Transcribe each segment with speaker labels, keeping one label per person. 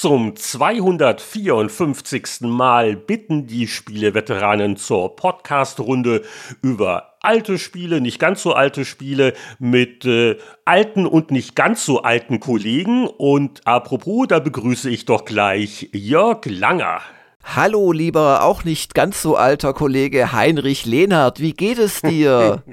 Speaker 1: Zum 254. Mal bitten die Spieleveteranen zur Podcast-Runde über alte Spiele, nicht ganz so alte Spiele mit äh, alten und nicht ganz so alten Kollegen. Und apropos, da begrüße ich doch gleich Jörg Langer.
Speaker 2: Hallo, lieber auch nicht ganz so alter Kollege Heinrich Lehnhardt, wie geht es dir?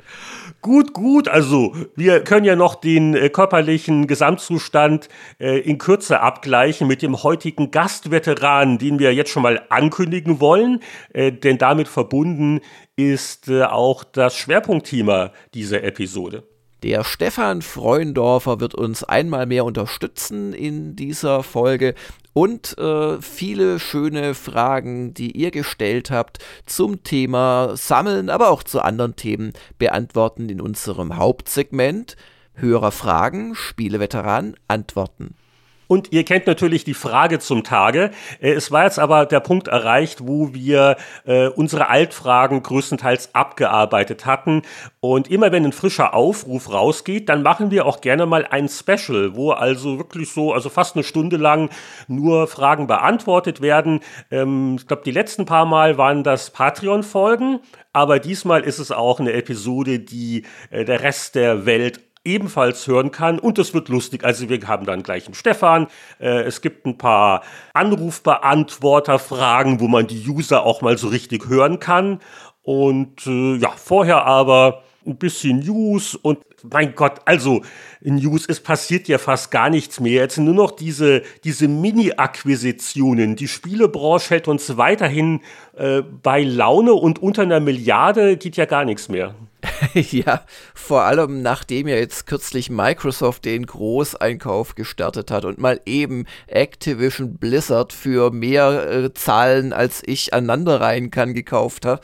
Speaker 1: Gut, gut. Also wir können ja noch den äh, körperlichen Gesamtzustand äh, in Kürze abgleichen mit dem heutigen Gastveteran, den wir jetzt schon mal ankündigen wollen. Äh, denn damit verbunden ist äh, auch das Schwerpunktthema dieser Episode.
Speaker 2: Der Stefan Freundorfer wird uns einmal mehr unterstützen in dieser Folge und äh, viele schöne Fragen, die ihr gestellt habt zum Thema Sammeln, aber auch zu anderen Themen beantworten in unserem Hauptsegment. Hörer Fragen, Spieleveteran antworten.
Speaker 1: Und ihr kennt natürlich die Frage zum Tage. Äh, es war jetzt aber der Punkt erreicht, wo wir äh, unsere Altfragen größtenteils abgearbeitet hatten. Und immer wenn ein frischer Aufruf rausgeht, dann machen wir auch gerne mal ein Special, wo also wirklich so, also fast eine Stunde lang nur Fragen beantwortet werden. Ähm, ich glaube, die letzten paar Mal waren das Patreon-Folgen. Aber diesmal ist es auch eine Episode, die äh, der Rest der Welt ebenfalls hören kann. Und es wird lustig. Also wir haben dann gleich einen Stefan. Äh, es gibt ein paar Anrufbeantworterfragen, wo man die User auch mal so richtig hören kann. Und äh, ja, vorher aber ein bisschen News und mein Gott, also News, es passiert ja fast gar nichts mehr. Jetzt nur noch diese, diese Mini-Akquisitionen. Die Spielebranche hält uns weiterhin äh, bei Laune und unter einer Milliarde geht ja gar nichts mehr.
Speaker 2: ja, vor allem nachdem ja jetzt kürzlich Microsoft den Großeinkauf gestartet hat und mal eben Activision Blizzard für mehr äh, Zahlen als ich aneinanderreihen kann gekauft hat,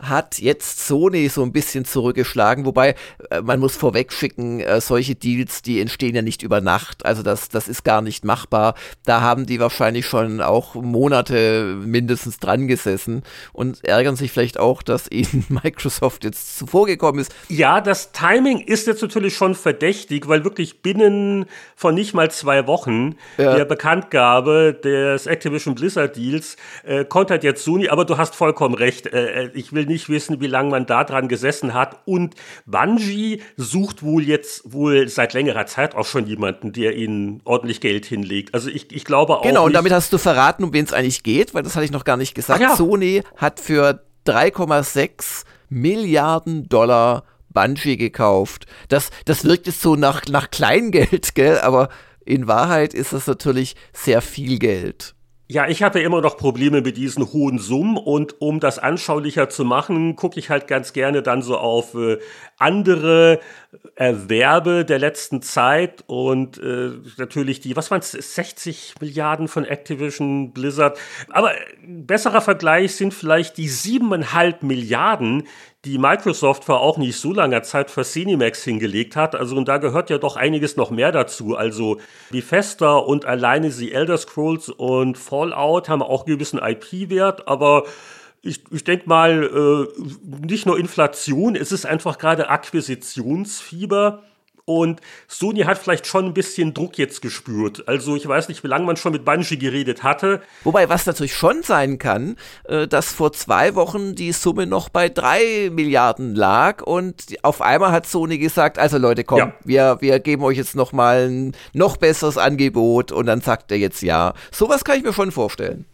Speaker 2: hat jetzt Sony so ein bisschen zurückgeschlagen, wobei äh, man muss vorwegschicken, äh, solche Deals, die entstehen ja nicht über Nacht, also das, das ist gar nicht machbar. Da haben die wahrscheinlich schon auch Monate mindestens dran gesessen und ärgern sich vielleicht auch, dass ihnen Microsoft jetzt zuvorgekommen gekommen ist.
Speaker 1: Ja, das Timing ist jetzt natürlich schon verdächtig, weil wirklich binnen von nicht mal zwei Wochen ja. der Bekanntgabe des Activision Blizzard Deals äh, kontert jetzt Sony, aber du hast vollkommen recht. Äh, äh, ich will nicht wissen, wie lange man da dran gesessen hat. Und Bungie sucht wohl jetzt wohl seit längerer Zeit auch schon jemanden, der ihnen ordentlich Geld hinlegt. Also ich, ich glaube auch.
Speaker 2: Genau, und damit hast du verraten, um wen es eigentlich geht, weil das hatte ich noch gar nicht gesagt. Ja. Sony hat für 3,6 Milliarden Dollar Bungie gekauft. Das, das wirkt jetzt so nach, nach Kleingeld, gell? Aber in Wahrheit ist das natürlich sehr viel Geld.
Speaker 1: Ja, ich habe immer noch Probleme mit diesen hohen Summen und um das anschaulicher zu machen, gucke ich halt ganz gerne dann so auf äh, andere Erwerbe der letzten Zeit und äh, natürlich die, was waren es, 60 Milliarden von Activision Blizzard. Aber ein besserer Vergleich sind vielleicht die siebeneinhalb Milliarden, die Microsoft vor auch nicht so langer Zeit für Cinemax hingelegt hat. Also und da gehört ja doch einiges noch mehr dazu. Also Bethesda und alleine die Elder Scrolls und Fallout haben auch gewissen IP-Wert, aber ich, ich denke mal, äh, nicht nur Inflation, es ist einfach gerade Akquisitionsfieber. Und Sony hat vielleicht schon ein bisschen Druck jetzt gespürt. Also ich weiß nicht, wie lange man schon mit Bungie geredet hatte.
Speaker 2: Wobei, was natürlich schon sein kann, äh, dass vor zwei Wochen die Summe noch bei drei Milliarden lag und auf einmal hat Sony gesagt, also Leute, komm, ja. wir, wir geben euch jetzt noch mal ein noch besseres Angebot und dann sagt er jetzt ja. Sowas kann ich mir schon vorstellen.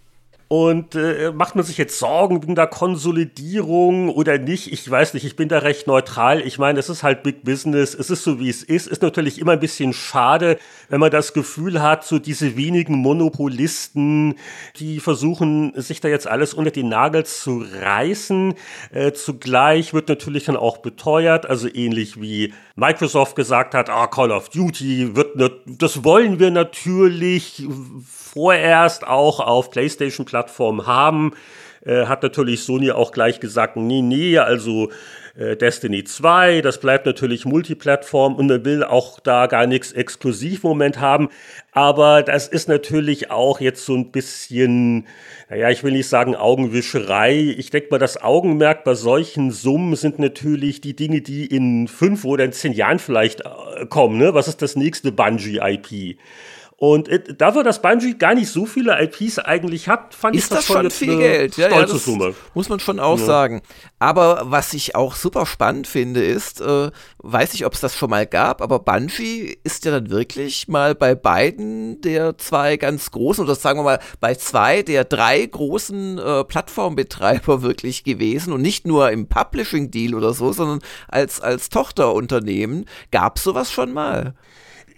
Speaker 1: Und äh, macht man sich jetzt Sorgen wegen der Konsolidierung oder nicht? Ich weiß nicht, ich bin da recht neutral. Ich meine, es ist halt Big Business, es ist so, wie es ist. Ist natürlich immer ein bisschen schade, wenn man das Gefühl hat, so diese wenigen Monopolisten, die versuchen, sich da jetzt alles unter die Nagel zu reißen. Äh, zugleich wird natürlich dann auch beteuert, also ähnlich wie Microsoft gesagt hat, ah, Call of Duty wird, das wollen wir natürlich vorerst auch auf PlayStation-Plattformen haben. Äh, hat natürlich Sony auch gleich gesagt, nee, nee, also äh, Destiny 2, das bleibt natürlich Multiplattform und man will auch da gar nichts Exklusivmoment haben. Aber das ist natürlich auch jetzt so ein bisschen, naja, ich will nicht sagen Augenwischerei. Ich denke mal, das Augenmerk bei solchen Summen sind natürlich die Dinge, die in fünf oder in zehn Jahren vielleicht äh, kommen. Ne? Was ist das nächste Bungee-IP? Und äh, dafür, dass Bungie gar nicht so viele IPs eigentlich hat, fand
Speaker 2: ist
Speaker 1: ich das,
Speaker 2: das schon viel Geld. Ja, ja, das Summe. muss man schon auch ja. sagen. Aber was ich auch super spannend finde, ist, äh, weiß ich, ob es das schon mal gab, aber Bungie ist ja dann wirklich mal bei beiden der zwei ganz großen, oder sagen wir mal, bei zwei der drei großen äh, Plattformbetreiber wirklich gewesen und nicht nur im Publishing-Deal oder so, sondern als, als Tochterunternehmen. Gab es sowas schon mal?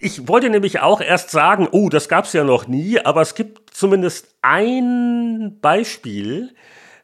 Speaker 1: Ich wollte nämlich auch erst sagen, oh, das gab es ja noch nie, aber es gibt zumindest ein Beispiel,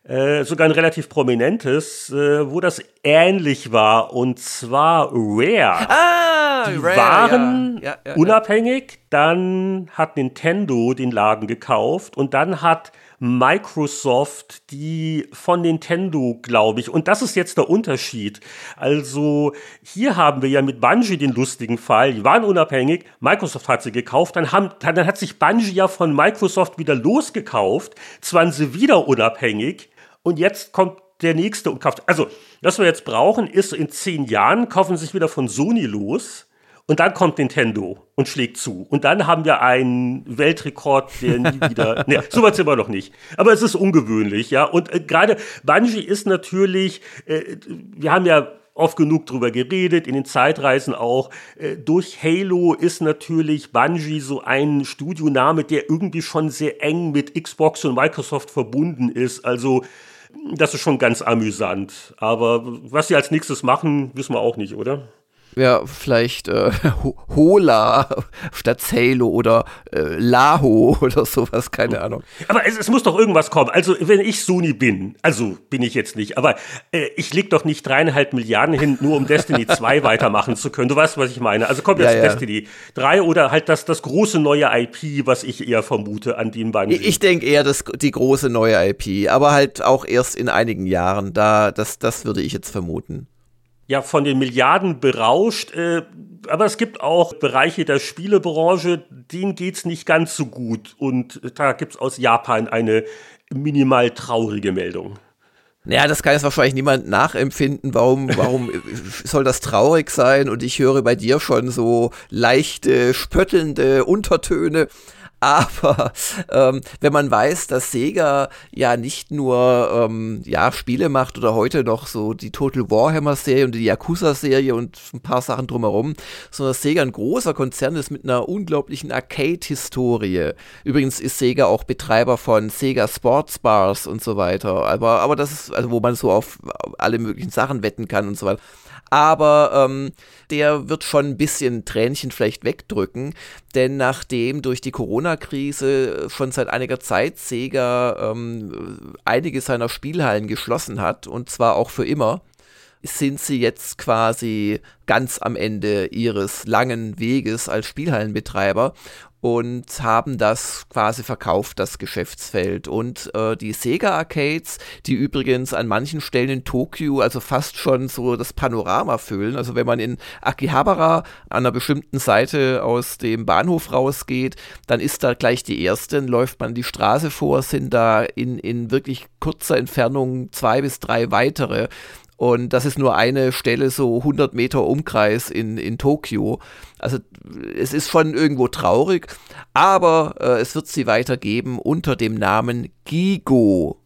Speaker 1: äh, sogar ein relativ prominentes, äh, wo das ähnlich war, und zwar Rare.
Speaker 2: Ah,
Speaker 1: Die
Speaker 2: Rare,
Speaker 1: waren
Speaker 2: ja. Ja, ja,
Speaker 1: unabhängig, dann hat Nintendo den Laden gekauft und dann hat Microsoft, die von Nintendo, glaube ich. Und das ist jetzt der Unterschied. Also hier haben wir ja mit Bungie den lustigen Fall. Die waren unabhängig, Microsoft hat sie gekauft, dann, haben, dann hat sich Bungie ja von Microsoft wieder losgekauft, zwar sie wieder unabhängig und jetzt kommt der nächste und kauft. Also, was wir jetzt brauchen, ist in zehn Jahren kaufen sie sich wieder von Sony los und dann kommt Nintendo und schlägt zu. Und dann haben wir einen Weltrekord, der nie wieder. ne, so weit sind wir noch nicht. Aber es ist ungewöhnlich, ja. Und äh, gerade Bungie ist natürlich, äh, wir haben ja oft genug drüber geredet, in den Zeitreisen auch. Äh, durch Halo ist natürlich Bungie so ein Studioname, der irgendwie schon sehr eng mit Xbox und Microsoft verbunden ist. Also das ist schon ganz amüsant. Aber was sie als nächstes machen, wissen wir auch nicht, oder?
Speaker 2: Ja, vielleicht äh, Hola statt Halo oder äh, Laho oder sowas, keine Ahnung.
Speaker 1: Aber es, es, muss doch irgendwas kommen. Also, wenn ich Sony bin, also bin ich jetzt nicht, aber äh, ich leg doch nicht dreieinhalb Milliarden hin, nur um Destiny 2 weitermachen zu können. Du weißt, was ich meine. Also kommt jetzt ja, ja. Destiny 3 oder halt das, das große neue IP, was ich eher vermute, an dem Bungie.
Speaker 2: Ich denke eher das, die große neue IP, aber halt auch erst in einigen Jahren. Da, das, das würde ich jetzt vermuten
Speaker 1: ja von den Milliarden berauscht. Äh, aber es gibt auch Bereiche der Spielebranche, denen geht's nicht ganz so gut. Und da gibt's aus Japan eine minimal traurige Meldung.
Speaker 2: Naja, das kann jetzt wahrscheinlich niemand nachempfinden. Warum, warum soll das traurig sein? Und ich höre bei dir schon so leichte, spöttelnde Untertöne. Aber ähm, wenn man weiß, dass Sega ja nicht nur ähm, ja, Spiele macht oder heute noch so die Total Warhammer-Serie und die Yakuza-Serie und ein paar Sachen drumherum, sondern dass Sega ein großer Konzern ist mit einer unglaublichen Arcade-Historie. Übrigens ist Sega auch Betreiber von Sega Sports Bars und so weiter. Aber, aber das ist, also wo man so auf alle möglichen Sachen wetten kann und so weiter aber ähm, der wird schon ein bisschen Tränchen vielleicht wegdrücken, denn nachdem durch die Corona-Krise schon seit einiger Zeit Sega ähm, einige seiner Spielhallen geschlossen hat und zwar auch für immer, sind sie jetzt quasi ganz am Ende ihres langen Weges als Spielhallenbetreiber und haben das quasi verkauft, das Geschäftsfeld. Und äh, die Sega Arcades, die übrigens an manchen Stellen in Tokio also fast schon so das Panorama füllen. Also wenn man in Akihabara an einer bestimmten Seite aus dem Bahnhof rausgeht, dann ist da gleich die erste, läuft man die Straße vor, sind da in, in wirklich kurzer Entfernung zwei bis drei weitere. Und das ist nur eine Stelle, so 100 Meter Umkreis in, in Tokio. Also es ist schon irgendwo traurig, aber äh, es wird sie weitergeben unter dem Namen Gigo.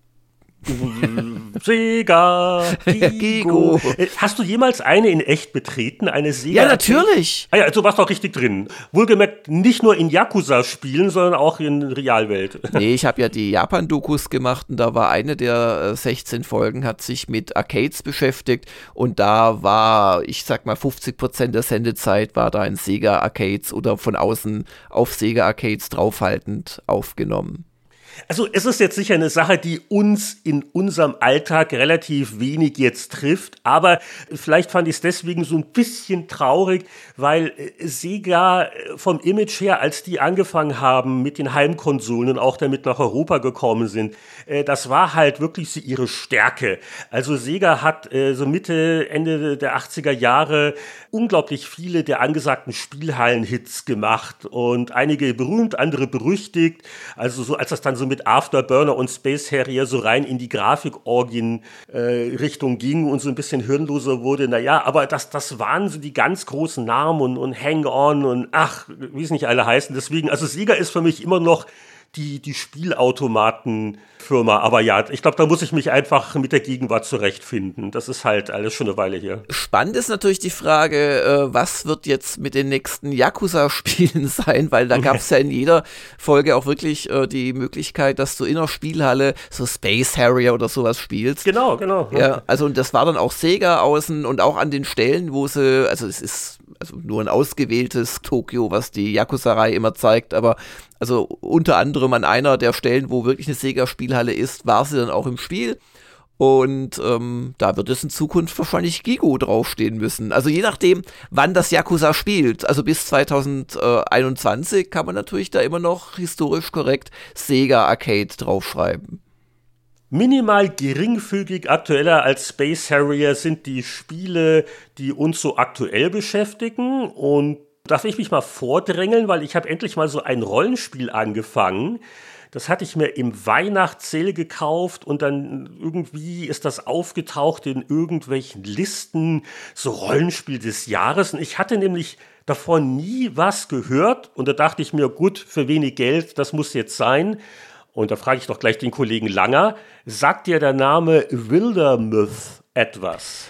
Speaker 1: Sega, Gigo. Äh, hast du jemals eine in echt betreten, eine Sega?
Speaker 2: Ja, natürlich.
Speaker 1: Ah ja, also warst du auch richtig drin. Wohlgemerkt nicht nur in Yakuza-Spielen, sondern auch in Realwelt.
Speaker 2: Nee, ich habe ja die Japan-Dokus gemacht und da war eine der äh, 16 Folgen, hat sich mit Arcades beschäftigt und da war, ich sag mal, 50 Prozent der Sendezeit war da in Sega Arcades oder von außen auf Sega Arcades draufhaltend aufgenommen.
Speaker 1: Also es ist jetzt sicher eine Sache, die uns in unserem Alltag relativ wenig jetzt trifft, aber vielleicht fand ich es deswegen so ein bisschen traurig, weil äh, Sega äh, vom Image her, als die angefangen haben mit den Heimkonsolen und auch damit nach Europa gekommen sind, äh, das war halt wirklich ihre Stärke. Also Sega hat so Mitte, Ende der 80er Jahre unglaublich viele der angesagten Spielhallen-Hits gemacht und einige berühmt, andere berüchtigt. Also so als das dann so mit Afterburner und Space Harrier so rein in die Grafikorgien-Richtung äh, ging und so ein bisschen hirnloser wurde. Naja, aber das, das waren so die ganz großen Namen und, und Hang-On und ach, wie es nicht alle heißen. Deswegen, also Sieger ist für mich immer noch die, die Spielautomatenfirma. Aber ja, ich glaube, da muss ich mich einfach mit der Gegenwart zurechtfinden. Das ist halt alles schon eine Weile hier.
Speaker 2: Spannend ist natürlich die Frage, äh, was wird jetzt mit den nächsten Yakuza-Spielen sein, weil da gab es ja in jeder Folge auch wirklich äh, die Möglichkeit, dass du in der Spielhalle so Space Harrier oder sowas spielst.
Speaker 1: Genau, genau.
Speaker 2: Ja, also und das war dann auch Sega außen und auch an den Stellen, wo sie, also es ist also nur ein ausgewähltes Tokio, was die Yakuza-Reihe immer zeigt, aber also unter anderem an einer der Stellen, wo wirklich eine Sega-Spielhalle ist, war sie dann auch im Spiel. Und ähm, da wird es in Zukunft wahrscheinlich Gigo draufstehen müssen. Also je nachdem, wann das Yakuza spielt. Also bis 2021 kann man natürlich da immer noch historisch korrekt Sega Arcade draufschreiben.
Speaker 1: Minimal geringfügig aktueller als Space Harrier sind die Spiele, die uns so aktuell beschäftigen. Und darf ich mich mal vordrängeln, weil ich habe endlich mal so ein Rollenspiel angefangen. Das hatte ich mir im Weihnachtssale gekauft und dann irgendwie ist das aufgetaucht in irgendwelchen Listen, so Rollenspiel des Jahres. Und ich hatte nämlich davon nie was gehört und da dachte ich mir, gut, für wenig Geld, das muss jetzt sein. Und da frage ich doch gleich den Kollegen Langer, sagt dir der Name Wildermyth etwas?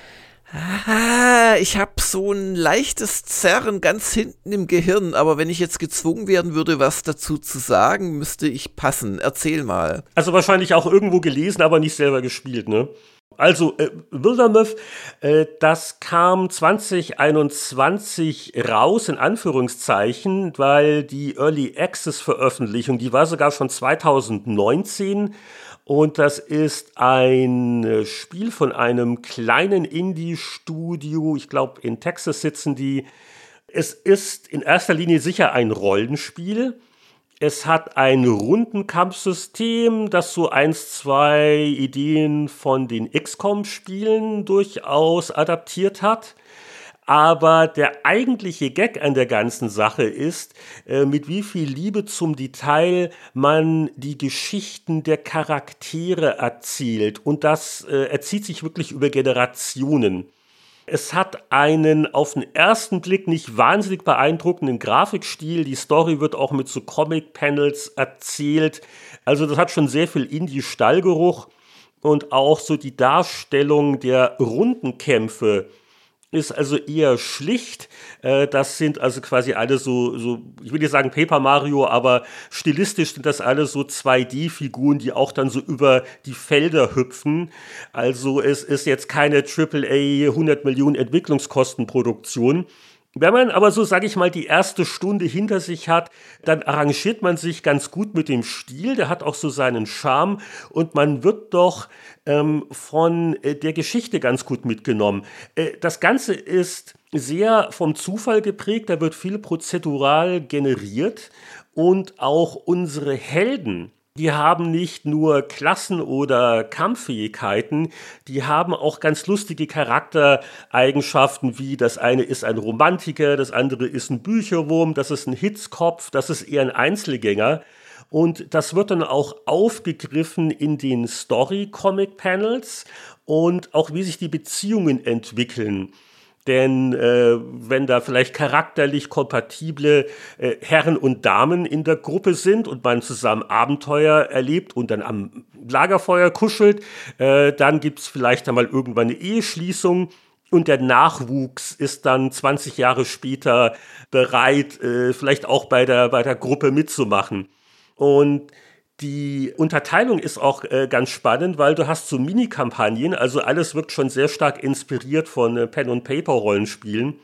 Speaker 2: Ah, ich habe so ein leichtes Zerren ganz hinten im Gehirn, aber wenn ich jetzt gezwungen werden würde, was dazu zu sagen, müsste ich passen. Erzähl mal.
Speaker 1: Also wahrscheinlich auch irgendwo gelesen, aber nicht selber gespielt, ne? Also äh, Wildermyth, äh, das kam 2021 raus, in Anführungszeichen, weil die Early Access Veröffentlichung, die war sogar schon 2019 und das ist ein äh, Spiel von einem kleinen Indie-Studio, ich glaube in Texas sitzen die. Es ist in erster Linie sicher ein Rollenspiel es hat ein Rundenkampfsystem, das so eins, zwei Ideen von den XCOM-Spielen durchaus adaptiert hat. Aber der eigentliche Gag an der ganzen Sache ist, äh, mit wie viel Liebe zum Detail man die Geschichten der Charaktere erzählt. Und das äh, erzieht sich wirklich über Generationen. Es hat einen auf den ersten Blick nicht wahnsinnig beeindruckenden Grafikstil. Die Story wird auch mit so Comic-Panels erzählt. Also das hat schon sehr viel Indie-Stallgeruch. Und auch so die Darstellung der Rundenkämpfe ist also eher schlicht. Äh, das sind also quasi alle so, so, ich will nicht sagen Paper Mario, aber stilistisch sind das alle so 2D-Figuren, die auch dann so über die Felder hüpfen. Also es ist jetzt keine AAA 100 Millionen Entwicklungskostenproduktion. Wenn man aber so, sage ich mal, die erste Stunde hinter sich hat, dann arrangiert man sich ganz gut mit dem Stil, der hat auch so seinen Charme. Und man wird doch ähm, von äh, der Geschichte ganz gut mitgenommen. Äh, das Ganze ist sehr vom Zufall geprägt, da wird viel prozedural generiert. Und auch unsere Helden die haben nicht nur Klassen oder Kampffähigkeiten, die haben auch ganz lustige Charaktereigenschaften, wie das eine ist ein Romantiker, das andere ist ein Bücherwurm, das ist ein Hitzkopf, das ist eher ein Einzelgänger. Und das wird dann auch aufgegriffen in den Story-Comic-Panels und auch wie sich die Beziehungen entwickeln. Denn äh, wenn da vielleicht charakterlich kompatible äh, Herren und Damen in der Gruppe sind und man zusammen Abenteuer erlebt und dann am Lagerfeuer kuschelt, äh, dann gibt's vielleicht einmal irgendwann eine Eheschließung und der Nachwuchs ist dann 20 Jahre später bereit, äh, vielleicht auch bei der, bei der Gruppe mitzumachen. Und die Unterteilung ist auch äh, ganz spannend, weil du hast so Mini-Kampagnen, also alles wirkt schon sehr stark inspiriert von äh, Pen-and-Paper-Rollenspielen.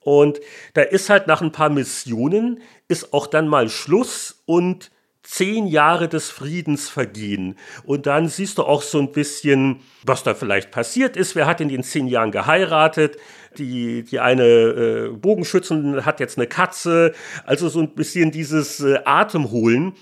Speaker 1: Und da ist halt nach ein paar Missionen, ist auch dann mal Schluss und zehn Jahre des Friedens vergehen. Und dann siehst du auch so ein bisschen, was da vielleicht passiert ist. Wer hat in den zehn Jahren geheiratet? Die, die eine äh, Bogenschützin hat jetzt eine Katze. Also so ein bisschen dieses äh, Atemholen.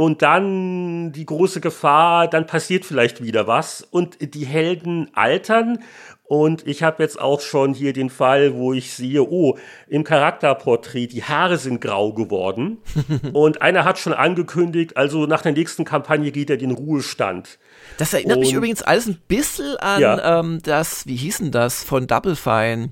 Speaker 1: Und dann die große Gefahr, dann passiert vielleicht wieder was. Und die Helden altern und ich habe jetzt auch schon hier den Fall, wo ich sehe, oh, im Charakterporträt, die Haare sind grau geworden. und einer hat schon angekündigt, also nach der nächsten Kampagne geht er den Ruhestand.
Speaker 2: Das erinnert und, mich übrigens alles ein bisschen an ja. ähm, das, wie hießen das, von Double Fine,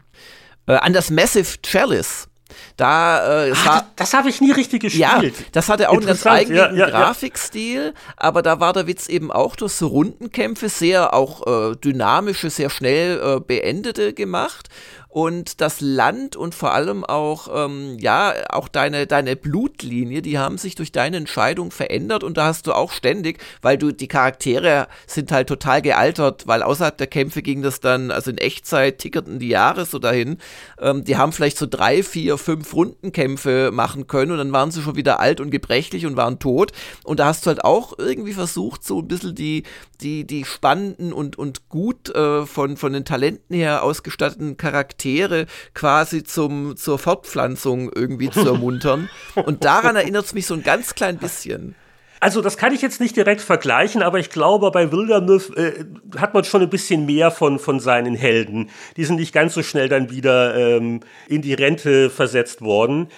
Speaker 2: äh, an das Massive Chalice. Da,
Speaker 1: äh, ah, das, das habe ich nie richtig gespielt.
Speaker 2: Ja, das hatte auch einen ganz eigenen ja, ja, Grafikstil, aber da war der Witz eben auch durch so Rundenkämpfe sehr auch äh, dynamische, sehr schnell äh, beendete gemacht und das Land und vor allem auch, ähm, ja, auch deine, deine Blutlinie, die haben sich durch deine Entscheidung verändert. Und da hast du auch ständig, weil du, die Charaktere sind halt total gealtert, weil außerhalb der Kämpfe ging das dann, also in Echtzeit tickerten die Jahre so dahin, ähm, die haben vielleicht so drei, vier, fünf Rundenkämpfe machen können und dann waren sie schon wieder alt und gebrechlich und waren tot. Und da hast du halt auch irgendwie versucht, so ein bisschen die, die, die spannenden und, und gut äh, von, von den Talenten her ausgestatteten Charaktere Charaktere quasi zum, zur Fortpflanzung irgendwie zu ermuntern. Und daran erinnert es mich so ein ganz klein bisschen.
Speaker 1: Also das kann ich jetzt nicht direkt vergleichen, aber ich glaube, bei Wildermuth äh, hat man schon ein bisschen mehr von, von seinen Helden. Die sind nicht ganz so schnell dann wieder ähm, in die Rente versetzt worden.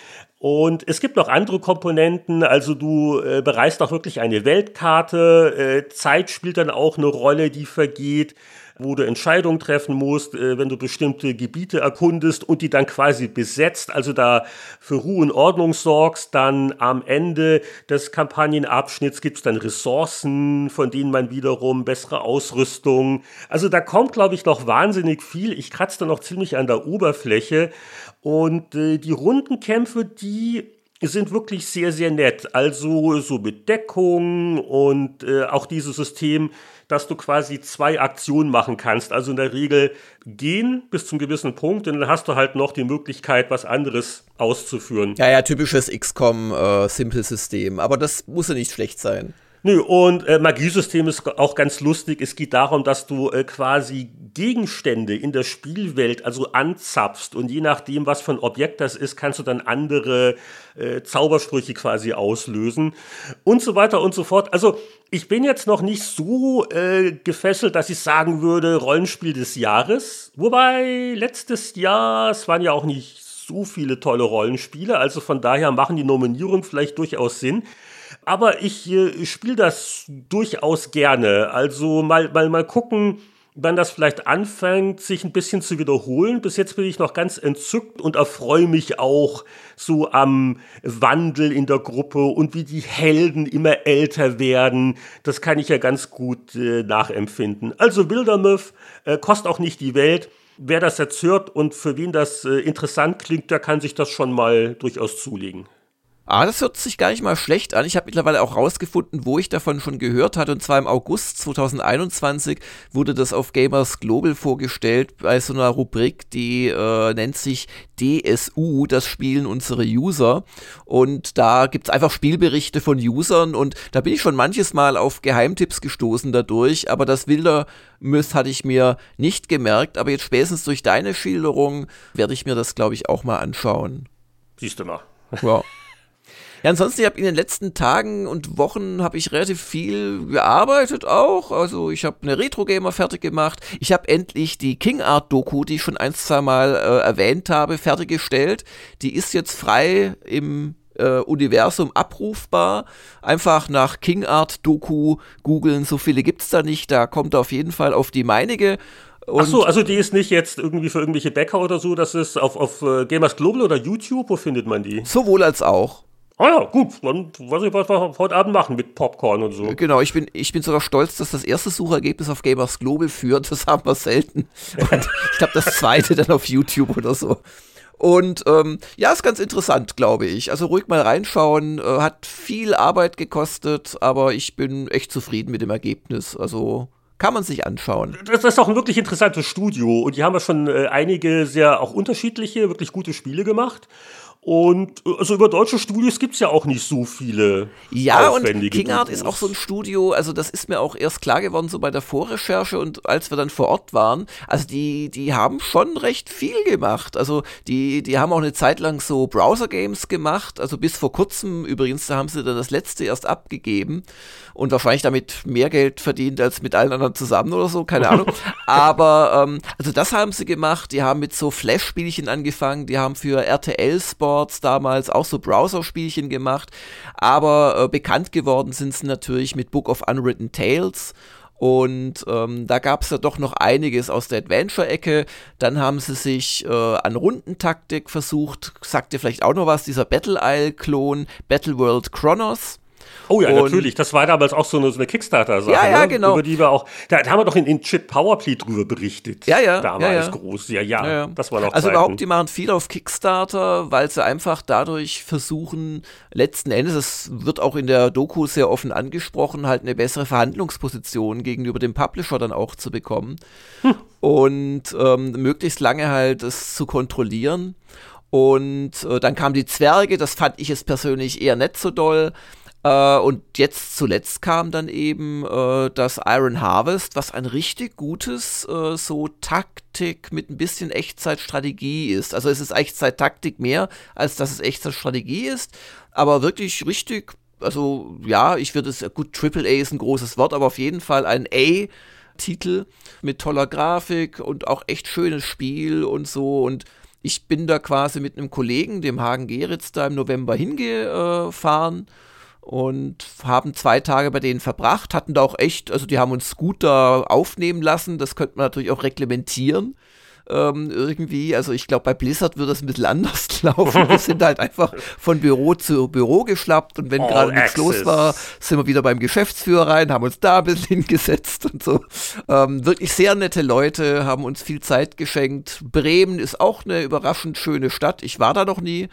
Speaker 1: Und es gibt noch andere Komponenten, also du äh, bereist auch wirklich eine Weltkarte, äh, Zeit spielt dann auch eine Rolle, die vergeht wo du Entscheidungen treffen musst, äh, wenn du bestimmte Gebiete erkundest und die dann quasi besetzt, also da für Ruhe und Ordnung sorgst, dann am Ende des Kampagnenabschnitts gibt es dann Ressourcen, von denen man wiederum bessere Ausrüstung. Also da kommt, glaube ich, noch wahnsinnig viel. Ich kratze da noch ziemlich an der Oberfläche. Und äh, die Rundenkämpfe, die sind wirklich sehr, sehr nett. Also so mit und äh, auch dieses System, dass du quasi zwei Aktionen machen kannst. Also in der Regel gehen bis zum gewissen Punkt und dann hast du halt noch die Möglichkeit, was anderes auszuführen.
Speaker 2: Ja, ja, typisches XCOM-Simple-System. Äh, Aber das muss ja nicht schlecht sein.
Speaker 1: Nö, und äh, Magiesystem ist auch ganz lustig. Es geht darum, dass du äh, quasi Gegenstände in der Spielwelt also anzapfst und je nachdem, was für ein Objekt das ist, kannst du dann andere äh, Zaubersprüche quasi auslösen und so weiter und so fort. Also ich bin jetzt noch nicht so äh, gefesselt, dass ich sagen würde, Rollenspiel des Jahres. Wobei letztes Jahr, es waren ja auch nicht so viele tolle Rollenspiele, also von daher machen die Nominierungen vielleicht durchaus Sinn aber ich äh, spiele das durchaus gerne. Also mal, mal, mal gucken, wann das vielleicht anfängt, sich ein bisschen zu wiederholen. Bis jetzt bin ich noch ganz entzückt und erfreue mich auch so am Wandel in der Gruppe und wie die Helden immer älter werden. Das kann ich ja ganz gut äh, nachempfinden. Also Wildermuth äh, kostet auch nicht die Welt. Wer das jetzt hört und für wen das äh, interessant klingt, der kann sich das schon mal durchaus zulegen.
Speaker 2: Ah, das hört sich gar nicht mal schlecht an. Ich habe mittlerweile auch rausgefunden, wo ich davon schon gehört hatte. Und zwar im August 2021 wurde das auf Gamers Global vorgestellt bei so einer Rubrik, die äh, nennt sich DSU, das spielen unsere User. Und da gibt's einfach Spielberichte von Usern und da bin ich schon manches Mal auf Geheimtipps gestoßen dadurch. Aber das Wilder Myth hatte ich mir nicht gemerkt. Aber jetzt spätestens durch deine Schilderung werde ich mir das, glaube ich, auch mal anschauen.
Speaker 1: Siehst du mal.
Speaker 2: Ja. Ja, ansonsten, ich habe in den letzten Tagen und Wochen habe ich relativ viel gearbeitet auch. Also ich habe eine Retro-Gamer fertig gemacht. Ich habe endlich die King Art-Doku, die ich schon ein, zwei Mal äh, erwähnt habe, fertiggestellt. Die ist jetzt frei im äh, Universum abrufbar. Einfach nach King Art Doku googeln, so viele gibt's da nicht. Da kommt auf jeden Fall auf die meinige.
Speaker 1: Und Ach so, also die ist nicht jetzt irgendwie für irgendwelche Bäcker oder so, das ist auf, auf uh, Gamers Global oder YouTube, wo findet man die?
Speaker 2: Sowohl als auch.
Speaker 1: Ah ja, gut, dann weiß ich, was wir heute Abend machen mit Popcorn und so.
Speaker 2: Genau, ich bin, ich bin sogar stolz, dass das erste Suchergebnis auf Gamers Global führt. Das haben wir selten. Und ich glaube, das zweite dann auf YouTube oder so. Und ähm, ja, ist ganz interessant, glaube ich. Also ruhig mal reinschauen. Äh, hat viel Arbeit gekostet, aber ich bin echt zufrieden mit dem Ergebnis. Also kann man sich anschauen.
Speaker 1: Das ist auch ein wirklich interessantes Studio und die haben ja schon äh, einige sehr auch unterschiedliche, wirklich gute Spiele gemacht. Und äh, also über deutsche Studios gibt es ja auch nicht so viele.
Speaker 2: Ja, und Kingart ist auch so ein Studio, also das ist mir auch erst klar geworden, so bei der Vorrecherche und als wir dann vor Ort waren. Also die, die haben schon recht viel gemacht. Also die, die haben auch eine Zeit lang so Browser-Games gemacht. Also bis vor kurzem übrigens, da haben sie dann das letzte erst abgegeben und wahrscheinlich damit mehr Geld verdient als mit allen anderen zusammen oder so, keine Ahnung. Aber ähm, also das haben sie gemacht. Die haben mit so Flash-Spielchen angefangen. Die haben für RTL Sports damals auch so Browser-Spielchen gemacht. Aber äh, bekannt geworden sind sie natürlich mit Book of Unwritten Tales. Und ähm, da gab es ja doch noch einiges aus der Adventure-Ecke. Dann haben sie sich äh, an Rundentaktik versucht, sagt ihr vielleicht auch noch was, dieser Battle Isle-Klon, Battle World Chronos.
Speaker 1: Oh ja, und natürlich. Das war damals auch so eine, so eine Kickstarter-Sache,
Speaker 2: ja, ja, ne? genau.
Speaker 1: über die wir auch, da, da haben wir doch in, in Chip Powerplay drüber berichtet.
Speaker 2: Ja, ja.
Speaker 1: Damals
Speaker 2: ja,
Speaker 1: groß. Ja, ja, ja, das war noch
Speaker 2: Also
Speaker 1: Zeiten.
Speaker 2: überhaupt, die machen viel auf Kickstarter, weil sie einfach dadurch versuchen, letzten Endes, das wird auch in der Doku sehr offen angesprochen, halt eine bessere Verhandlungsposition gegenüber dem Publisher dann auch zu bekommen. Hm. Und ähm, möglichst lange halt es zu kontrollieren. Und äh, dann kamen die Zwerge, das fand ich jetzt persönlich eher nicht so doll. Äh, und jetzt zuletzt kam dann eben äh, das Iron Harvest, was ein richtig gutes äh, so Taktik mit ein bisschen Echtzeitstrategie ist. Also es ist Echtzeit-Taktik mehr, als dass es Echtzeitstrategie ist, aber wirklich richtig, also ja, ich würde es, gut, Triple A ist ein großes Wort, aber auf jeden Fall ein A. Titel mit toller Grafik und auch echt schönes Spiel und so und ich bin da quasi mit einem Kollegen, dem Hagen Geritz, da im November hingefahren und haben zwei Tage bei denen verbracht, hatten da auch echt, also die haben uns gut da aufnehmen lassen, das könnte man natürlich auch reglementieren. Ähm, irgendwie, also ich glaube, bei Blizzard würde das ein bisschen anders laufen. Wir sind halt einfach von Büro zu Büro geschlappt und wenn gerade nichts los war, sind wir wieder beim Geschäftsführer rein, haben uns da ein bisschen hingesetzt und so. Ähm, wirklich sehr nette Leute, haben uns viel Zeit geschenkt. Bremen ist auch eine überraschend schöne Stadt. Ich war da noch nie.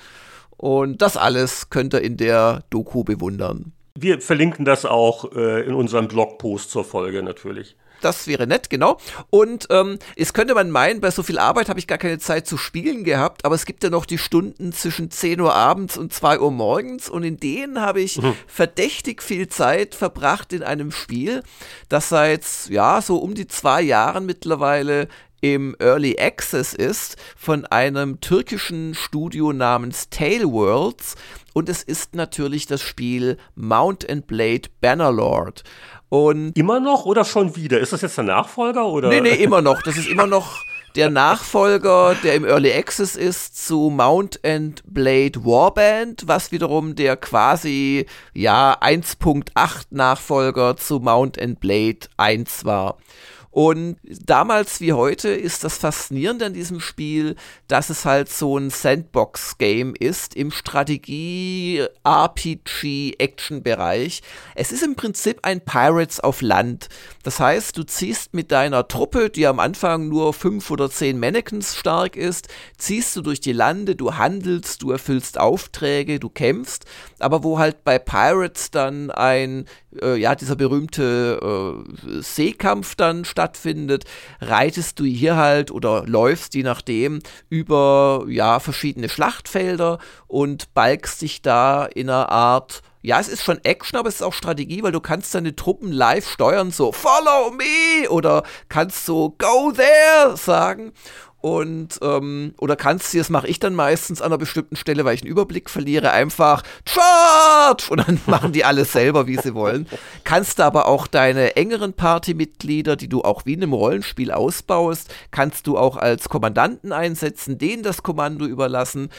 Speaker 2: Und das alles könnt ihr in der Doku bewundern.
Speaker 1: Wir verlinken das auch äh, in unserem Blogpost zur Folge natürlich.
Speaker 2: Das wäre nett, genau. Und ähm, es könnte man meinen, bei so viel Arbeit habe ich gar keine Zeit zu spielen gehabt, aber es gibt ja noch die Stunden zwischen 10 Uhr abends und 2 Uhr morgens und in denen habe ich mhm. verdächtig viel Zeit verbracht in einem Spiel, das seit, ja, so um die zwei Jahren mittlerweile im Early Access ist von einem türkischen Studio namens Tailworlds und es ist natürlich das Spiel Mount and Blade Bannerlord. Und
Speaker 1: immer noch oder schon wieder? Ist das jetzt der Nachfolger oder?
Speaker 2: Nee, nee, immer noch. Das ist immer noch der Nachfolger, der im Early Access ist, zu Mount and Blade Warband, was wiederum der quasi ja 1.8 Nachfolger zu Mount and Blade 1 war. Und damals wie heute ist das Faszinierende an diesem Spiel, dass es halt so ein Sandbox-Game ist im Strategie-RPG-Action-Bereich. Es ist im Prinzip ein Pirates auf Land. Das heißt, du ziehst mit deiner Truppe, die am Anfang nur fünf oder zehn Mannequins stark ist, ziehst du durch die Lande, du handelst, du erfüllst Aufträge, du kämpfst, aber wo halt bei Pirates dann ein, äh, ja, dieser berühmte äh, Seekampf dann stattfindet, stattfindet, reitest du hier halt oder läufst, je nachdem, über ja, verschiedene Schlachtfelder und balgst dich da in einer Art ja, es ist schon Action, aber es ist auch Strategie, weil du kannst deine Truppen live steuern, so Follow me! oder kannst so Go there! sagen und ähm, oder kannst du, das mache ich dann meistens an einer bestimmten Stelle, weil ich einen Überblick verliere, einfach Charge und dann machen die alles selber, wie sie wollen. Kannst du aber auch deine engeren Partymitglieder, die du auch wie in einem Rollenspiel ausbaust, kannst du auch als Kommandanten einsetzen, denen das Kommando überlassen.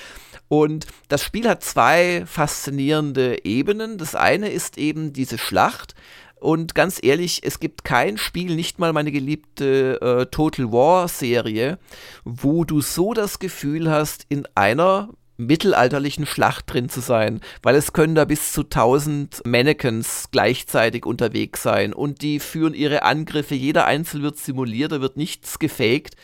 Speaker 2: Und das Spiel hat zwei faszinierende Ebenen. Das eine ist eben diese Schlacht, und ganz ehrlich, es gibt kein Spiel, nicht mal meine geliebte äh, Total War Serie, wo du so das Gefühl hast, in einer mittelalterlichen Schlacht drin zu sein, weil es können da bis zu 1000 Mannequins gleichzeitig unterwegs sein und die führen ihre Angriffe, jeder Einzel wird simuliert, da wird nichts gefaked.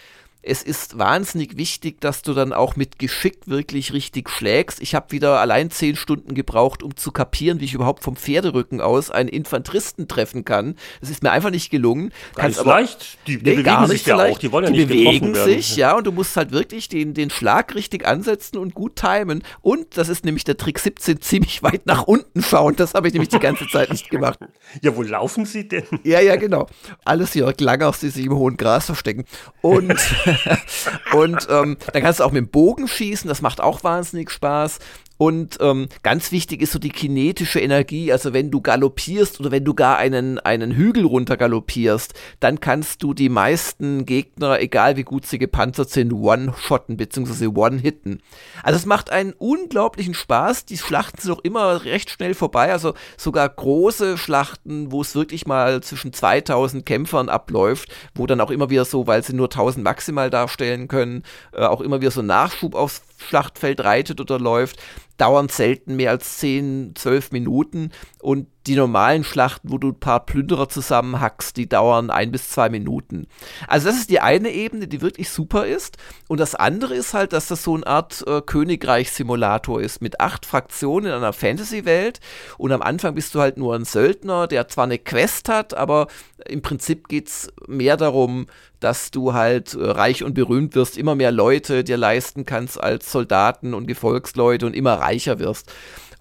Speaker 2: Es ist wahnsinnig wichtig, dass du dann auch mit Geschick wirklich richtig schlägst. Ich habe wieder allein zehn Stunden gebraucht, um zu kapieren, wie ich überhaupt vom Pferderücken aus einen Infanteristen treffen kann. Das ist mir einfach nicht gelungen.
Speaker 1: Ganz aber, leicht.
Speaker 2: Die, die nee, bewegen sich ja leicht. auch. Die wollen ja die nicht bewegen sich, ja, und du musst halt wirklich den, den Schlag richtig ansetzen und gut timen. Und das ist nämlich der Trick 17, ziemlich weit nach unten schauen. Das habe ich nämlich die ganze Zeit nicht gemacht.
Speaker 1: Ja, wo laufen sie denn?
Speaker 2: Ja, ja, genau. Alles Jörg Langers, die sich im hohen Gras verstecken. Und und ähm, dann kannst du auch mit dem Bogen schießen, das macht auch wahnsinnig Spaß. Und ähm, ganz wichtig ist so die kinetische Energie. Also wenn du galoppierst oder wenn du gar einen, einen Hügel runter galoppierst, dann kannst du die meisten Gegner, egal wie gut sie gepanzert sind, one-shotten bzw. one-hitten. Also es macht einen unglaublichen Spaß. Die Schlachten sind auch immer recht schnell vorbei. Also sogar große Schlachten, wo es wirklich mal zwischen 2000 Kämpfern abläuft, wo dann auch immer wieder so, weil sie nur 1000 maximal darstellen können, äh, auch immer wieder so Nachschub aufs Schlachtfeld reitet oder läuft dauern selten mehr als 10, 12 Minuten. Und die normalen Schlachten, wo du ein paar Plünderer zusammenhackst, die dauern ein bis zwei Minuten. Also das ist die eine Ebene, die wirklich super ist. Und das andere ist halt, dass das so eine Art äh, Königreich-Simulator ist mit acht Fraktionen in einer Fantasy-Welt. Und am Anfang bist du halt nur ein Söldner, der zwar eine Quest hat, aber im Prinzip geht es mehr darum, dass du halt äh, reich und berühmt wirst, immer mehr Leute dir leisten kannst als Soldaten und Gefolgsleute und immer reicher wirst.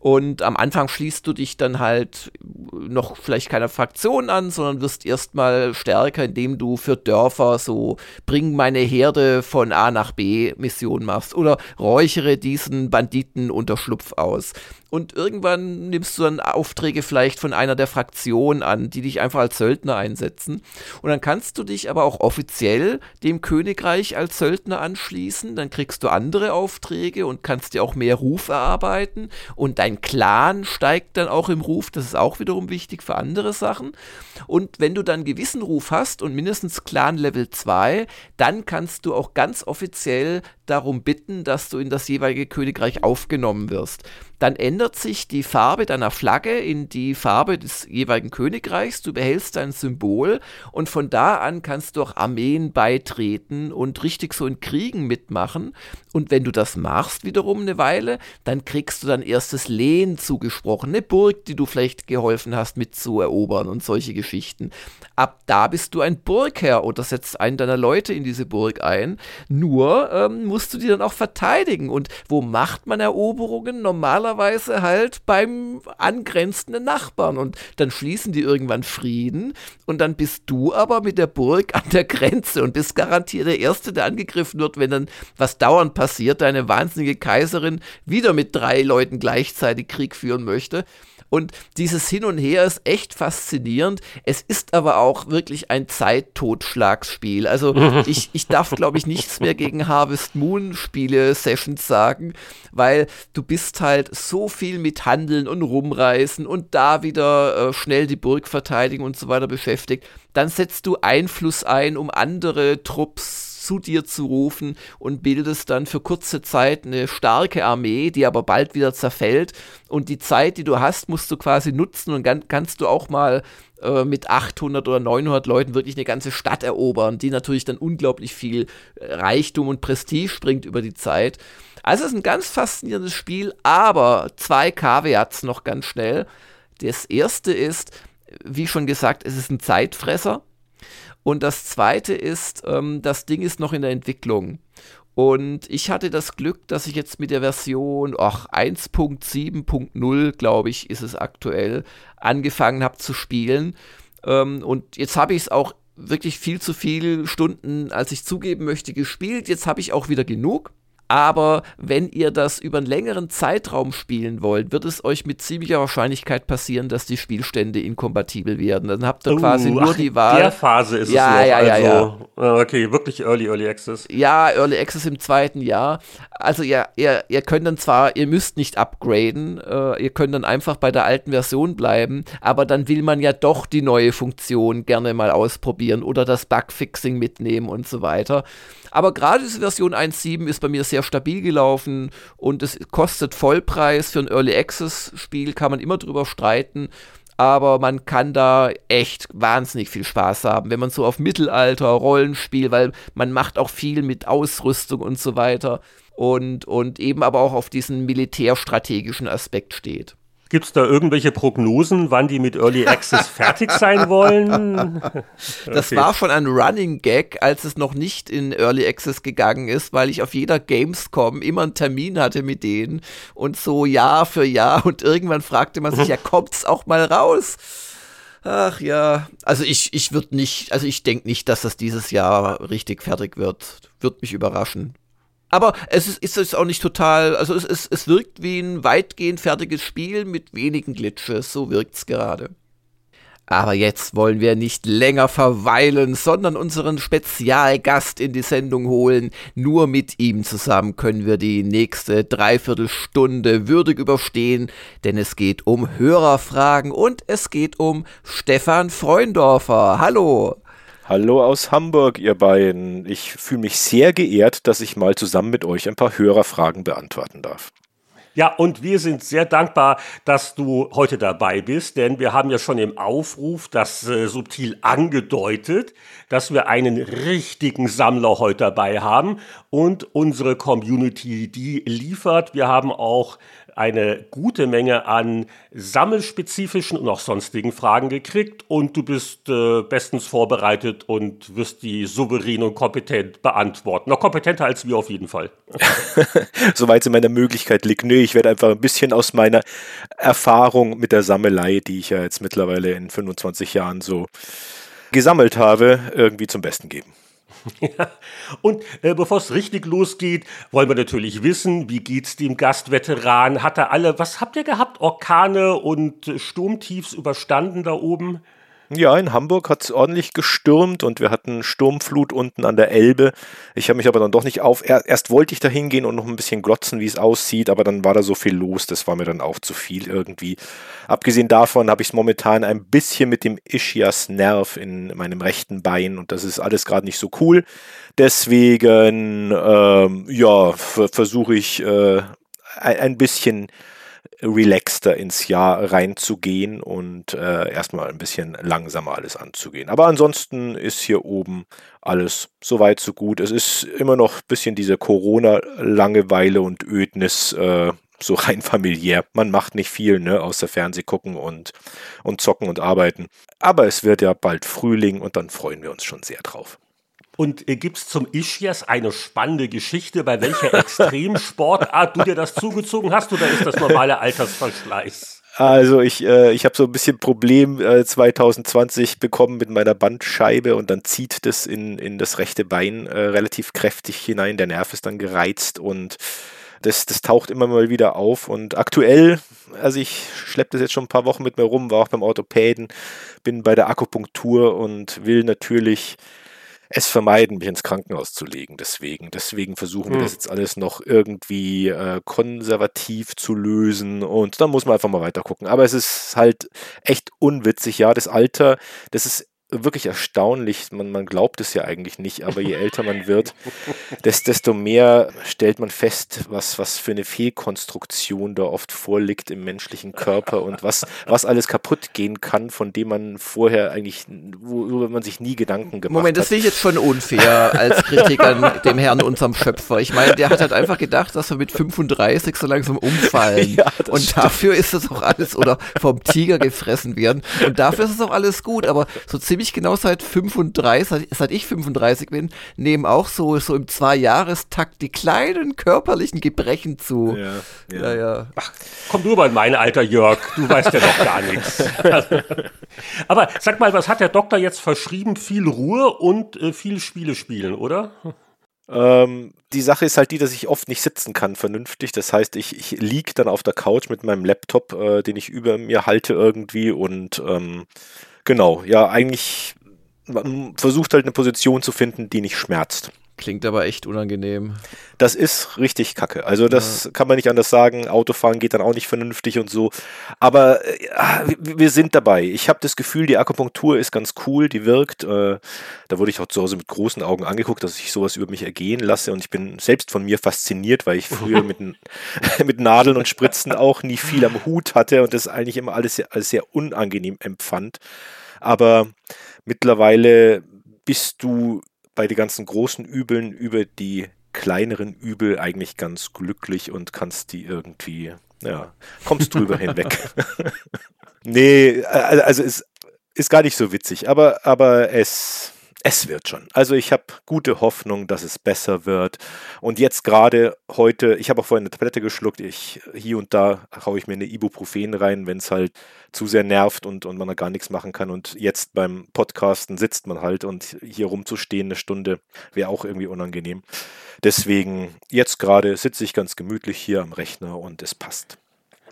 Speaker 2: Und am Anfang schließt du dich dann halt noch vielleicht keiner Fraktion an, sondern wirst erstmal stärker, indem du für Dörfer so bring meine Herde von A nach B Mission machst oder räuchere diesen Banditen Unterschlupf aus. Und irgendwann nimmst du dann Aufträge vielleicht von einer der Fraktionen an, die dich einfach als Söldner einsetzen. Und dann kannst du dich aber auch offiziell dem Königreich als Söldner anschließen. Dann kriegst du andere Aufträge und kannst dir auch mehr Ruf erarbeiten. Und dein Clan steigt dann auch im Ruf. Das ist auch wiederum wichtig für andere Sachen. Und wenn du dann gewissen Ruf hast und mindestens Clan Level 2, dann kannst du auch ganz offiziell darum bitten, dass du in das jeweilige Königreich aufgenommen wirst dann ändert sich die Farbe deiner Flagge in die Farbe des jeweiligen Königreichs. Du behältst dein Symbol und von da an kannst du auch Armeen beitreten und richtig so in Kriegen mitmachen. Und wenn du das machst, wiederum eine Weile, dann kriegst du dein erstes Lehen zugesprochen, eine Burg, die du vielleicht geholfen hast mit zu erobern und solche Geschichten. Ab da bist du ein Burgherr oder setzt einen deiner Leute in diese Burg ein. Nur ähm, musst du die dann auch verteidigen. Und wo macht man Eroberungen? Normalerweise halt beim angrenzenden Nachbarn und dann schließen die irgendwann Frieden und dann bist du aber mit der Burg an der Grenze und bist garantiert der Erste, der angegriffen wird, wenn dann was dauernd passiert, deine wahnsinnige Kaiserin wieder mit drei Leuten gleichzeitig Krieg führen möchte. Und dieses Hin und Her ist echt faszinierend. Es ist aber auch wirklich ein Zeittotschlagsspiel. Also ich, ich darf, glaube ich, nichts mehr gegen Harvest Moon Spiele Sessions sagen, weil du bist halt so viel mit Handeln und Rumreißen und da wieder äh, schnell die Burg verteidigen und so weiter beschäftigt. Dann setzt du Einfluss ein, um andere Trupps zu dir zu rufen und bildest dann für kurze Zeit eine starke Armee, die aber bald wieder zerfällt. Und die Zeit, die du hast, musst du quasi nutzen und kannst du auch mal äh, mit 800 oder 900 Leuten wirklich eine ganze Stadt erobern, die natürlich dann unglaublich viel äh, Reichtum und Prestige bringt über die Zeit. Also es ist ein ganz faszinierendes Spiel, aber zwei Kaviats noch ganz schnell. Das erste ist, wie schon gesagt, es ist ein Zeitfresser. Und das zweite ist, ähm, das Ding ist noch in der Entwicklung. Und ich hatte das Glück, dass ich jetzt mit der Version 1.7.0, glaube ich, ist es aktuell, angefangen habe zu spielen. Ähm, und jetzt habe ich es auch wirklich viel zu viele Stunden, als ich zugeben möchte, gespielt. Jetzt habe ich auch wieder genug. Aber wenn ihr das über einen längeren Zeitraum spielen wollt, wird es euch mit ziemlicher Wahrscheinlichkeit passieren, dass die Spielstände inkompatibel werden. Dann habt ihr uh, quasi nur ach, die Wahl.
Speaker 1: Der Phase ist
Speaker 2: ja,
Speaker 1: es noch.
Speaker 2: Ja, ja,
Speaker 1: also, ja. Okay, wirklich Early, Early Access.
Speaker 2: Ja, Early Access im zweiten Jahr. Also ja, ihr, ihr könnt dann zwar, ihr müsst nicht upgraden, äh, ihr könnt dann einfach bei der alten Version bleiben, aber dann will man ja doch die neue Funktion gerne mal ausprobieren oder das Bugfixing mitnehmen und so weiter. Aber gerade diese Version 1.7 ist bei mir sehr stabil gelaufen und es kostet Vollpreis für ein Early Access Spiel, kann man immer drüber streiten. aber man kann da echt wahnsinnig viel Spaß haben, wenn man so auf Mittelalter, Rollenspiel, weil man macht auch viel mit Ausrüstung und so weiter und, und eben aber auch auf diesen militärstrategischen Aspekt steht.
Speaker 1: Gibt es da irgendwelche Prognosen, wann die mit Early Access fertig sein wollen?
Speaker 2: Das okay. war schon ein Running Gag, als es noch nicht in Early Access gegangen ist, weil ich auf jeder Gamescom immer einen Termin hatte mit denen und so Jahr für Jahr und irgendwann fragte man sich, ja, kommt's auch mal raus? Ach ja, also ich, ich würde nicht, also ich denke nicht, dass das dieses Jahr richtig fertig wird. Wird mich überraschen. Aber es ist, ist es auch nicht total, also es, es, es wirkt wie ein weitgehend fertiges Spiel mit wenigen Glitches, so wirkt es gerade. Aber jetzt wollen wir nicht länger verweilen, sondern unseren Spezialgast in die Sendung holen. Nur mit ihm zusammen können wir die nächste Dreiviertelstunde würdig überstehen, denn es geht um Hörerfragen und es geht um Stefan Freundorfer. Hallo!
Speaker 3: Hallo aus Hamburg, ihr beiden. Ich fühle mich sehr geehrt, dass ich mal zusammen mit euch ein paar Hörerfragen beantworten darf.
Speaker 1: Ja, und wir sind sehr dankbar, dass du heute dabei bist, denn wir haben ja schon im Aufruf das äh, subtil angedeutet, dass wir einen richtigen Sammler heute dabei haben und unsere Community, die liefert. Wir haben auch eine gute Menge an sammelspezifischen und auch sonstigen Fragen gekriegt und du bist äh, bestens vorbereitet und wirst die souverän und kompetent beantworten. Noch kompetenter als wir auf jeden Fall.
Speaker 3: Soweit es in meiner Möglichkeit liegt. Nö, ich werde einfach ein bisschen aus meiner Erfahrung mit der Sammelei, die ich ja jetzt mittlerweile in 25 Jahren so gesammelt habe, irgendwie zum Besten geben.
Speaker 1: Ja. Und äh, bevor es richtig losgeht, wollen wir natürlich wissen, wie geht's dem Gastveteran? Hat er alle, was habt ihr gehabt? Orkane und äh, Sturmtiefs überstanden da oben?
Speaker 3: Ja, in Hamburg hat es ordentlich gestürmt und wir hatten Sturmflut unten an der Elbe. Ich habe mich aber dann doch nicht auf. Erst wollte ich da hingehen und noch ein bisschen glotzen, wie es aussieht, aber dann war da so viel los, das war mir dann auch zu viel irgendwie. Abgesehen davon habe ich es momentan ein bisschen mit dem Ischias Nerv in meinem rechten Bein und das ist alles gerade nicht so cool. Deswegen, ähm, ja, versuche ich äh, ein bisschen relaxter ins Jahr reinzugehen und äh, erstmal ein bisschen langsamer alles anzugehen. Aber ansonsten ist hier oben alles soweit so gut. Es ist immer noch ein bisschen diese Corona-Langeweile und Ödnis, äh, so rein familiär. Man macht nicht viel, ne, außer Fernseh gucken und, und zocken und arbeiten. Aber es wird ja bald Frühling und dann freuen wir uns schon sehr drauf.
Speaker 1: Und äh, gibt es zum Ischias eine spannende Geschichte, bei welcher Extremsportart du dir das zugezogen hast oder ist das normale Altersverschleiß?
Speaker 3: Also ich, äh, ich habe so ein bisschen Problem äh, 2020 bekommen mit meiner Bandscheibe und dann zieht das in, in das rechte Bein äh, relativ kräftig hinein. Der Nerv ist dann gereizt und das, das taucht immer mal wieder auf. Und aktuell, also ich schleppe das jetzt schon ein paar Wochen mit mir rum, war auch beim Orthopäden, bin bei der Akupunktur und will natürlich es vermeiden, mich ins Krankenhaus zu legen. Deswegen, deswegen versuchen wir das hm. jetzt alles noch irgendwie äh, konservativ zu lösen und dann muss man einfach mal weiter gucken. Aber es ist halt echt unwitzig, ja, das Alter, das ist wirklich erstaunlich. Man, man glaubt es ja eigentlich nicht, aber je älter man wird, desto mehr stellt man fest, was, was für eine Fehlkonstruktion da oft vorliegt im menschlichen Körper und was, was alles kaputt gehen kann, von dem man vorher eigentlich, worüber man sich nie Gedanken gemacht hat.
Speaker 2: Moment, das sehe ich jetzt schon unfair als Kritik an dem Herrn, unserem Schöpfer. Ich meine, der hat halt einfach gedacht, dass wir mit 35 so langsam umfallen. Ja, und stimmt. dafür ist es auch alles, oder vom Tiger gefressen werden. Und dafür ist es auch alles gut, aber so ziemlich ziemlich genau seit 35, seit, seit ich 35 bin, nehmen auch so, so im Zweijahrestakt die kleinen körperlichen Gebrechen zu. Ja,
Speaker 1: ja. ja, ja. Ach, komm du mal in mein Alter, Jörg. Du weißt ja doch gar nichts. Aber sag mal, was hat der Doktor jetzt verschrieben? Viel Ruhe und äh, viel Spiele spielen, oder?
Speaker 3: Ähm, die Sache ist halt die, dass ich oft nicht sitzen kann vernünftig. Das heißt, ich, ich liege dann auf der Couch mit meinem Laptop, äh, den ich über mir halte irgendwie und ähm, Genau, ja, eigentlich man versucht halt eine Position zu finden, die nicht schmerzt.
Speaker 2: Klingt aber echt unangenehm.
Speaker 3: Das ist richtig kacke. Also das ja. kann man nicht anders sagen. Autofahren geht dann auch nicht vernünftig und so. Aber äh, wir sind dabei. Ich habe das Gefühl, die Akupunktur ist ganz cool, die wirkt. Äh, da wurde ich auch zu Hause mit großen Augen angeguckt, dass ich sowas über mich ergehen lasse. Und ich bin selbst von mir fasziniert, weil ich früher mit, mit Nadeln und Spritzen auch nie viel am Hut hatte und das eigentlich immer alles sehr, alles sehr unangenehm empfand. Aber mittlerweile bist du bei den ganzen großen Übeln über die kleineren Übel eigentlich ganz glücklich und kannst die irgendwie, ja, kommst drüber hinweg. nee, also es ist gar nicht so witzig, aber, aber es, es wird schon. Also ich habe gute Hoffnung, dass es besser wird. Und jetzt gerade heute, ich habe auch vorhin eine Tablette geschluckt, ich hier und da haue ich mir eine Ibuprofen rein, wenn es halt zu sehr nervt und, und man da gar nichts machen kann. Und jetzt beim Podcasten sitzt man halt und hier rumzustehen eine Stunde wäre auch irgendwie unangenehm. Deswegen, jetzt gerade sitze ich ganz gemütlich hier am Rechner und es passt.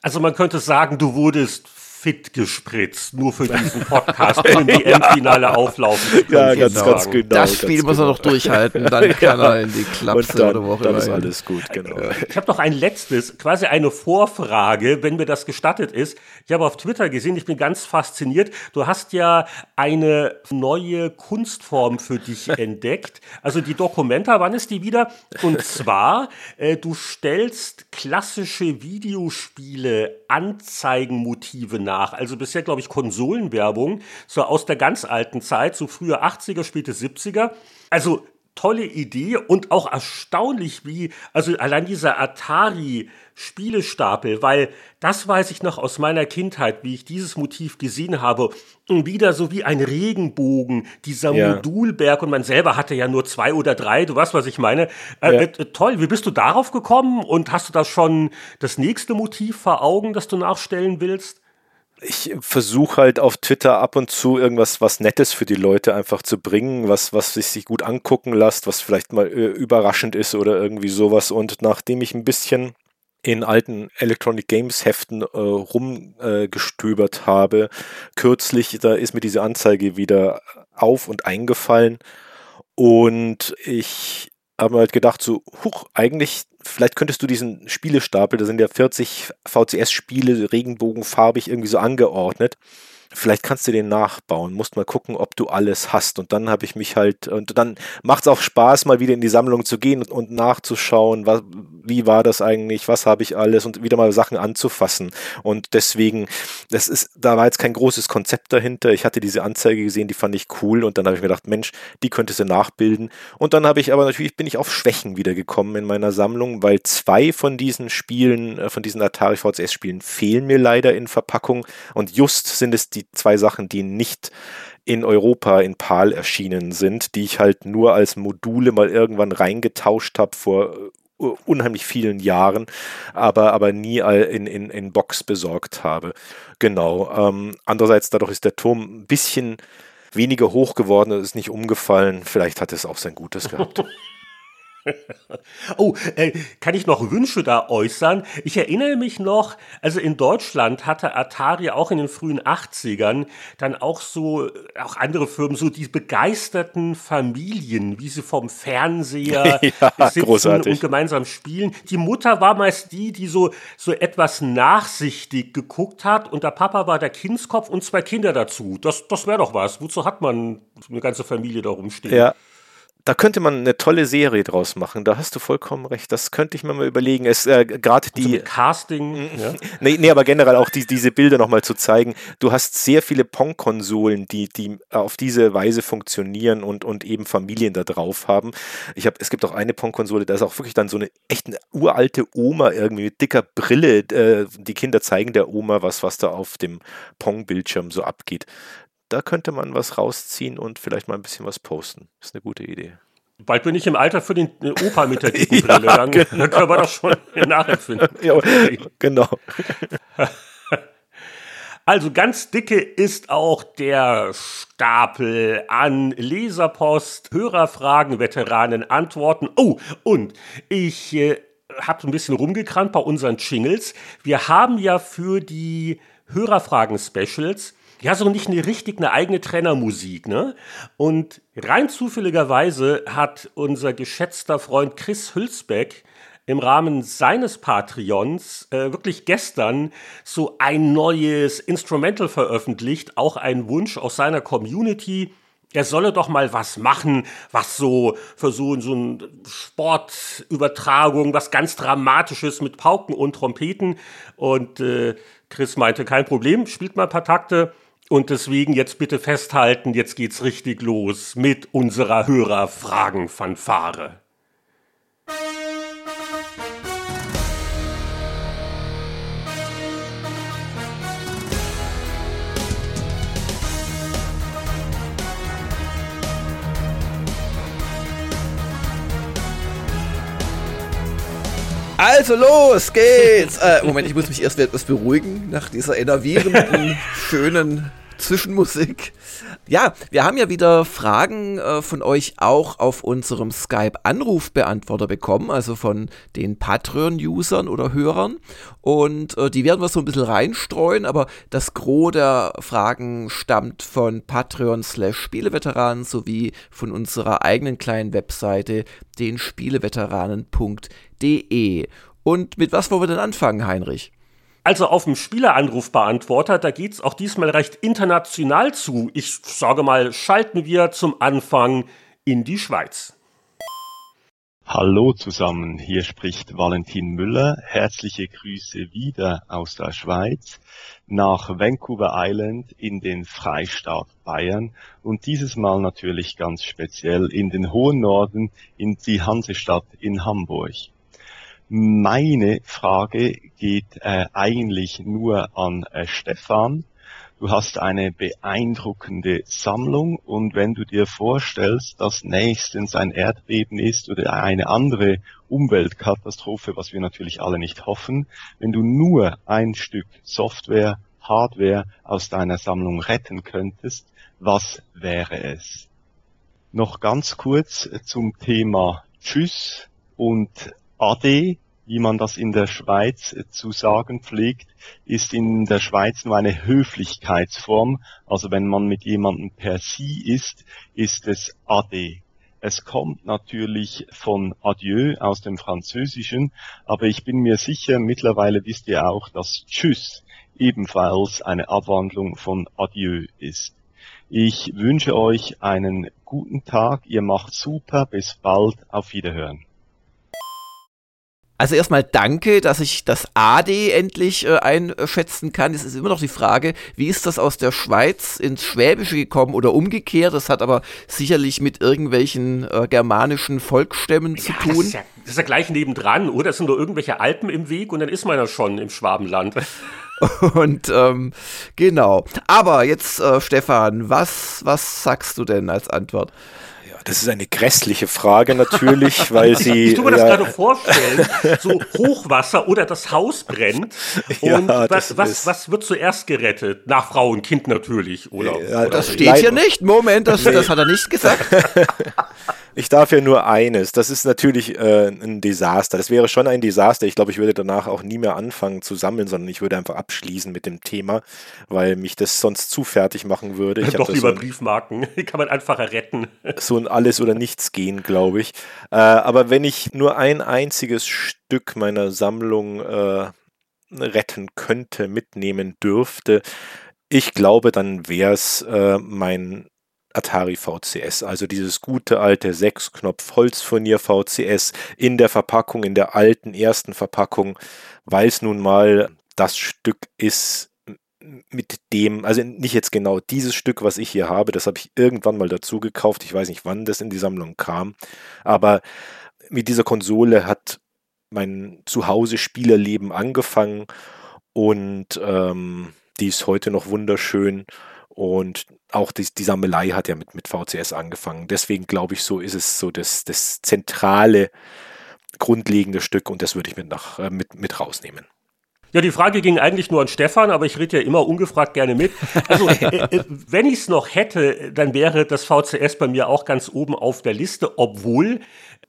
Speaker 1: Also man könnte sagen, du wurdest fit gespritzt, nur für diesen Podcast und die Endfinale auflaufen.
Speaker 2: Ja, ganz, genau. ganz genau. Das Spiel muss er noch genau. durchhalten, dann kann er in die Klapse
Speaker 3: dann, Woche Dann ist alles gut, genau.
Speaker 1: Ich habe noch ein letztes, quasi eine Vorfrage, wenn mir das gestattet ist. Ich habe auf Twitter gesehen, ich bin ganz fasziniert. Du hast ja eine neue Kunstform für dich entdeckt. Also die Dokumenta, wann ist die wieder? Und zwar, äh, du stellst klassische Videospiele Anzeigenmotive nach. Also bisher, glaube ich, Konsolenwerbung, so aus der ganz alten Zeit, so frühe 80er, späte 70er. Also tolle Idee und auch erstaunlich, wie, also allein dieser Atari Spielestapel, weil das weiß ich noch aus meiner Kindheit, wie ich dieses Motiv gesehen habe. Und wieder so wie ein Regenbogen, dieser ja. Modulberg und man selber hatte ja nur zwei oder drei, du weißt, was ich meine. Äh, ja. äh, toll, wie bist du darauf gekommen und hast du da schon das nächste Motiv vor Augen, das du nachstellen willst?
Speaker 3: Ich versuche halt auf Twitter ab und zu irgendwas was Nettes für die Leute einfach zu bringen, was, was sich gut angucken lässt, was vielleicht mal äh, überraschend ist oder irgendwie sowas. Und nachdem ich ein bisschen in alten Electronic Games Heften äh, rumgestöbert äh, habe, kürzlich, da ist mir diese Anzeige wieder auf und eingefallen. Und ich habe mir halt gedacht, so, huch, eigentlich vielleicht könntest du diesen Spielestapel, da sind ja 40 VCS-Spiele regenbogenfarbig irgendwie so angeordnet vielleicht kannst du den nachbauen, musst mal gucken, ob du alles hast. Und dann habe ich mich halt, und dann macht es auch Spaß, mal wieder in die Sammlung zu gehen und, und nachzuschauen, was, wie war das eigentlich, was habe ich alles und wieder mal Sachen anzufassen. Und deswegen, das ist, da war jetzt kein großes Konzept dahinter. Ich hatte diese Anzeige gesehen, die fand ich cool und dann habe ich mir gedacht, Mensch, die könntest du nachbilden. Und dann habe ich aber natürlich, bin ich auf Schwächen wiedergekommen in meiner Sammlung, weil zwei von diesen Spielen, äh, von diesen Atari VCS-Spielen fehlen mir leider in Verpackung und just sind es die die zwei Sachen, die nicht in Europa in PAL erschienen sind, die ich halt nur als Module mal irgendwann reingetauscht habe vor äh, unheimlich vielen Jahren, aber, aber nie in, in, in Box besorgt habe. Genau. Ähm, andererseits, dadurch ist der Turm ein bisschen weniger hoch geworden, ist nicht umgefallen. Vielleicht hat es auch sein Gutes gehabt.
Speaker 1: oh, äh, kann ich noch Wünsche da äußern? Ich erinnere mich noch, also in Deutschland hatte Atari auch in den frühen 80ern dann auch so, auch andere Firmen, so die begeisterten Familien, wie sie vom Fernseher ja, sitzen großartig. und gemeinsam spielen. Die Mutter war meist die, die so, so etwas nachsichtig geguckt hat und der Papa war der Kindskopf und zwei Kinder dazu. Das, das wäre doch was. Wozu hat man eine ganze Familie da rumstehen?
Speaker 3: Ja, da könnte man eine tolle Serie draus machen. Da hast du vollkommen recht. Das könnte ich mir mal überlegen. Es äh, gerade die
Speaker 1: also Casting. Mhm.
Speaker 3: Ja. Nee, nee, aber generell auch die, diese Bilder nochmal zu zeigen. Du hast sehr viele Pong-Konsolen, die, die auf diese Weise funktionieren und, und eben Familien da drauf haben. Ich habe, es gibt auch eine Pong-Konsole, da ist auch wirklich dann so eine echt eine uralte Oma irgendwie mit dicker Brille. Äh, die Kinder zeigen der Oma was, was da auf dem Pong-Bildschirm so abgeht da könnte man was rausziehen und vielleicht mal ein bisschen was posten. Das ist eine gute Idee.
Speaker 1: Bald bin ich im Alter für den Opa mit der dicken Brille. ja, dann, genau. dann, können wir das schon nachempfinden. ja,
Speaker 3: genau.
Speaker 1: Also ganz dicke ist auch der Stapel an Leserpost, Hörerfragen, Veteranen, Antworten. Oh, und ich äh, habe ein bisschen rumgekannt bei unseren Jingles. Wir haben ja für die Hörerfragen-Specials ja, so nicht eine richtig eine eigene Trennermusik, ne? Und rein zufälligerweise hat unser geschätzter Freund Chris Hülsbeck im Rahmen seines Patreons äh, wirklich gestern so ein neues Instrumental veröffentlicht, auch ein Wunsch aus seiner Community. Er solle doch mal was machen, was so für so, so eine Sportübertragung, was ganz Dramatisches mit Pauken und Trompeten. Und äh, Chris meinte, kein Problem, spielt mal ein paar Takte. Und deswegen jetzt bitte festhalten, jetzt geht's richtig los mit unserer Hörerfragen-Fanfare.
Speaker 2: Also los geht's! Äh, Moment, ich muss mich erst etwas beruhigen nach dieser enervierenden, schönen Zwischenmusik. Ja, wir haben ja wieder Fragen äh, von euch auch auf unserem Skype-Anrufbeantworter bekommen, also von den Patreon-Usern oder Hörern. Und äh, die werden wir so ein bisschen reinstreuen, aber das Gros der Fragen stammt von Patreon slash Spieleveteranen sowie von unserer eigenen kleinen Webseite, den Spieleveteranen.de. Und mit was wollen wir denn anfangen, Heinrich?
Speaker 1: Also auf dem Spieleranrufbeantworter, da geht's auch diesmal recht international zu. Ich sage mal, schalten wir zum Anfang in die Schweiz.
Speaker 4: Hallo zusammen, hier spricht Valentin Müller. Herzliche Grüße wieder aus der Schweiz nach Vancouver Island in den Freistaat Bayern und dieses Mal natürlich ganz speziell in den hohen Norden in die Hansestadt in Hamburg. Meine Frage geht äh, eigentlich nur an äh, Stefan. Du hast eine beeindruckende Sammlung und wenn du dir vorstellst, dass nächstens ein Erdbeben ist oder eine andere Umweltkatastrophe, was wir natürlich alle nicht hoffen, wenn du nur ein Stück Software, Hardware aus deiner Sammlung retten könntest, was wäre es? Noch ganz kurz zum Thema Tschüss und Ade, wie man das in der Schweiz zu sagen pflegt, ist in der Schweiz nur eine Höflichkeitsform. Also wenn man mit jemandem per Sie ist, ist es Ade. Es kommt natürlich von Adieu aus dem Französischen, aber ich bin mir sicher, mittlerweile wisst ihr auch, dass Tschüss ebenfalls eine Abwandlung von Adieu ist. Ich wünsche euch einen guten Tag, ihr macht super, bis bald, auf Wiederhören.
Speaker 2: Also erstmal danke, dass ich das AD endlich äh, einschätzen kann. Es ist immer noch die Frage, wie ist das aus der Schweiz ins Schwäbische gekommen oder umgekehrt? Das hat aber sicherlich mit irgendwelchen äh, germanischen Volksstämmen ja, zu tun. Das
Speaker 1: ist, ja, das ist ja gleich nebendran, oder? Es sind nur irgendwelche Alpen im Weg und dann ist man ja schon im Schwabenland.
Speaker 2: Und ähm, genau. Aber jetzt, äh, Stefan, was, was sagst du denn als Antwort?
Speaker 3: Das ist eine grässliche Frage natürlich, weil sie.
Speaker 1: Ich tue mir das gerade vorstellen. So Hochwasser oder das Haus brennt. Und ja, was, was, was wird zuerst gerettet? Nach Frau und Kind natürlich, oder?
Speaker 2: Ja, oder das steht hier nicht. Moment, das, das hat er nicht gesagt.
Speaker 3: Ich darf ja nur eines. Das ist natürlich äh, ein Desaster. Das wäre schon ein Desaster. Ich glaube, ich würde danach auch nie mehr anfangen zu sammeln, sondern ich würde einfach abschließen mit dem Thema, weil mich das sonst zu fertig machen würde. Ich
Speaker 1: Doch lieber so Briefmarken. Die kann man einfacher retten.
Speaker 3: So ein Alles- oder Nichts gehen, glaube ich. Äh, aber wenn ich nur ein einziges Stück meiner Sammlung äh, retten könnte, mitnehmen dürfte, ich glaube, dann wäre es äh, mein Atari VCS, also dieses gute alte Sechsknopf Holzfurnier VCS in der Verpackung, in der alten ersten Verpackung, weil es nun mal das Stück ist, mit dem, also nicht jetzt genau dieses Stück, was ich hier habe, das habe ich irgendwann mal dazu gekauft. Ich weiß nicht, wann das in die Sammlung kam, aber mit dieser Konsole hat mein Zuhause-Spielerleben angefangen und ähm, die ist heute noch wunderschön und auch die, die Sammelei hat ja mit, mit VCS angefangen. Deswegen glaube ich, so ist es so das, das zentrale, grundlegende Stück und das würde ich mit, nach, äh, mit, mit rausnehmen.
Speaker 1: Ja, die Frage ging eigentlich nur an Stefan, aber ich rede ja immer ungefragt gerne mit. Also, äh, äh, wenn ich es noch hätte, dann wäre das VCS bei mir auch ganz oben auf der Liste, obwohl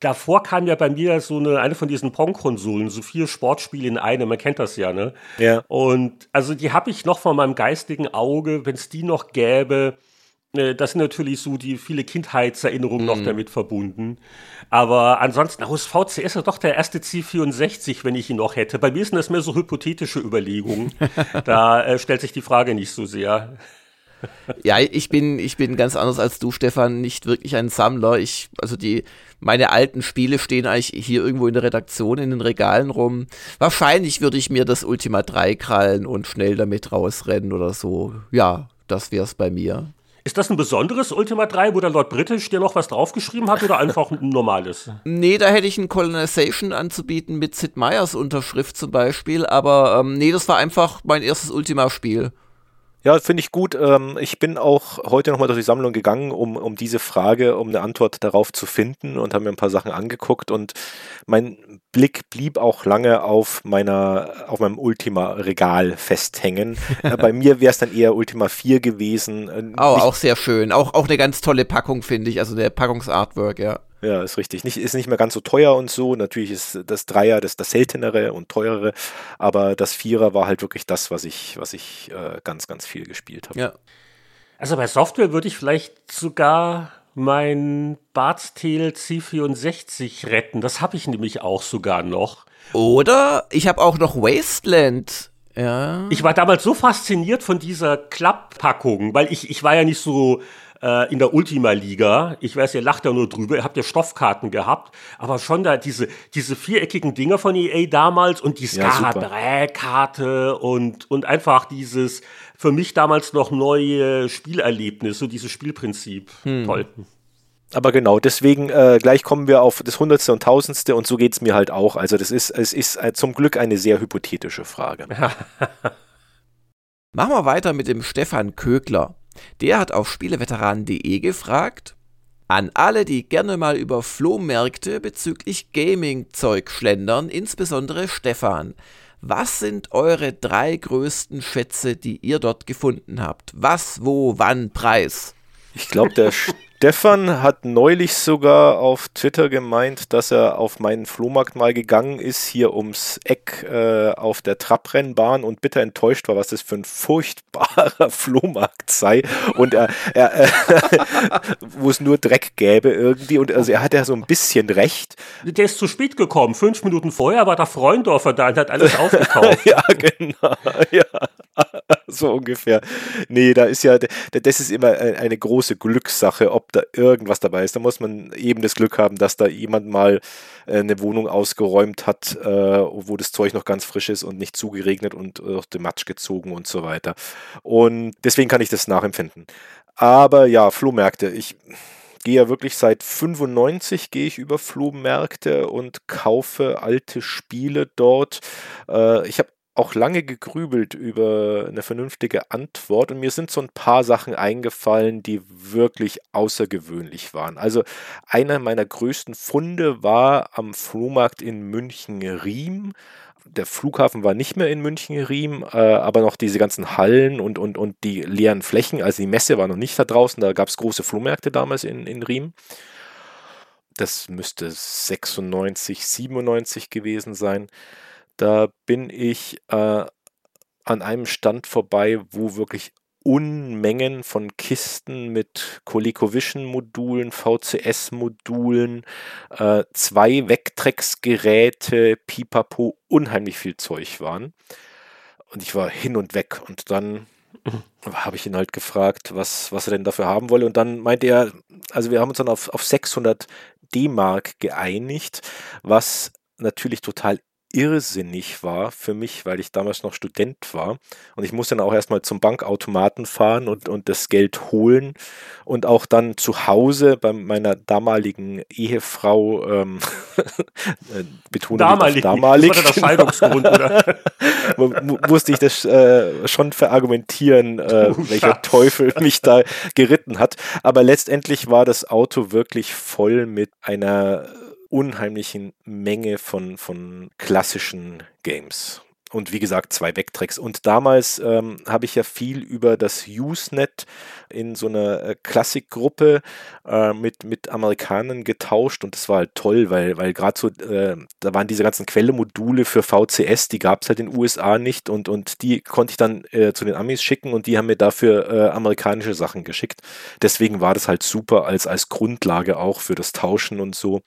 Speaker 1: davor kam ja bei mir so eine, eine von diesen Pong-Konsolen, so vier Sportspiele in einem, man kennt das ja, ne?
Speaker 3: Ja.
Speaker 1: Und also die habe ich noch vor meinem geistigen Auge, wenn es die noch gäbe, das sind natürlich so die viele Kindheitserinnerungen noch
Speaker 2: Mhm.
Speaker 1: damit verbunden. Aber ansonsten, aus VCS ist ja doch der erste C64, wenn ich ihn noch hätte. Bei mir sind das mehr so hypothetische Überlegungen. da äh, stellt sich die Frage nicht so sehr.
Speaker 2: Ja, ich bin, ich bin ganz anders als du, Stefan, nicht wirklich ein Sammler. Ich, also die, meine alten Spiele stehen eigentlich hier irgendwo in der Redaktion in den Regalen rum. Wahrscheinlich würde ich mir das Ultima 3 krallen und schnell damit rausrennen oder so. Ja, das wär's bei mir.
Speaker 1: Ist das ein besonderes Ultima 3, wo der Lord British dir noch was draufgeschrieben hat oder einfach ein normales?
Speaker 2: Nee, da hätte ich ein Colonization anzubieten mit Sid Meier's Unterschrift zum Beispiel, aber ähm, nee, das war einfach mein erstes Ultima-Spiel.
Speaker 3: Ja, finde ich gut. Ähm, ich bin auch heute nochmal durch die Sammlung gegangen, um, um diese Frage, um eine Antwort darauf zu finden und habe mir ein paar Sachen angeguckt und mein Blick blieb auch lange auf meiner, auf meinem Ultima-Regal festhängen. Äh, Bei mir wäre es dann eher Ultima 4 gewesen.
Speaker 2: Oh,
Speaker 3: nicht-
Speaker 2: auch sehr schön. Auch, auch eine ganz tolle Packung, finde ich. Also der Packungsartwork, ja.
Speaker 3: Ja, ist richtig. Nicht, ist nicht mehr ganz so teuer und so. Natürlich ist das Dreier das, das seltenere und teurere, aber das Vierer war halt wirklich das, was ich, was ich äh, ganz, ganz viel gespielt habe.
Speaker 2: Ja.
Speaker 1: Also bei Software würde ich vielleicht sogar mein Bart's Tale C64 retten. Das habe ich nämlich auch sogar noch.
Speaker 2: Oder ich habe auch noch Wasteland. Ja.
Speaker 1: Ich war damals so fasziniert von dieser Klapppackung, weil ich, ich war ja nicht so äh, in der Ultima-Liga. Ich weiß, ihr lacht ja nur drüber, ihr habt ja Stoffkarten gehabt, aber schon da diese, diese viereckigen Dinger von EA damals und die
Speaker 3: Ja, super.
Speaker 1: Scarabräe-Karte und, und einfach dieses für mich damals noch neue Spielerlebnis, so dieses Spielprinzip. Toll.
Speaker 3: Aber genau, deswegen äh, gleich kommen wir auf das Hundertste und Tausendste und so geht es mir halt auch. Also das ist, es ist äh, zum Glück eine sehr hypothetische Frage.
Speaker 2: Machen wir weiter mit dem Stefan Kögler. Der hat auf spieleveteranen.de gefragt, an alle, die gerne mal über Flohmärkte bezüglich Gaming-Zeug schlendern, insbesondere Stefan. Was sind eure drei größten Schätze, die ihr dort gefunden habt? Was, wo, wann, Preis?
Speaker 3: Ich glaube, der Stefan hat neulich sogar auf Twitter gemeint, dass er auf meinen Flohmarkt mal gegangen ist, hier ums Eck äh, auf der Trabrennbahn und bitter enttäuscht war, was das für ein furchtbarer Flohmarkt sei und er, er, äh, wo es nur Dreck gäbe irgendwie und also er hat ja so ein bisschen recht.
Speaker 1: Der ist zu spät gekommen. Fünf Minuten vorher war der Freundorfer da und hat alles aufgekauft.
Speaker 3: ja, genau. Ja, so ungefähr. Nee, da ist ja, das ist immer ein- eine große Glückssache, ob da irgendwas dabei ist. Da muss man eben das Glück haben, dass da jemand mal äh, eine Wohnung ausgeräumt hat, äh, wo das Zeug noch ganz frisch ist und nicht zugeregnet und durch den Matsch gezogen und so weiter. Und deswegen kann ich das nachempfinden. Aber ja, Flohmärkte, ich gehe ja wirklich seit 95 gehe ich über Flohmärkte und kaufe alte Spiele dort. Äh, ich habe auch lange gegrübelt über eine vernünftige Antwort und mir sind so ein paar Sachen eingefallen, die wirklich außergewöhnlich waren. Also einer meiner größten Funde war am Flohmarkt in München-Riem. Der Flughafen war nicht mehr in München-Riem, äh, aber noch diese ganzen Hallen und, und, und die leeren Flächen. Also die Messe war noch nicht da draußen, da gab es große Flohmärkte damals in, in Riem. Das müsste 96, 97 gewesen sein. Da bin ich äh, an einem Stand vorbei, wo wirklich Unmengen von Kisten mit ColecoVision-Modulen, VCS-Modulen, äh, zwei Vectrex-Geräte, Pipapo, unheimlich viel Zeug waren. Und ich war hin und weg. Und dann habe ich ihn halt gefragt, was, was er denn dafür haben wolle. Und dann meinte er, also wir haben uns dann auf, auf 600 D-Mark geeinigt, was natürlich total irrsinnig war für mich, weil ich damals noch Student war. Und ich musste dann auch erstmal zum Bankautomaten fahren und, und das Geld holen. Und auch dann zu Hause bei meiner damaligen Ehefrau, ähm, äh, betone
Speaker 1: Damalig.
Speaker 3: damalig,
Speaker 1: Das war der Scheidungsgrund, oder?
Speaker 3: mu- mu- musste ich das äh, schon verargumentieren, äh, welcher
Speaker 1: Schatz.
Speaker 3: Teufel mich da geritten hat. Aber letztendlich war das Auto wirklich voll mit einer unheimlichen Menge von, von klassischen Games. Und wie gesagt, zwei Vectrex. Und damals ähm, habe ich ja viel über das Usenet in so einer äh, Klassikgruppe äh, mit, mit Amerikanern getauscht und das war halt toll, weil, weil gerade so, äh, da waren diese ganzen Quellemodule für VCS, die gab es halt in den USA nicht und, und die konnte ich dann äh, zu den Amis schicken und die haben mir dafür äh, amerikanische Sachen geschickt. Deswegen war das halt super als, als Grundlage auch für das Tauschen und so.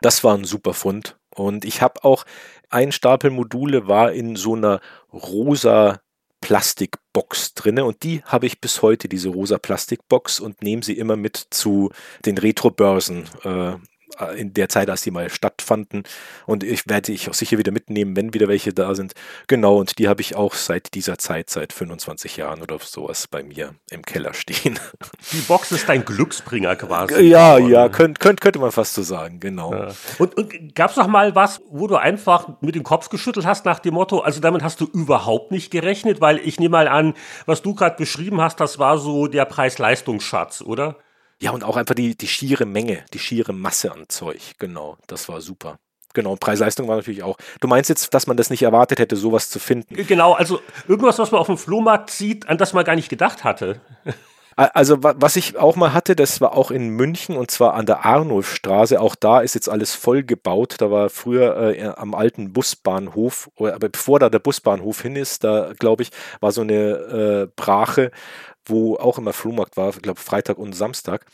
Speaker 3: Das war ein super Fund. Und ich habe auch ein Stapel Module war in so einer rosa Plastikbox drinne und die habe ich bis heute, diese rosa Plastikbox und nehme sie immer mit zu den Retro-Börsen. Äh, in der Zeit, als die mal stattfanden. Und ich werde ich auch sicher wieder mitnehmen, wenn wieder welche da sind. Genau, und die habe ich auch seit dieser Zeit, seit 25 Jahren oder sowas bei mir im Keller stehen.
Speaker 1: Die Box ist dein Glücksbringer quasi.
Speaker 3: Ja, ja, könnt, könnt, könnte man fast so sagen, genau. Ja.
Speaker 1: Und, und gab es noch mal was, wo du einfach mit dem Kopf geschüttelt hast nach dem Motto, also damit hast du überhaupt nicht gerechnet, weil ich nehme mal an, was du gerade beschrieben hast, das war so der Preis-Leistungsschatz, oder?
Speaker 3: Ja, und auch einfach die, die schiere Menge, die schiere Masse an Zeug. Genau, das war super. Genau, Preis-Leistung war natürlich auch. Du meinst jetzt, dass man das nicht erwartet hätte, sowas zu finden?
Speaker 1: Genau, also irgendwas, was man auf dem Flohmarkt sieht, an das man gar nicht gedacht hatte.
Speaker 3: Also was ich auch mal hatte, das war auch in München und zwar an der Arnulfstraße. Auch da ist jetzt alles voll gebaut. Da war früher äh, am alten Busbahnhof, aber bevor da der Busbahnhof hin ist, da glaube ich, war so eine äh, Brache wo auch immer Flohmarkt war, ich glaube Freitag und Samstag.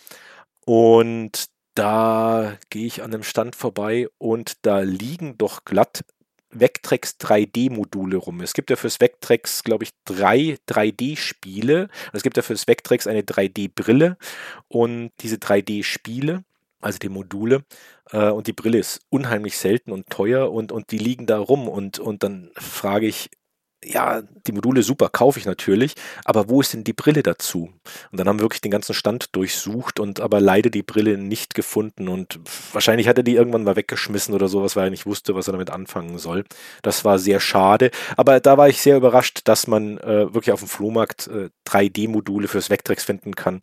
Speaker 3: Und da gehe ich an einem Stand vorbei und da liegen doch glatt Vectrex 3D-Module rum. Es gibt ja fürs Vectrex, glaube ich, drei 3D-Spiele. Es gibt ja fürs Vectrex eine 3D-Brille und diese 3D-Spiele, also die Module, äh, und die Brille ist unheimlich selten und teuer und, und die liegen da rum. Und, und dann frage ich, ja, die Module super, kaufe ich natürlich, aber wo ist denn die Brille dazu? Und dann haben wir wirklich den ganzen Stand durchsucht und aber leider die Brille nicht gefunden und wahrscheinlich hat er die irgendwann mal weggeschmissen oder sowas, weil er nicht wusste, was er damit anfangen soll. Das war sehr schade, aber da war ich sehr überrascht, dass man äh, wirklich auf dem Flohmarkt äh, 3D-Module fürs Vectrex finden kann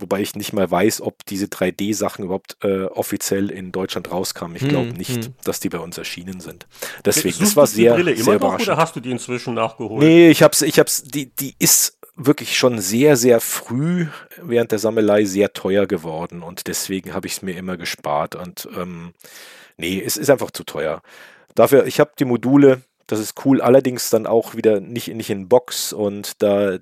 Speaker 3: wobei ich nicht mal weiß, ob diese 3D-Sachen überhaupt äh, offiziell in Deutschland rauskamen. Ich glaube hm, nicht, hm. dass die bei uns erschienen sind. Deswegen, Suchst das war sehr, Brille immer sehr noch,
Speaker 1: Oder hast du die inzwischen nachgeholt?
Speaker 3: Nee, ich hab's, ich hab's, die, die ist wirklich schon sehr, sehr früh während der Sammelei sehr teuer geworden und deswegen habe ich es mir immer gespart und ähm, nee, es ist einfach zu teuer. Dafür, ich habe die Module, das ist cool, allerdings dann auch wieder nicht, nicht in Box und da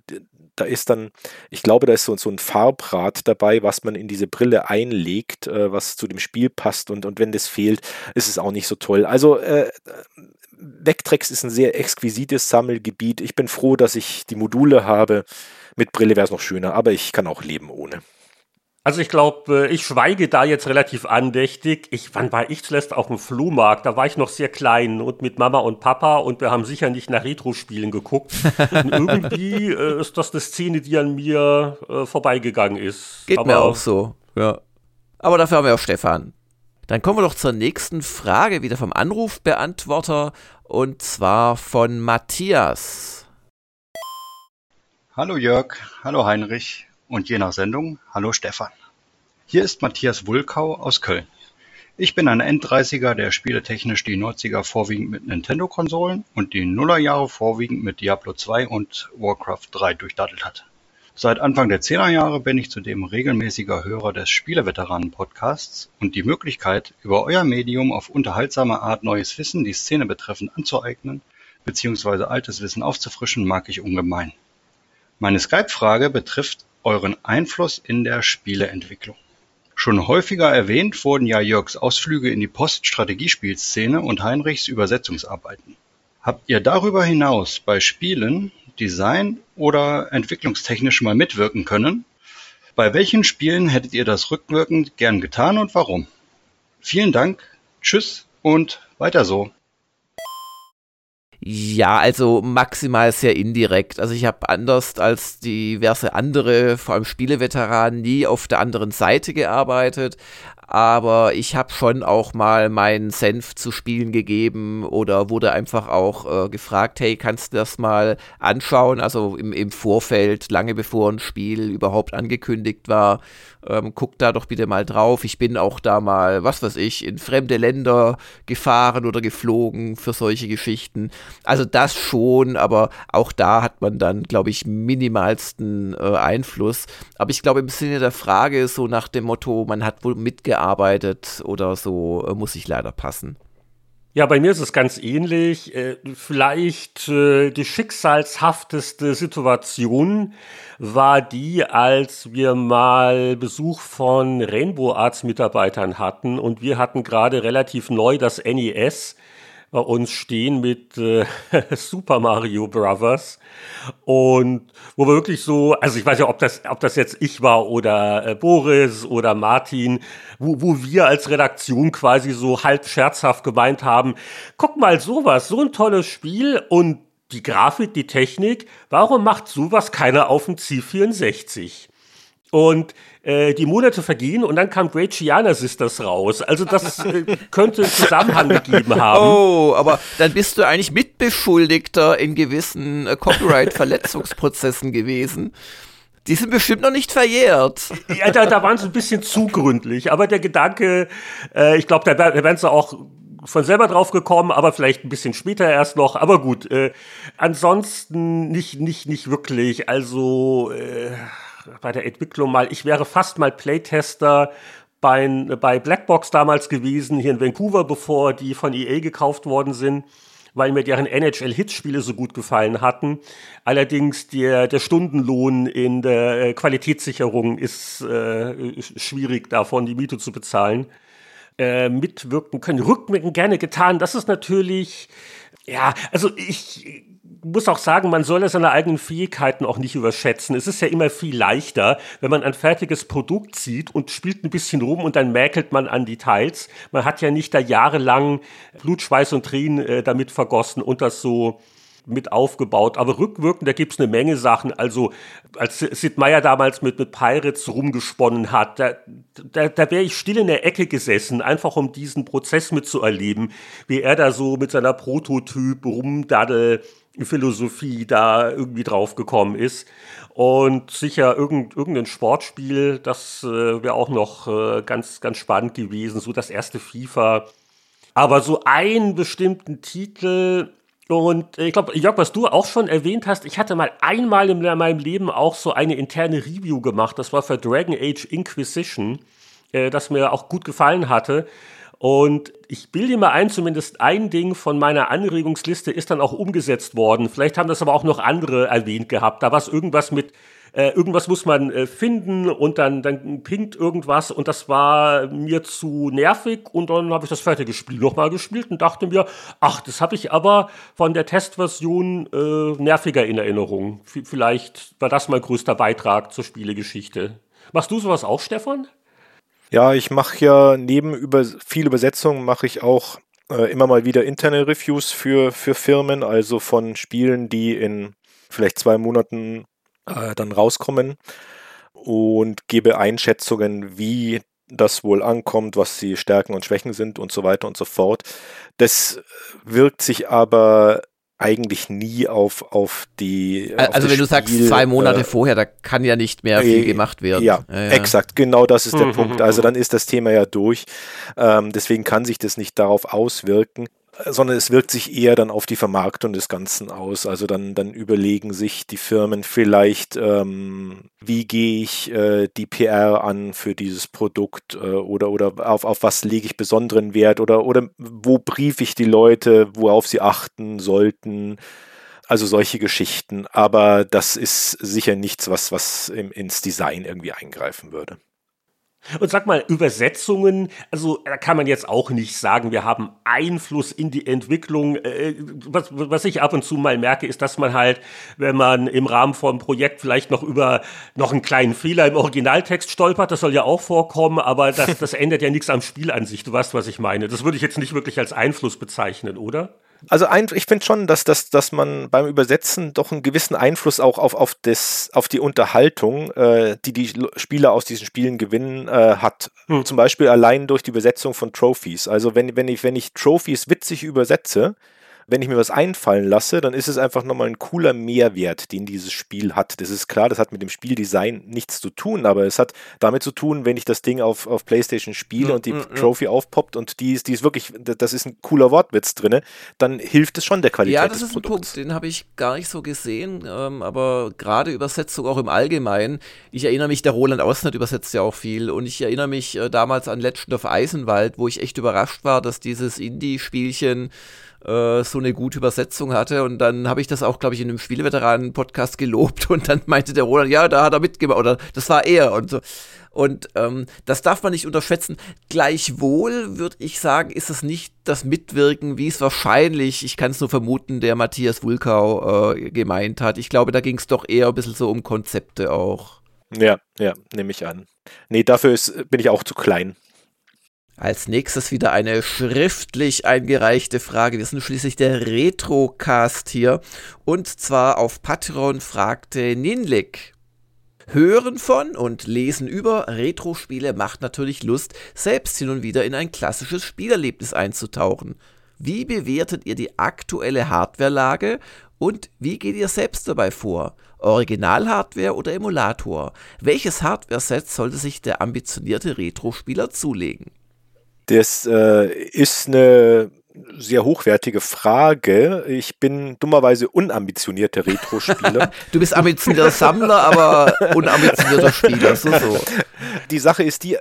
Speaker 3: da ist dann, ich glaube, da ist so, so ein Farbrad dabei, was man in diese Brille einlegt, äh, was zu dem Spiel passt und, und wenn das fehlt, ist es auch nicht so toll. Also äh, Vectrex ist ein sehr exquisites Sammelgebiet. Ich bin froh, dass ich die Module habe. Mit Brille wäre es noch schöner, aber ich kann auch leben ohne.
Speaker 1: Also ich glaube, äh, ich schweige da jetzt relativ andächtig. Ich, wann war ich zuletzt auf dem Flohmarkt? Da war ich noch sehr klein und mit Mama und Papa und wir haben sicher nicht nach Retro-Spielen geguckt. und irgendwie äh, ist das eine Szene, die an mir äh, vorbeigegangen ist.
Speaker 2: Geht Aber, mir auch so, ja. Aber dafür haben wir auch Stefan. Dann kommen wir doch zur nächsten Frage, wieder vom Anrufbeantworter und zwar von Matthias.
Speaker 5: Hallo Jörg, hallo Heinrich und je nach Sendung hallo Stefan. Hier ist Matthias Wulkau aus Köln. Ich bin ein Enddreißiger, der spieletechnisch die 90er vorwiegend mit Nintendo-Konsolen und die Nullerjahre vorwiegend mit Diablo 2 und Warcraft 3 durchdattelt hat. Seit Anfang der Zehnerjahre bin ich zudem regelmäßiger Hörer des Spieleveteranen-Podcasts und die Möglichkeit, über euer Medium auf unterhaltsame Art neues Wissen die Szene betreffend anzueignen bzw. altes Wissen aufzufrischen, mag ich ungemein. Meine Skype-Frage betrifft euren Einfluss in der Spieleentwicklung. Schon häufiger erwähnt wurden ja Jörgs Ausflüge in die Post-Strategiespielszene und Heinrichs Übersetzungsarbeiten. Habt ihr darüber hinaus bei Spielen, Design oder entwicklungstechnisch mal mitwirken können? Bei welchen Spielen hättet ihr das rückwirkend gern getan und warum? Vielen Dank, tschüss und weiter so.
Speaker 2: Ja, also maximal sehr indirekt. Also ich habe anders als diverse andere, vor allem Spieleveteranen, nie auf der anderen Seite gearbeitet. Aber ich habe schon auch mal meinen Senf zu spielen gegeben oder wurde einfach auch äh, gefragt, hey, kannst du das mal anschauen? Also im, im Vorfeld, lange bevor ein Spiel überhaupt angekündigt war, ähm, guck da doch bitte mal drauf. Ich bin auch da mal, was weiß ich, in fremde Länder gefahren oder geflogen für solche Geschichten. Also das schon, aber auch da hat man dann, glaube ich, minimalsten äh, Einfluss. Aber ich glaube im Sinne der Frage, so nach dem Motto, man hat wohl mitgearbeitet oder so, äh, muss ich leider passen.
Speaker 1: Ja, bei mir ist es ganz ähnlich. Äh, vielleicht äh, die schicksalshafteste Situation war die, als wir mal Besuch von Rainbow Arts Mitarbeitern hatten und wir hatten gerade relativ neu das NES bei uns stehen mit äh, Super Mario Brothers und wo wir wirklich so, also ich weiß ja, ob das, ob das jetzt ich war oder äh, Boris oder Martin, wo, wo wir als Redaktion quasi so halb scherzhaft gemeint haben, guck mal sowas, so ein tolles Spiel und die Grafik, die Technik, warum macht sowas keiner auf dem C64? Und äh, die Monate vergehen und dann kam Great Gianna Sisters raus. Also das äh, könnte einen Zusammenhang gegeben haben.
Speaker 2: Oh, aber dann bist du eigentlich Mitbeschuldigter in gewissen äh, Copyright-Verletzungsprozessen gewesen. Die sind bestimmt noch nicht verjährt.
Speaker 1: Ja, da, da waren sie ein bisschen zu gründlich. Aber der Gedanke, äh, ich glaube, da, da werden sie auch von selber drauf gekommen, aber vielleicht ein bisschen später erst noch. Aber gut, äh, ansonsten nicht, nicht, nicht wirklich. Also äh, bei der Entwicklung mal, ich wäre fast mal Playtester bei, bei Blackbox damals gewesen, hier in Vancouver, bevor die von EA gekauft worden sind, weil mir deren NHL-Hitspiele so gut gefallen hatten. Allerdings der, der Stundenlohn in der äh, Qualitätssicherung ist äh, schwierig, davon die Miete zu bezahlen. Äh, mitwirken können, rückwirken gerne getan. Das ist natürlich, ja, also ich muss auch sagen, man soll seine eigenen Fähigkeiten auch nicht überschätzen. Es ist ja immer viel leichter, wenn man ein fertiges Produkt sieht und spielt ein bisschen rum und dann mäkelt man an Details. Man hat ja nicht da jahrelang Blut, Schweiß und Tränen äh, damit vergossen und das so mit aufgebaut. Aber rückwirkend, da gibt's eine Menge Sachen. Also, als Sid Meier damals mit, mit Pirates rumgesponnen hat, da, da, da wäre ich still in der Ecke gesessen, einfach um diesen Prozess mitzuerleben, wie er da so mit seiner Prototyp rumdaddel Philosophie da irgendwie drauf gekommen ist. Und sicher irgend, irgendein Sportspiel, das äh, wäre auch noch äh, ganz, ganz spannend gewesen, so das erste FIFA. Aber so einen bestimmten Titel, und ich glaube, Jörg, was du auch schon erwähnt hast, ich hatte mal einmal in meinem Leben auch so eine interne Review gemacht. Das war für Dragon Age Inquisition, äh, das mir auch gut gefallen hatte. Und ich bilde mir ein, zumindest ein Ding von meiner Anregungsliste ist dann auch umgesetzt worden. Vielleicht haben das aber auch noch andere erwähnt gehabt. Da war es irgendwas mit, äh, irgendwas muss man äh, finden und dann, dann pinkt irgendwas und das war mir zu nervig und dann habe ich das fertige Spiel nochmal gespielt und dachte mir, ach, das habe ich aber von der Testversion äh, nerviger in Erinnerung. V vielleicht war das mein größter Beitrag zur Spielegeschichte. Machst du sowas auch, Stefan?
Speaker 3: Ja, ich mache ja neben über viel Übersetzungen mache ich auch äh, immer mal wieder interne Reviews für, für Firmen, also von Spielen, die in vielleicht zwei Monaten äh, dann rauskommen und gebe Einschätzungen, wie das wohl ankommt, was die Stärken und Schwächen sind und so weiter und so fort. Das wirkt sich aber eigentlich nie auf, auf die.
Speaker 2: Also, auf wenn Spiel, du sagst zwei Monate äh, vorher, da kann ja nicht mehr viel äh, gemacht werden.
Speaker 3: Ja, ja, ja. exakt, genau das ist der mhm, Punkt. Also dann ist das Thema ja durch. Ähm, deswegen kann sich das nicht darauf auswirken sondern es wirkt sich eher dann auf die Vermarktung des Ganzen aus. Also dann, dann überlegen sich die Firmen vielleicht, ähm, wie gehe ich äh, die PR an für dieses Produkt äh, oder, oder auf, auf was lege ich besonderen Wert oder, oder wo briefe ich die Leute, worauf sie achten sollten. Also solche Geschichten. Aber das ist sicher nichts, was, was im, ins Design irgendwie eingreifen würde.
Speaker 1: Und sag mal, Übersetzungen, also da kann man jetzt auch nicht sagen, wir haben Einfluss in die Entwicklung. Äh, was, was ich ab und zu mal merke, ist, dass man halt, wenn man im Rahmen von Projekt vielleicht noch über noch einen kleinen Fehler im Originaltext stolpert, das soll ja auch vorkommen, aber das, das ändert ja nichts am Spiel an sich. Du weißt, was ich meine. Das würde ich jetzt nicht wirklich als Einfluss bezeichnen, oder?
Speaker 3: Also ein, ich finde schon, dass, dass, dass man beim Übersetzen doch einen gewissen Einfluss auch auf, auf, das, auf die Unterhaltung, äh, die die Spieler aus diesen Spielen gewinnen, äh, hat. Hm. Zum Beispiel allein durch die Übersetzung von Trophies. Also wenn, wenn, ich, wenn ich Trophies witzig übersetze, wenn ich mir was einfallen lasse, dann ist es einfach nochmal ein cooler Mehrwert, den dieses Spiel hat. Das ist klar, das hat mit dem Spieldesign nichts zu tun, aber es hat damit zu tun, wenn ich das Ding auf, auf PlayStation spiele ja, und die ja, Trophy ja. aufpoppt und die ist, die ist wirklich, das ist ein cooler Wortwitz drin, dann hilft es schon der Qualität. Ja,
Speaker 2: das ist ein Punkt, den habe ich gar nicht so gesehen, ähm, aber gerade Übersetzung auch im Allgemeinen. Ich erinnere mich, der Roland Ausnet übersetzt ja auch viel und ich erinnere mich äh, damals an Legend of Eisenwald, wo ich echt überrascht war, dass dieses Indie-Spielchen äh, so eine gute Übersetzung hatte. Und dann habe ich das auch, glaube ich, in einem Spieleveteranen-Podcast gelobt und dann meinte der Roland, ja, da hat er mitgemacht oder das war er und so. Und ähm, das darf man nicht unterschätzen. Gleichwohl würde ich sagen, ist es nicht das Mitwirken, wie es wahrscheinlich, ich kann es nur vermuten, der Matthias Wulkau äh, gemeint hat. Ich glaube, da ging es doch eher ein bisschen so um Konzepte auch.
Speaker 3: Ja, ja, nehme ich an. Nee, dafür ist, bin ich auch zu klein.
Speaker 2: Als nächstes wieder eine schriftlich eingereichte Frage. Wir sind schließlich der Retrocast hier. Und zwar auf Patreon fragte Ninlik. Hören von und lesen über Retro-Spiele macht natürlich Lust, selbst hin und wieder in ein klassisches Spielerlebnis einzutauchen. Wie bewertet ihr die aktuelle Hardwarelage und wie geht ihr selbst dabei vor? Original-Hardware oder Emulator? Welches Hardware-Set sollte sich der ambitionierte Retro-Spieler zulegen?
Speaker 3: Das äh, ist eine sehr hochwertige Frage. Ich bin dummerweise unambitionierter Retro-Spieler.
Speaker 2: du bist ambitionierter Sammler, aber unambitionierter Spieler. So, so.
Speaker 3: Die Sache ist die,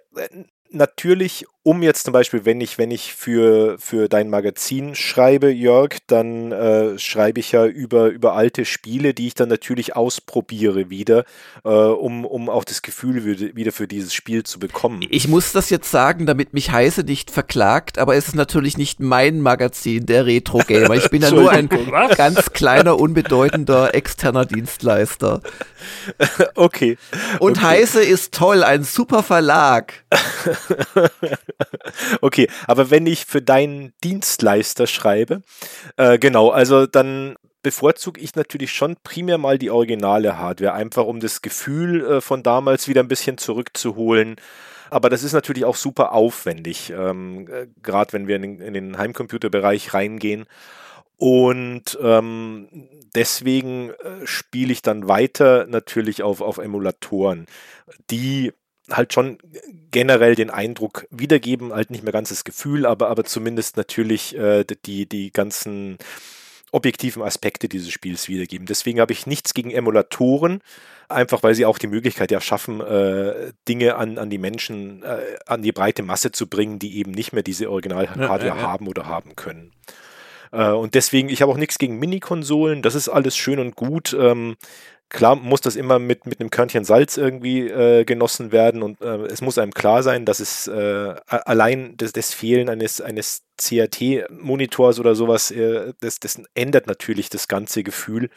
Speaker 3: natürlich, um jetzt zum Beispiel, wenn ich, wenn ich für, für dein Magazin schreibe, Jörg, dann äh, schreibe ich ja über, über alte Spiele, die ich dann natürlich ausprobiere wieder, äh, um, um auch das Gefühl wieder für dieses Spiel zu bekommen.
Speaker 2: Ich muss das jetzt sagen, damit mich Heise nicht verklagt, aber es ist natürlich nicht mein Magazin, der Retro Gamer. Ich bin ja nur ein ganz kleiner, unbedeutender externer Dienstleister.
Speaker 3: okay.
Speaker 2: Und
Speaker 3: okay.
Speaker 2: Heise ist toll, ein super Verlag.
Speaker 3: okay, aber wenn ich für deinen Dienstleister schreibe, äh, genau, also dann bevorzuge ich natürlich schon primär mal die originale Hardware, einfach um das Gefühl äh, von damals wieder ein bisschen zurückzuholen. Aber das ist natürlich auch super aufwendig, ähm, äh, gerade wenn wir in den, in den Heimcomputerbereich reingehen. Und ähm, deswegen äh, spiele ich dann weiter natürlich auf, auf Emulatoren, die halt schon generell den Eindruck wiedergeben, halt nicht mehr ganz das Gefühl, aber, aber zumindest natürlich äh, die, die ganzen objektiven Aspekte dieses Spiels wiedergeben. Deswegen habe ich nichts gegen Emulatoren, einfach weil sie auch die Möglichkeit ja schaffen, äh, Dinge an, an die Menschen, äh, an die breite Masse zu bringen, die eben nicht mehr diese Original-Hardware ja, ja, ja. haben oder haben können. Äh, und deswegen, ich habe auch nichts gegen Mini-Konsolen, das ist alles schön und gut. Ähm, klar muss das immer mit, mit einem Körnchen Salz irgendwie äh, genossen werden und äh, es muss einem klar sein, dass es äh, allein das, das, Fehlen eines, eines CRT-Monitors oder sowas, äh, das, das ändert natürlich das ganze Gefühl.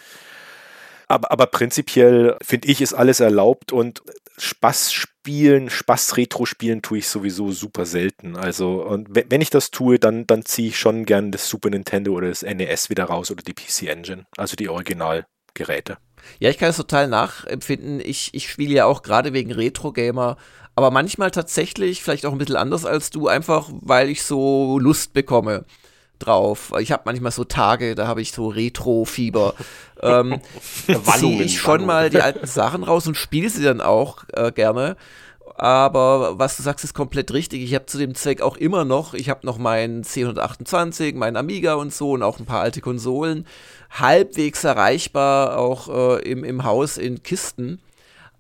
Speaker 3: Aber, aber prinzipiell finde ich, ist alles erlaubt und Spaß spielen, Spaß Retro spielen tue ich sowieso super selten. Also, und wenn ich das tue, dann, dann ziehe ich schon gern das Super Nintendo oder das NES wieder raus oder die PC Engine, also die Originalgeräte.
Speaker 2: Ja, ich kann es total nachempfinden. Ich, ich spiele ja auch gerade wegen Retro-Gamer, aber manchmal tatsächlich, vielleicht auch ein bisschen anders als du, einfach weil ich so Lust bekomme drauf. Ich habe manchmal so Tage, da habe ich so Retro-Fieber. ähm, ziehe ich schon mal die alten Sachen raus und spiele sie dann auch äh, gerne. Aber was du sagst, ist komplett richtig. Ich habe zu dem Zweck auch immer noch, ich habe noch meinen C128, meinen Amiga und so und auch ein paar alte Konsolen halbwegs erreichbar, auch äh, im, im Haus in Kisten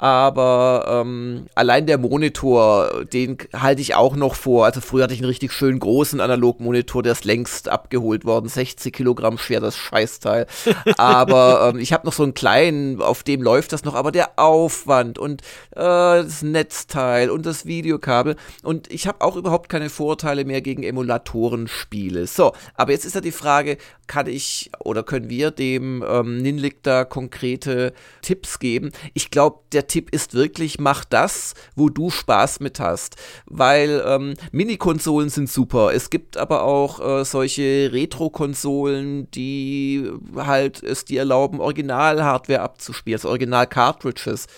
Speaker 2: aber ähm, allein der Monitor, den halte ich auch noch vor. Also früher hatte ich einen richtig schönen großen Analogmonitor, der ist längst abgeholt worden, 60 Kilogramm schwer, das Scheißteil. Aber ähm, ich habe noch so einen kleinen, auf dem läuft das noch, aber der Aufwand und äh, das Netzteil und das Videokabel und ich habe auch überhaupt keine Vorteile mehr gegen Emulatorenspiele. So, aber jetzt ist ja die Frage, kann ich oder können wir dem ähm, Ninlik da konkrete Tipps geben. Ich glaube, der Tipp ist wirklich, mach das, wo du Spaß mit hast. Weil ähm, Mini-Konsolen sind super. Es gibt aber auch äh, solche Retro-Konsolen, die halt es dir erlauben, Original-Hardware abzuspielen, also Original-Cartridges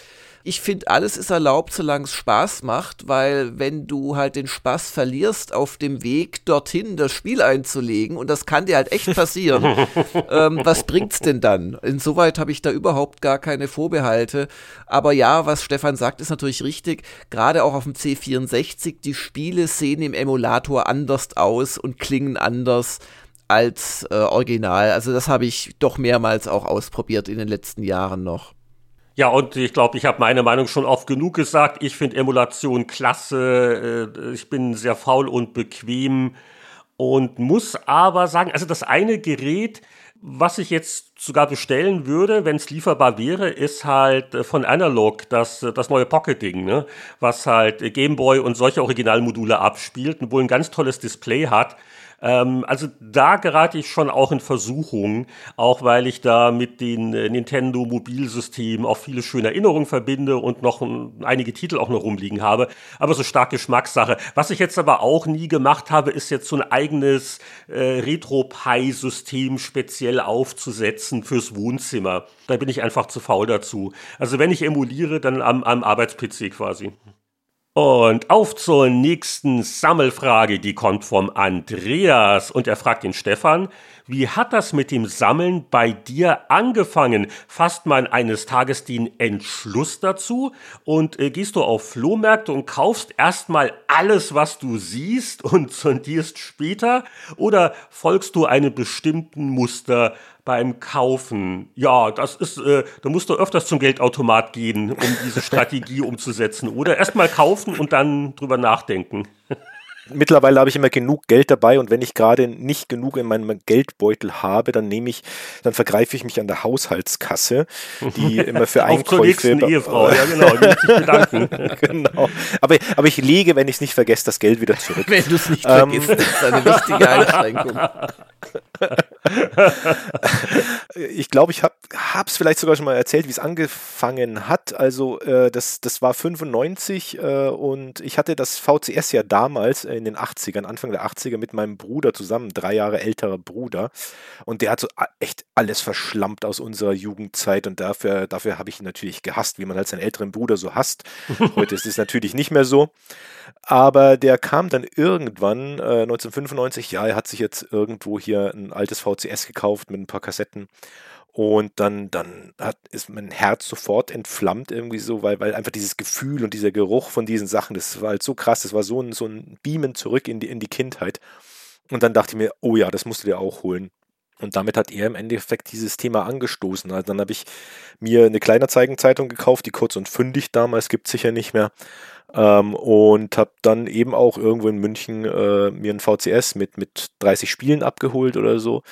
Speaker 2: ich finde, alles ist erlaubt, solange es Spaß macht, weil wenn du halt den Spaß verlierst auf dem Weg dorthin, das Spiel einzulegen, und das kann dir halt echt passieren, ähm, was bringt's denn dann? Insoweit habe ich da überhaupt gar keine Vorbehalte. Aber ja, was Stefan sagt, ist natürlich richtig. Gerade auch auf dem C64, die Spiele sehen im Emulator anders aus und klingen anders als äh, Original. Also das habe ich doch mehrmals auch ausprobiert in den letzten Jahren noch.
Speaker 1: Ja, und ich glaube, ich habe meine Meinung schon oft genug gesagt. Ich finde Emulation klasse. Äh, ich bin sehr faul und bequem und muss aber sagen, also das eine Gerät, was ich jetzt sogar bestellen würde, wenn es lieferbar wäre, ist halt äh, von Analog das, äh, das neue Pocket-Ding, ne? was halt Gameboy und solche Originalmodule abspielt und wohl ein ganz tolles Display hat. Ähm, also da gerate ich schon auch in Versuchung, auch weil ich da mit den äh, Nintendo Mobilsystemen auch viele schöne Erinnerungen verbinde und noch ein, einige Titel auch noch rumliegen habe. Aber so stark Geschmackssache. Was ich jetzt aber auch nie gemacht habe, ist jetzt so ein eigenes äh, Retro-Pi-System speziell aufzusetzen fürs Wohnzimmer. Da bin ich einfach zu faul dazu. Also wenn ich emuliere, dann am, am Arbeits-PC quasi. Und auf zur nächsten Sammelfrage, die kommt vom Andreas und er fragt den Stefan, wie hat das mit dem Sammeln bei dir angefangen? Fasst man eines Tages den Entschluss dazu und äh, gehst du auf Flohmärkte und kaufst erstmal alles, was du siehst und sondierst später? Oder folgst du einem bestimmten Muster beim Kaufen. Ja, das ist, äh, da musst du öfters zum Geldautomat gehen, um diese Strategie umzusetzen. Oder erstmal kaufen und dann drüber nachdenken.
Speaker 3: Mittlerweile habe ich immer genug Geld dabei und wenn ich gerade nicht genug in meinem Geldbeutel habe, dann nehme ich, dann vergreife ich mich an der Haushaltskasse, die immer für Einkäufe.
Speaker 1: Auf Ehefrau, ja genau, die bedanken.
Speaker 3: genau. Aber, aber ich lege, wenn ich es nicht vergesse, das Geld wieder zurück.
Speaker 2: Wenn du es nicht ähm, vergisst, ist eine wichtige Einschränkung.
Speaker 3: ich glaube, ich habe es vielleicht sogar schon mal erzählt, wie es angefangen hat. Also äh, das, das war 95 äh, und ich hatte das VCS ja damals in den 80ern, Anfang der 80er mit meinem Bruder zusammen, drei Jahre älterer Bruder. Und der hat so echt alles verschlampt aus unserer Jugendzeit und dafür, dafür habe ich ihn natürlich gehasst, wie man halt seinen älteren Bruder so hasst. Heute ist es natürlich nicht mehr so. Aber der kam dann irgendwann, äh, 1995, ja, er hat sich jetzt irgendwo hier ein altes VCS gekauft mit ein paar Kassetten. Und dann, dann hat, ist mein Herz sofort entflammt irgendwie so, weil, weil einfach dieses Gefühl und dieser Geruch von diesen Sachen, das war halt so krass, das war so ein, so ein Beamen zurück in die, in die Kindheit. Und dann dachte ich mir, oh ja, das musst du dir auch holen. Und damit hat er im Endeffekt dieses Thema angestoßen. Also dann habe ich mir eine Kleinerzeigen-Zeitung gekauft, die kurz und fündig damals, gibt es sicher nicht mehr. Ähm, und habe dann eben auch irgendwo in München äh, mir ein VCS mit, mit 30 Spielen abgeholt oder so.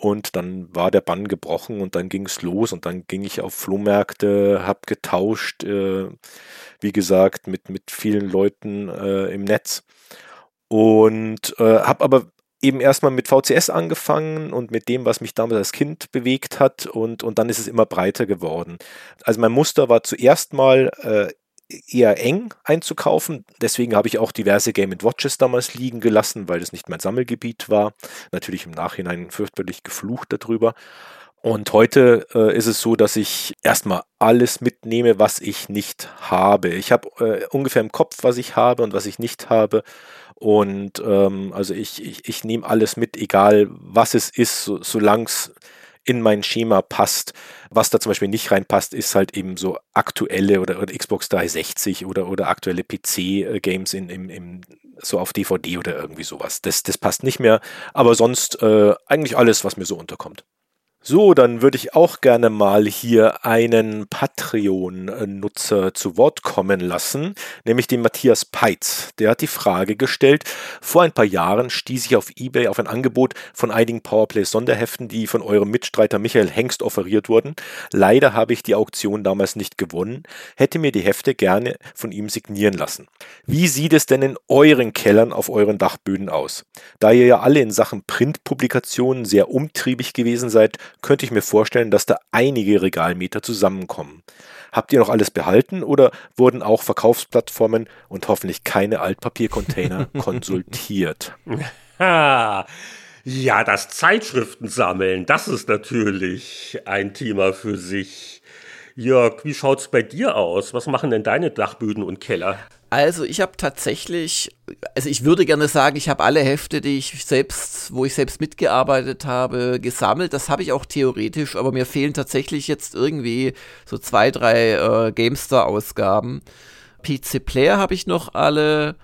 Speaker 3: Und dann war der Bann gebrochen und dann ging es los und dann ging ich auf Flohmärkte, habe getauscht, äh, wie gesagt, mit, mit vielen Leuten äh, im Netz. Und äh, habe aber eben erstmal mit VCS angefangen und mit dem, was mich damals als Kind bewegt hat und, und dann ist es immer breiter geworden. Also mein Muster war zuerst mal äh, eher eng einzukaufen. Deswegen habe ich auch diverse Game Watches damals liegen gelassen, weil das nicht mein Sammelgebiet war. Natürlich im Nachhinein fürchterlich geflucht darüber. Und heute äh, ist es so, dass ich erstmal alles mitnehme, was ich nicht habe. Ich habe äh, ungefähr im Kopf, was ich habe und was ich nicht habe. Und ähm, also ich, ich, ich nehme alles mit, egal was es ist, so, solange es in mein Schema passt. Was da zum Beispiel nicht reinpasst, ist halt eben so aktuelle oder, oder Xbox 360 oder, oder aktuelle PC-Games in, im, im, so auf DVD oder irgendwie sowas. Das, das passt nicht mehr. Aber sonst äh, eigentlich alles, was mir so unterkommt. So, dann würde ich auch gerne mal hier einen Patreon-Nutzer zu Wort kommen lassen, nämlich den Matthias Peitz. Der hat die Frage gestellt, vor ein paar Jahren stieß ich auf eBay auf ein Angebot von einigen Powerplay-Sonderheften, die von eurem Mitstreiter Michael Hengst offeriert wurden. Leider habe ich die Auktion damals nicht gewonnen, hätte mir die Hefte gerne von ihm signieren lassen. Wie sieht es denn in euren Kellern auf euren Dachböden aus? Da ihr ja alle in Sachen Printpublikationen sehr umtriebig gewesen seid, könnte ich mir vorstellen, dass da einige Regalmeter zusammenkommen. Habt ihr noch alles behalten oder wurden auch Verkaufsplattformen und hoffentlich keine Altpapiercontainer konsultiert?
Speaker 1: ja, das Zeitschriftensammeln, das ist natürlich ein Thema für sich. Jörg, wie schaut's bei dir aus? Was machen denn deine Dachböden und Keller?
Speaker 2: Also ich habe tatsächlich, also ich würde gerne sagen, ich habe alle Hefte, die ich selbst, wo ich selbst mitgearbeitet habe, gesammelt. Das habe ich auch theoretisch, aber mir fehlen tatsächlich jetzt irgendwie so zwei, drei äh, GameStar-Ausgaben. PC Player habe ich noch alle,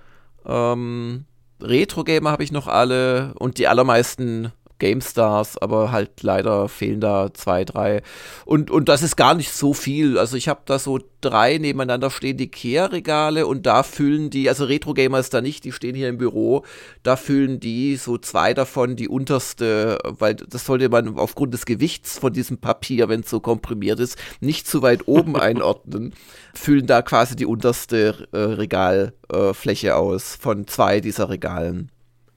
Speaker 2: ähm, Retro Gamer habe ich noch alle und die allermeisten GameStars, aber halt leider fehlen da zwei, drei. Und, und das ist gar nicht so viel. Also ich habe da so drei nebeneinander stehen, die Kehrregale und da füllen die, also Retro Gamer ist da nicht, die stehen hier im Büro, da füllen die so zwei davon die unterste, weil das sollte man aufgrund des Gewichts von diesem Papier, wenn es so komprimiert ist, nicht zu weit oben einordnen, füllen da quasi die unterste äh, Regalfläche äh, aus von zwei dieser Regalen.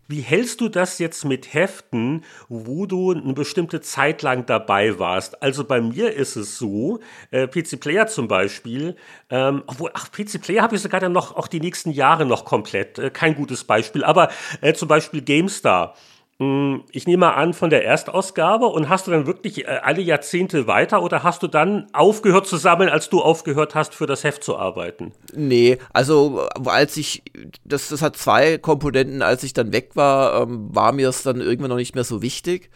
Speaker 1: Wie hältst du das jetzt mit Heften, wo du eine bestimmte Zeit lang dabei warst? Also bei mir ist es so, äh, PC Player zum Beispiel, ähm, obwohl, ach, PC Player habe ich sogar dann noch auch die nächsten Jahre noch komplett, äh, kein gutes Beispiel, aber äh, zum Beispiel GameStar. Hm, ich nehme mal an von der Erstausgabe und hast du dann wirklich äh, alle Jahrzehnte weiter oder hast du dann aufgehört zu sammeln, als du aufgehört hast, für das Heft zu arbeiten?
Speaker 2: Nee, also als ich, das, das hat zwei Komponenten, als ich dann weg war, ähm, war mir es dann irgendwann noch nicht mehr so wichtig.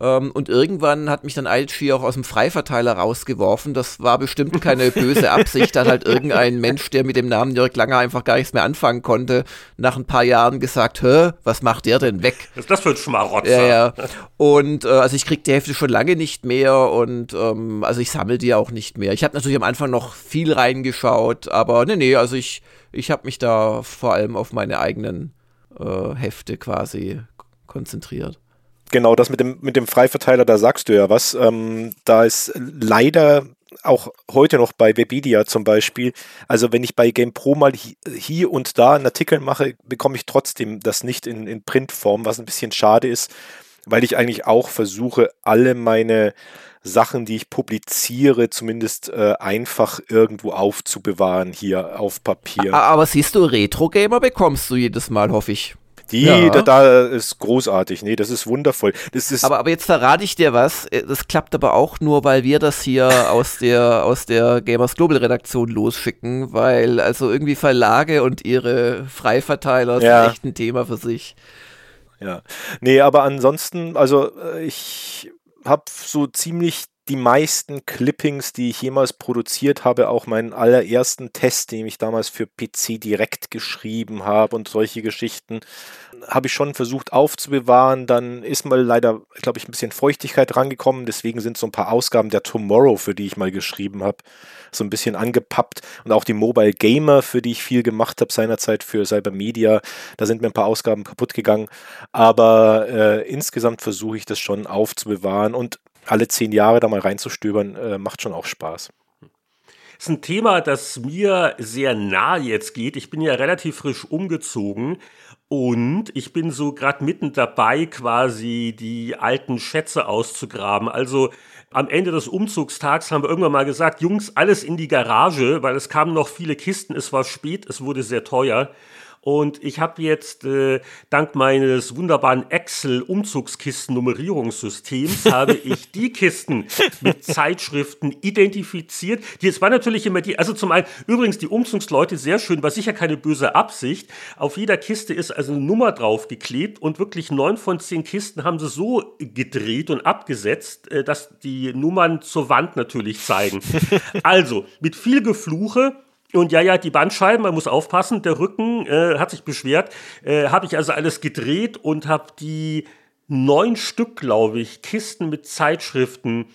Speaker 2: Ähm, und irgendwann hat mich dann IHG auch aus dem Freiverteiler rausgeworfen. Das war bestimmt keine böse Absicht. Da hat halt irgendein Mensch, der mit dem Namen Jörg Langer einfach gar nichts mehr anfangen konnte, nach ein paar Jahren gesagt, hä, was macht der denn weg?
Speaker 1: Was ist das für ein Schmarotzer?
Speaker 2: Ja, ja. Und äh, also ich krieg die Hälfte schon lange nicht mehr und ähm, also ich sammle die auch nicht mehr. Ich habe natürlich am Anfang noch viel reingeschaut, aber nee, nee, also ich, ich habe mich da vor allem auf meine eigenen äh, Hefte quasi konzentriert.
Speaker 3: Genau, das mit dem, mit dem Freiverteiler, da sagst du ja was. Ähm, da ist leider auch heute noch bei Webedia zum Beispiel, also wenn ich bei GamePro mal hier und da einen Artikel mache, bekomme ich trotzdem das nicht in, in Printform, was ein bisschen schade ist, weil ich eigentlich auch versuche, alle meine Sachen, die ich publiziere, zumindest äh, einfach irgendwo aufzubewahren hier auf Papier.
Speaker 2: Aber siehst du, Retro-Gamer bekommst du jedes Mal, hoffe ich.
Speaker 3: Die, ja. da, da, ist großartig, nee, das ist wundervoll. Das ist
Speaker 2: aber, aber jetzt verrate ich dir was, äh, das klappt aber auch nur, weil wir das hier aus der, aus der Gamers Global Redaktion losschicken, weil also irgendwie Verlage und ihre Freiverteiler ja. sind echt ein Thema für sich.
Speaker 3: Ja, nee, aber ansonsten, also äh, ich habe so ziemlich die meisten Clippings, die ich jemals produziert habe, auch meinen allerersten Test, den ich damals für PC direkt geschrieben habe und solche Geschichten, habe ich schon versucht aufzubewahren. Dann ist mal leider, glaube ich, ein bisschen Feuchtigkeit rangekommen. Deswegen sind so ein paar Ausgaben der Tomorrow, für die ich mal geschrieben habe, so ein bisschen angepappt. Und auch die Mobile Gamer, für die ich viel gemacht habe seinerzeit für Cybermedia, da sind mir ein paar Ausgaben kaputt gegangen. Aber äh, insgesamt versuche ich das schon aufzubewahren. Und alle zehn Jahre da mal reinzustöbern, äh, macht schon auch Spaß.
Speaker 1: Das ist ein Thema, das mir sehr nah jetzt geht. Ich bin ja relativ frisch umgezogen und ich bin so gerade mitten dabei, quasi die alten Schätze auszugraben. Also am Ende des Umzugstags haben wir irgendwann mal gesagt, Jungs, alles in die Garage, weil es kamen noch viele Kisten, es war spät, es wurde sehr teuer. Und ich habe jetzt äh, dank meines wunderbaren Excel-Umzugskisten-Nummerierungssystems habe ich die Kisten mit Zeitschriften identifiziert. Die, es war natürlich immer die, also zum einen, übrigens die Umzugsleute, sehr schön, war sicher keine böse Absicht. Auf jeder Kiste ist also eine Nummer draufgeklebt und wirklich neun von zehn Kisten haben sie so gedreht und abgesetzt, äh, dass die Nummern zur Wand natürlich zeigen. also, mit viel Gefluche und ja, ja, die Bandscheiben, man muss aufpassen, der Rücken äh, hat sich beschwert. Äh, habe ich also alles gedreht und habe die neun Stück, glaube ich, Kisten mit Zeitschriften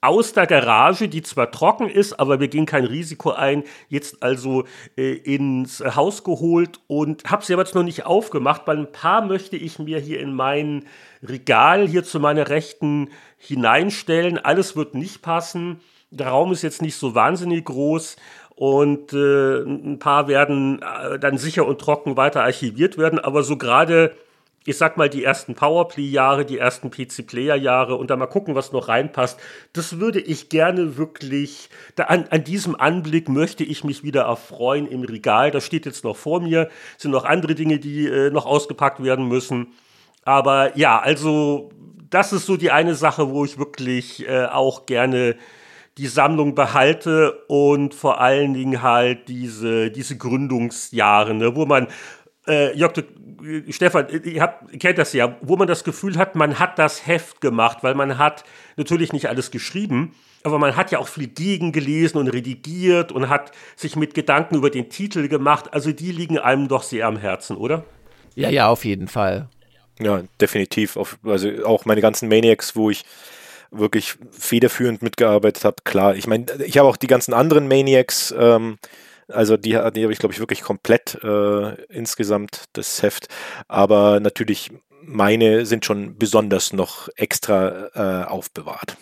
Speaker 1: aus der Garage, die zwar trocken ist, aber wir gehen kein Risiko ein, jetzt also äh, ins Haus geholt und habe sie aber jetzt noch nicht aufgemacht, weil ein paar möchte ich mir hier in mein Regal hier zu meiner Rechten hineinstellen. Alles wird nicht passen. Der Raum ist jetzt nicht so wahnsinnig groß und äh, ein paar werden äh, dann sicher und trocken weiter archiviert werden, aber so gerade ich sag mal, die ersten Powerplay-Jahre, die ersten PC-Player-Jahre und dann mal gucken, was noch reinpasst. Das würde ich gerne wirklich, da an, an diesem Anblick möchte ich mich wieder erfreuen im Regal. Das steht jetzt noch vor mir, sind noch andere Dinge, die äh, noch ausgepackt werden müssen. Aber ja, also das ist so die eine Sache, wo ich wirklich äh, auch gerne die Sammlung behalte und vor allen Dingen halt diese, diese Gründungsjahre, ne, wo man äh, Jörg, du Stefan, ihr, habt, ihr kennt das ja, wo man das Gefühl hat, man hat das Heft gemacht, weil man hat natürlich nicht alles geschrieben, aber man hat ja auch viel gegengelesen und redigiert und hat sich mit Gedanken über den Titel gemacht. Also die liegen einem doch sehr am Herzen, oder?
Speaker 2: Ja, ja, auf jeden Fall.
Speaker 3: Ja, definitiv. also auch meine ganzen Maniacs, wo ich wirklich federführend mitgearbeitet habe. Klar, ich meine, ich habe auch die ganzen anderen Maniacs ähm, also die, die habe ich, glaube ich, wirklich komplett äh, insgesamt das Heft. Aber natürlich, meine sind schon besonders noch extra äh, aufbewahrt.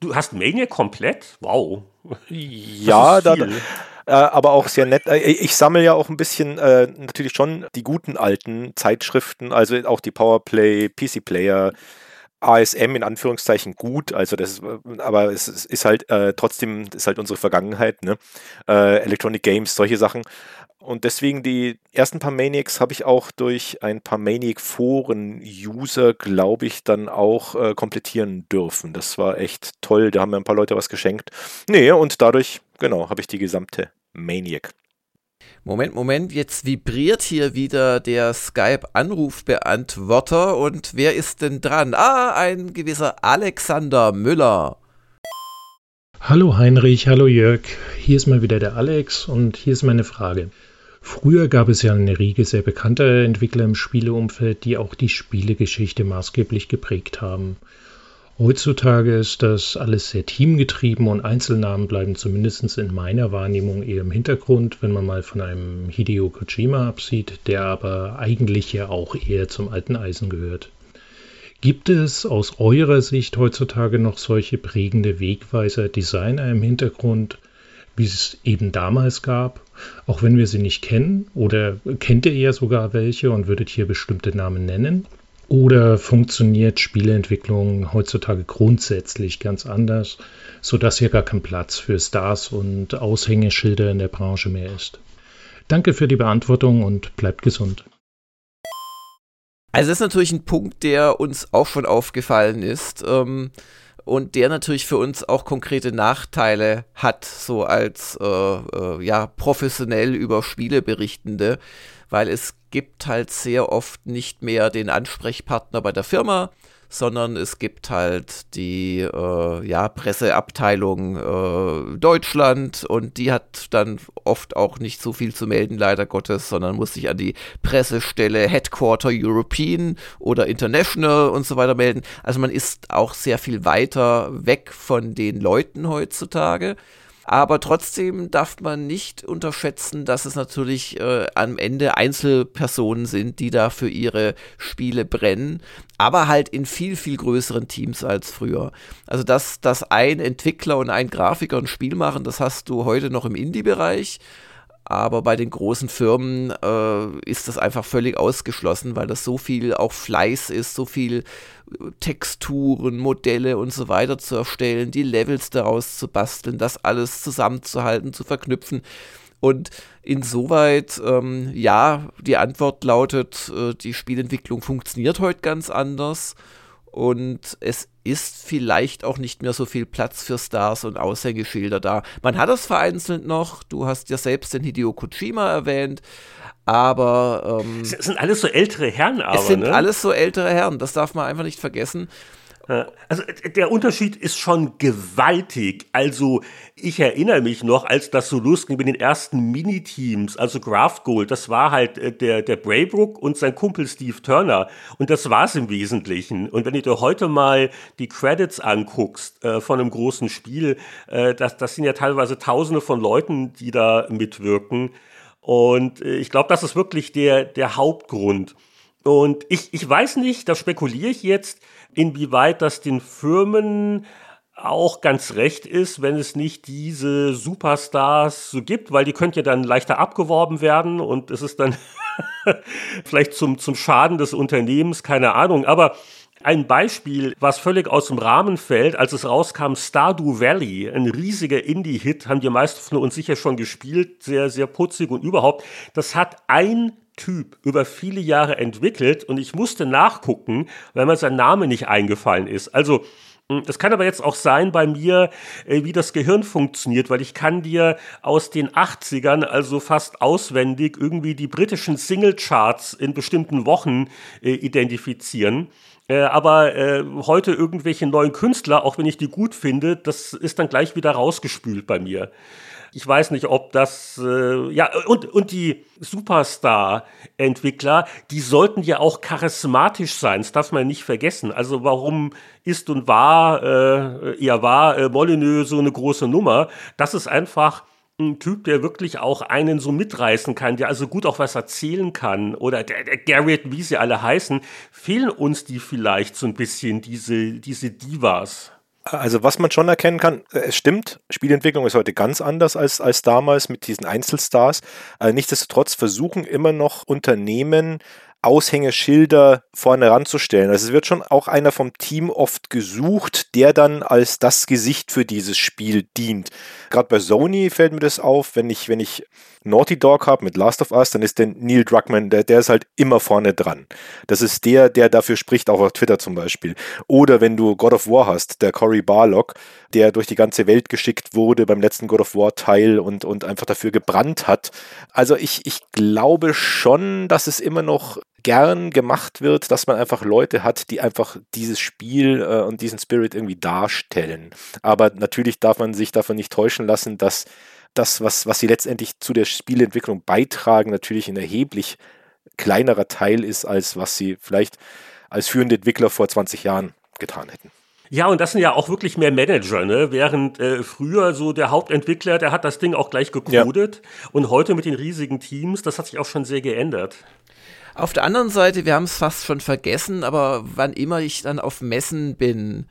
Speaker 1: Du hast Mania komplett? Wow.
Speaker 3: Ja, da, äh, aber auch sehr nett. Äh, ich sammle ja auch ein bisschen äh, natürlich schon die guten alten Zeitschriften, also auch die Powerplay, PC Player, ASM in Anführungszeichen gut, also das, aber es, ist halt äh, trotzdem ist halt unsere Vergangenheit, ne? Äh, Electronic Games, solche Sachen. Und deswegen die ersten paar Maniacs habe ich auch durch ein paar Maniac-Foren-User, glaube ich, dann auch äh, komplettieren dürfen. Das war echt toll. Da haben mir ein paar Leute was geschenkt. Nee, und dadurch, genau, habe ich die gesamte Maniac.
Speaker 2: Moment, Moment, jetzt vibriert hier wieder der Skype-Anrufbeantworter und wer ist denn dran? Ah, ein gewisser Alexander Müller.
Speaker 6: Hallo Heinrich, hallo Jörg, hier ist mal wieder der Alex und hier ist meine Frage. Früher gab es ja eine Riege sehr bekannter Entwickler im Spieleumfeld, die auch die Spielegeschichte maßgeblich geprägt haben. Heutzutage ist das alles sehr teamgetrieben und Einzelnamen bleiben zumindest in meiner Wahrnehmung eher im Hintergrund, wenn man mal von einem Hideo Kojima absieht, der aber eigentlich ja auch eher zum alten Eisen gehört. Gibt es aus eurer Sicht heutzutage noch solche prägende Wegweiser, Designer im Hintergrund, wie es eben damals gab, auch wenn wir sie nicht kennen? Oder kennt ihr eher sogar welche und würdet hier bestimmte Namen nennen? Oder funktioniert Spieleentwicklung heutzutage grundsätzlich ganz anders, sodass hier gar kein Platz für Stars und Aushängeschilder in der Branche mehr ist? Danke für die Beantwortung und bleibt gesund.
Speaker 2: Also das ist natürlich ein Punkt, der uns auch schon aufgefallen ist ähm, und der natürlich für uns auch konkrete Nachteile hat, so als äh, äh, ja professionell über Spiele berichtende weil es gibt halt sehr oft nicht mehr den Ansprechpartner bei der Firma, sondern es gibt halt die äh, ja, Presseabteilung äh, Deutschland und die hat dann oft auch nicht so viel zu melden, leider Gottes, sondern muss sich an die Pressestelle Headquarter European oder International und so weiter melden. Also man ist auch sehr viel weiter weg von den Leuten heutzutage. Aber trotzdem darf man nicht unterschätzen, dass es natürlich äh, am Ende Einzelpersonen sind, die da für ihre Spiele brennen, aber halt in viel, viel größeren Teams als früher. Also, dass, dass ein Entwickler und ein Grafiker ein Spiel machen, das hast du heute noch im Indie-Bereich. Aber bei den großen Firmen äh, ist das einfach völlig ausgeschlossen, weil das so viel auch Fleiß ist, so viel äh, Texturen, Modelle und so weiter zu erstellen, die Levels daraus zu basteln, das alles zusammenzuhalten, zu verknüpfen. Und insoweit, ähm, ja, die Antwort lautet, äh, die Spielentwicklung funktioniert heute ganz anders. Und es ist vielleicht auch nicht mehr so viel Platz für Stars und Aushängeschilder da. Man hat das vereinzelt noch. Du hast ja selbst den Hideo Kojima erwähnt. Aber.
Speaker 1: Ähm, es sind alles so ältere Herren, aber.
Speaker 2: Es sind
Speaker 1: ne?
Speaker 2: alles so ältere Herren, das darf man einfach nicht vergessen.
Speaker 1: Also der Unterschied ist schon gewaltig. Also ich erinnere mich noch, als das so losging mit den ersten Miniteams, also Graft Gold, das war halt äh, der, der Braybrook und sein Kumpel Steve Turner. Und das war's im Wesentlichen. Und wenn du dir heute mal die Credits anguckst äh, von einem großen Spiel, äh, das, das sind ja teilweise tausende von Leuten, die da mitwirken. Und äh, ich glaube, das ist wirklich der, der Hauptgrund. Und ich, ich weiß nicht, da spekuliere ich jetzt, inwieweit das den Firmen auch ganz recht ist, wenn es nicht diese Superstars so gibt, weil die könnte ja dann leichter abgeworben werden und es ist dann vielleicht zum, zum Schaden des Unternehmens, keine Ahnung. Aber ein Beispiel, was völlig aus dem Rahmen fällt, als es rauskam, Stardew Valley, ein riesiger Indie-Hit, haben die meisten von uns sicher schon gespielt, sehr, sehr putzig und überhaupt. Das hat ein Typ über viele Jahre entwickelt und ich musste nachgucken, weil mir sein Name nicht eingefallen ist. Also, hm, das kann aber jetzt auch sein bei mir, äh, wie das Gehirn funktioniert, weil ich kann dir aus den 80ern, also fast auswendig, irgendwie die britischen Singlecharts in bestimmten Wochen äh, identifizieren. Äh, aber heute irgendwelche neuen Künstler, auch wenn ich die gut finde, das ist dann gleich wieder rausgespült bei mir. Ich weiß nicht, ob das, äh, ja, und, und die Superstar-Entwickler, die sollten ja auch charismatisch sein, das darf man nicht vergessen. Also warum ist und war, äh, eher war äh, Molyneux so eine große Nummer? Das ist einfach ein Typ, der wirklich auch einen so mitreißen kann, der also gut auch was erzählen kann. Oder der, der Garrett, wie sie alle heißen, fehlen uns die vielleicht so ein bisschen, diese, diese Divas.
Speaker 3: Also was man schon erkennen kann, äh, es stimmt, Spielentwicklung ist heute ganz anders als, als damals mit diesen Einzelstars. Also nichtsdestotrotz versuchen immer noch Unternehmen Aushängeschilder vorne ranzustellen. Also es wird schon auch einer vom Team oft gesucht, der dann als das Gesicht für dieses Spiel dient. Gerade bei Sony fällt mir das auf, wenn ich, wenn ich Naughty Dog habe mit Last of Us, dann ist der Neil Druckmann, der, der ist halt immer vorne dran. Das ist der, der dafür spricht, auch auf Twitter zum Beispiel. Oder wenn du God of War hast, der Cory Barlock, der durch die ganze Welt geschickt wurde beim letzten God of War Teil und, und einfach dafür gebrannt hat. Also ich, ich glaube schon, dass es immer noch gern gemacht wird, dass man einfach Leute hat, die einfach dieses Spiel äh, und diesen Spirit irgendwie darstellen. Aber natürlich darf man sich davon nicht täuschen lassen, dass das, was, was sie letztendlich zu der Spielentwicklung beitragen, natürlich ein erheblich kleinerer Teil ist, als was sie vielleicht als führende Entwickler vor 20 Jahren getan hätten.
Speaker 1: Ja, und das sind ja auch wirklich mehr Manager, ne? Während äh, früher so der Hauptentwickler, der hat das Ding auch gleich gecodet. Ja. Und heute mit den riesigen Teams, das hat sich auch schon sehr geändert.
Speaker 2: Auf der anderen Seite, wir haben es fast schon vergessen, aber wann immer ich dann auf Messen bin,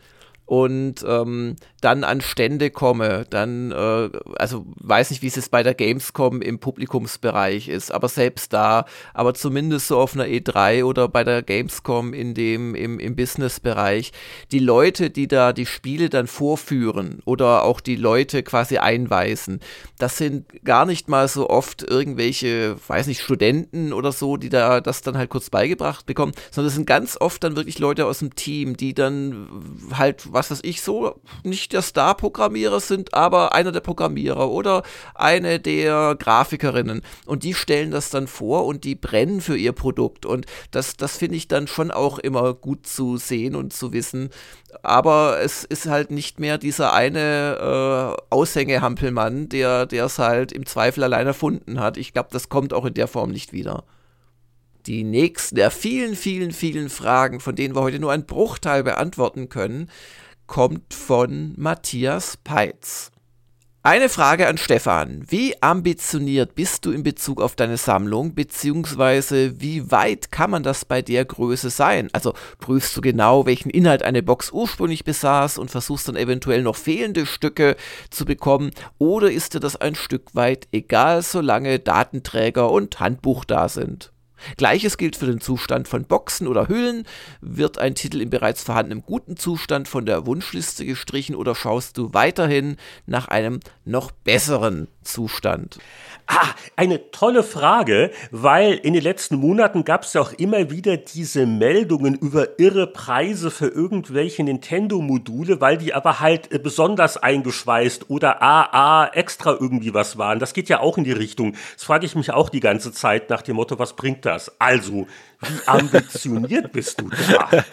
Speaker 2: und ähm, dann an Stände komme, dann, äh, also weiß nicht, wie es jetzt bei der Gamescom im Publikumsbereich ist, aber selbst da, aber zumindest so auf einer E3 oder bei der Gamescom in dem, im, im Businessbereich, die Leute, die da die Spiele dann vorführen oder auch die Leute quasi einweisen, das sind gar nicht mal so oft irgendwelche, weiß nicht, Studenten oder so, die da das dann halt kurz beigebracht bekommen, sondern es sind ganz oft dann wirklich Leute aus dem Team, die dann halt, was was weiß ich so, nicht der Star-Programmierer sind, aber einer der Programmierer oder eine der Grafikerinnen. Und die stellen das dann vor und die brennen für ihr Produkt. Und das, das finde ich dann schon auch immer gut zu sehen und zu wissen. Aber es ist halt nicht mehr dieser eine äh, Aushängehampelmann, der es halt im Zweifel allein erfunden hat. Ich glaube, das kommt auch in der Form nicht wieder die nächsten der vielen, vielen, vielen Fragen, von denen wir heute nur einen Bruchteil beantworten können, kommt von Matthias Peitz. Eine Frage an Stefan. Wie ambitioniert bist du in Bezug auf deine Sammlung, beziehungsweise wie weit kann man das bei der Größe sein? Also prüfst du genau, welchen Inhalt eine Box ursprünglich besaß und versuchst dann eventuell noch fehlende Stücke zu bekommen, oder ist dir das ein Stück weit egal, solange Datenträger und Handbuch da sind? Gleiches gilt für den Zustand von Boxen oder Hüllen. Wird ein Titel in bereits vorhandenem guten Zustand von der Wunschliste gestrichen oder schaust du weiterhin nach einem noch besseren Zustand?
Speaker 1: Ah, eine tolle Frage, weil in den letzten Monaten gab es ja auch immer wieder diese Meldungen über irre Preise für irgendwelche Nintendo-Module, weil die aber halt äh, besonders eingeschweißt oder AA extra irgendwie was waren. Das geht ja auch in die Richtung. Das frage ich mich auch die ganze Zeit nach dem Motto, was bringt das. Also, wie ambitioniert bist du da?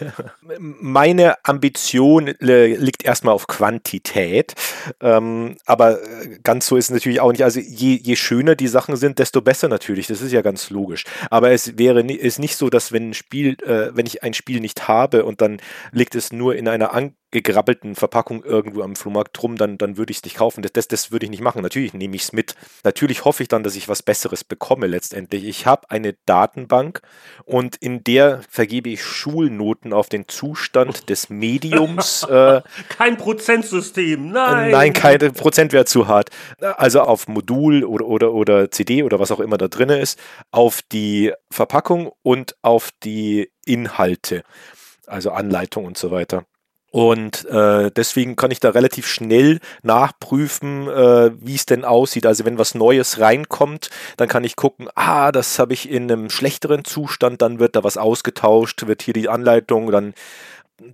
Speaker 3: Meine Ambition äh, liegt erstmal auf Quantität, ähm, aber äh, ganz so ist es natürlich auch nicht. Also je, je schöner die Sachen sind, desto besser natürlich. Das ist ja ganz logisch. Aber es wäre ist nicht so, dass wenn ein Spiel, äh, wenn ich ein Spiel nicht habe und dann liegt es nur in einer an gegrabbelten Verpackung irgendwo am Flohmarkt rum, dann, dann würde ich es nicht kaufen. Das, das, das würde ich nicht machen. Natürlich nehme ich es mit. Natürlich hoffe ich dann, dass ich was Besseres bekomme letztendlich. Ich habe eine Datenbank und in der vergebe ich Schulnoten auf den Zustand des Mediums.
Speaker 1: Äh, kein Prozentsystem, nein.
Speaker 3: Nein, kein Prozent wäre zu hart. Also auf Modul oder, oder, oder CD oder was auch immer da drin ist, auf die Verpackung und auf die Inhalte, also Anleitung und so weiter. Und äh, deswegen kann ich da relativ schnell nachprüfen, äh, wie es denn aussieht. Also wenn was Neues reinkommt, dann kann ich gucken, ah, das habe ich in einem schlechteren Zustand, dann wird da was ausgetauscht, wird hier die Anleitung, dann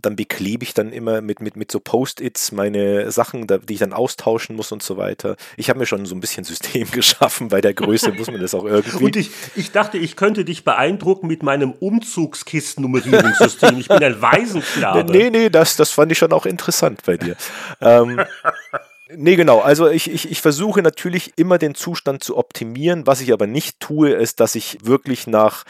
Speaker 3: dann beklebe ich dann immer mit, mit, mit so Post-its meine Sachen, die ich dann austauschen muss und so weiter. Ich habe mir schon so ein bisschen System geschaffen, bei der Größe muss man das auch irgendwie.
Speaker 1: Und ich, ich dachte, ich könnte dich beeindrucken mit meinem Umzugskisten-Nummerierungssystem. Ich bin ein Waisenknabe.
Speaker 3: Nee, nee, das, das fand ich schon auch interessant bei dir. ähm, Nee, genau. Also ich, ich, ich versuche natürlich immer den Zustand zu optimieren. Was ich aber nicht tue, ist, dass ich wirklich nach,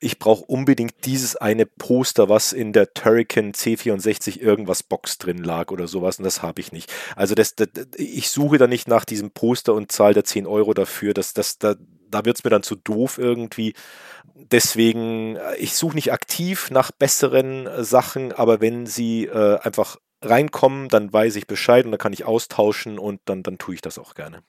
Speaker 3: ich brauche unbedingt dieses eine Poster, was in der Turrican C64 irgendwas Box drin lag oder sowas. Und das habe ich nicht. Also das, das, ich suche da nicht nach diesem Poster und zahle da 10 Euro dafür. Das, das, da, da wird es mir dann zu doof irgendwie. Deswegen, äh, ich suche nicht aktiv nach besseren Sachen, aber wenn sie äh, einfach reinkommen, dann weiß ich Bescheid und dann kann ich austauschen und dann, dann tue ich das auch gerne.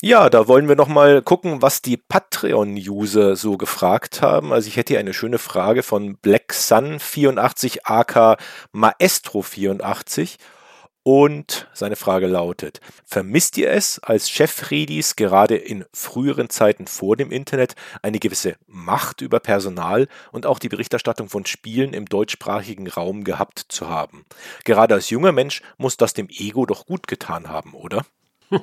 Speaker 3: Ja, da wollen wir noch mal gucken, was die Patreon-User so gefragt haben. Also ich hätte hier eine schöne Frage von Black Sun 84 AK Maestro 84 und seine Frage lautet, vermisst ihr es als Chefredis gerade in früheren Zeiten vor dem Internet eine gewisse Macht über Personal und auch die Berichterstattung von Spielen im deutschsprachigen Raum gehabt zu haben? Gerade als junger Mensch muss das dem Ego doch gut getan haben, oder?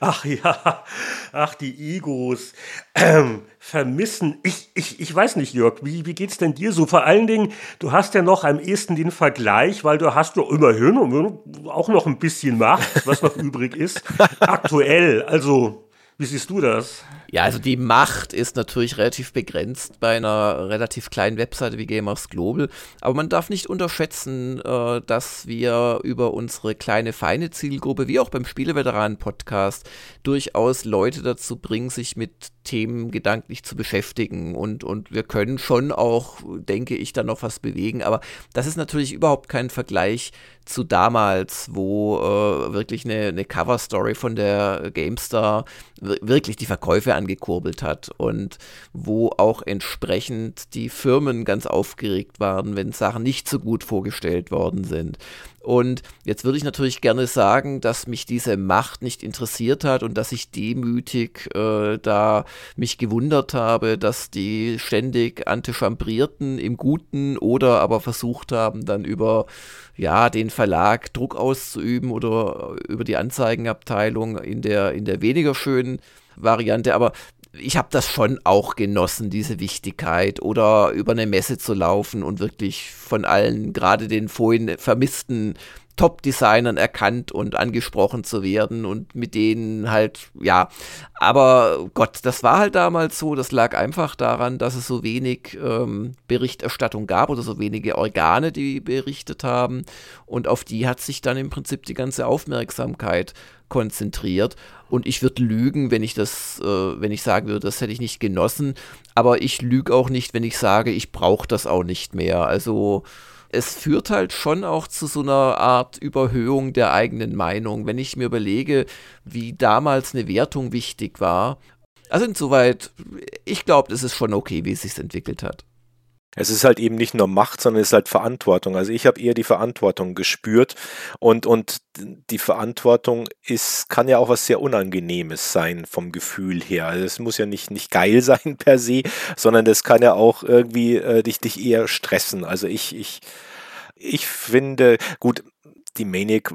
Speaker 1: ach ja, ach die Egos. Ähm, vermissen. Ich, ich, ich weiß nicht, Jörg, wie, wie geht's denn dir so? Vor allen Dingen, du hast ja noch am ehesten den Vergleich, weil du hast ja immerhin auch noch ein bisschen Macht, was noch übrig ist. Aktuell. Also, wie siehst du das?
Speaker 2: Ja, also die Macht ist natürlich relativ begrenzt bei einer relativ kleinen Webseite wie Gamers Global. Aber man darf nicht unterschätzen, äh, dass wir über unsere kleine, feine Zielgruppe, wie auch beim Spieleveteranen-Podcast, durchaus Leute dazu bringen, sich mit Themen gedanklich zu beschäftigen. Und, und wir können schon auch, denke ich, da noch was bewegen. Aber das ist natürlich überhaupt kein Vergleich zu damals, wo äh, wirklich eine, eine Cover-Story von der GameStar wirklich die Verkäufe angekurbelt hat und wo auch entsprechend die Firmen ganz aufgeregt waren, wenn Sachen nicht so gut vorgestellt worden sind. Und jetzt würde ich natürlich gerne sagen, dass mich diese Macht nicht interessiert hat und dass ich demütig äh, da mich gewundert habe, dass die ständig antichambrierten im Guten oder aber versucht haben, dann über ja, den Verlag Druck auszuüben oder über die Anzeigenabteilung in der, in der weniger schönen Variante. Aber ich habe das schon auch genossen, diese Wichtigkeit oder über eine Messe zu laufen und wirklich von allen, gerade den vorhin vermissten Top-Designern erkannt und angesprochen zu werden und mit denen halt, ja, aber Gott, das war halt damals so, das lag einfach daran, dass es so wenig ähm, Berichterstattung gab oder so wenige Organe, die berichtet haben. Und auf die hat sich dann im Prinzip die ganze Aufmerksamkeit konzentriert und ich würde lügen, wenn ich das, äh, wenn ich sagen würde, das hätte ich nicht genossen, aber ich lüge auch nicht, wenn ich sage, ich brauche das auch nicht mehr, also es führt halt schon auch zu so einer Art Überhöhung der eigenen Meinung. Wenn ich mir überlege, wie damals eine Wertung wichtig war. Also insoweit, ich glaube, es ist schon okay, wie es sich entwickelt hat.
Speaker 3: Es ist halt eben nicht nur Macht, sondern es ist halt Verantwortung. Also ich habe eher die Verantwortung gespürt und, und die Verantwortung ist, kann ja auch was sehr Unangenehmes sein vom Gefühl her. Also es muss ja nicht, nicht geil sein per se, sondern das kann ja auch irgendwie äh, dich, dich eher stressen. Also ich, ich, ich finde, gut, die Maniac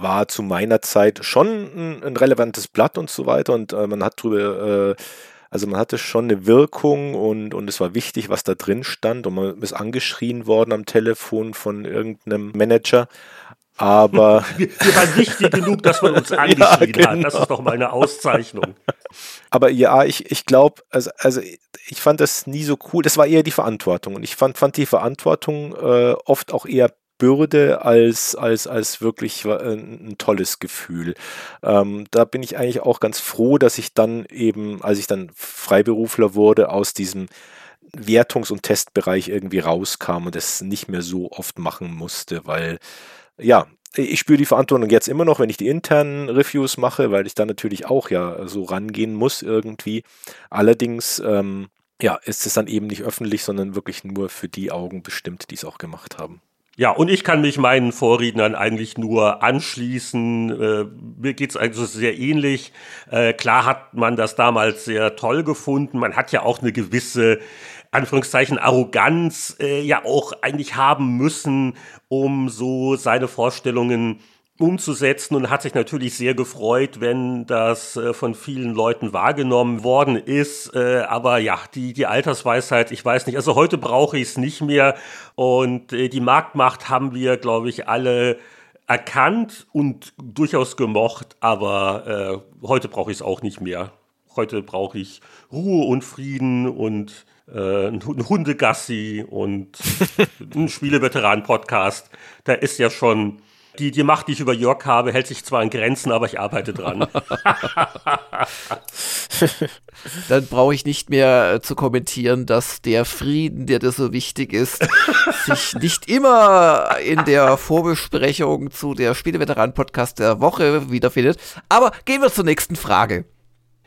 Speaker 3: war zu meiner Zeit schon ein, ein relevantes Blatt und so weiter und äh, man hat drüber äh, Also man hatte schon eine Wirkung und, und es war wichtig, was da drin stand und man ist angeschrien worden am Telefon von irgendeinem Manager. Aber
Speaker 1: wir, wir waren wichtig genug, dass man uns angeschrien ja, genau. hat. Das ist doch mal eine Auszeichnung.
Speaker 3: Aber ja, ich, ich glaube, also, also ich fand das nie so cool. Das war eher die Verantwortung. Und ich fand, fand die Verantwortung äh, oft auch eher Bürde als, als, als wirklich ein, ein tolles Gefühl. Ähm, da bin ich eigentlich auch ganz froh, dass ich dann eben, als ich dann Freiberufler wurde, aus diesem Wertungs- und Testbereich irgendwie rauskam und das nicht mehr so oft machen musste, weil ja, ich spüre die Verantwortung jetzt immer noch, wenn ich die internen Reviews mache, weil ich dann natürlich auch ja so rangehen muss irgendwie. Allerdings, ähm, ja, ist es dann eben nicht öffentlich, sondern wirklich nur für die Augen bestimmt, die es auch gemacht haben.
Speaker 1: Ja, und ich kann mich meinen Vorrednern eigentlich nur anschließen. Äh, mir geht's also sehr ähnlich. Äh, klar hat man das damals sehr toll gefunden. Man hat ja auch eine gewisse Anführungszeichen Arroganz äh, ja auch eigentlich haben müssen, um so seine Vorstellungen umzusetzen und hat sich natürlich sehr gefreut, wenn das äh, von vielen Leuten wahrgenommen worden ist. Äh, aber ja, die, die Altersweisheit, ich weiß nicht. Also heute brauche ich es nicht mehr und äh, die Marktmacht haben wir, glaube ich, alle erkannt und durchaus gemocht, aber äh, heute brauche ich es auch nicht mehr. Heute brauche ich Ruhe und Frieden und äh, ein Hundegassi und ein Spieleveteran-Podcast. Da ist ja schon die, die Macht, die ich über Jörg habe, hält sich zwar in Grenzen, aber ich arbeite dran.
Speaker 2: Dann brauche ich nicht mehr äh, zu kommentieren, dass der Frieden, der dir so wichtig ist, sich nicht immer in der Vorbesprechung zu der Spieleveteran-Podcast der Woche wiederfindet. Aber gehen wir zur nächsten Frage.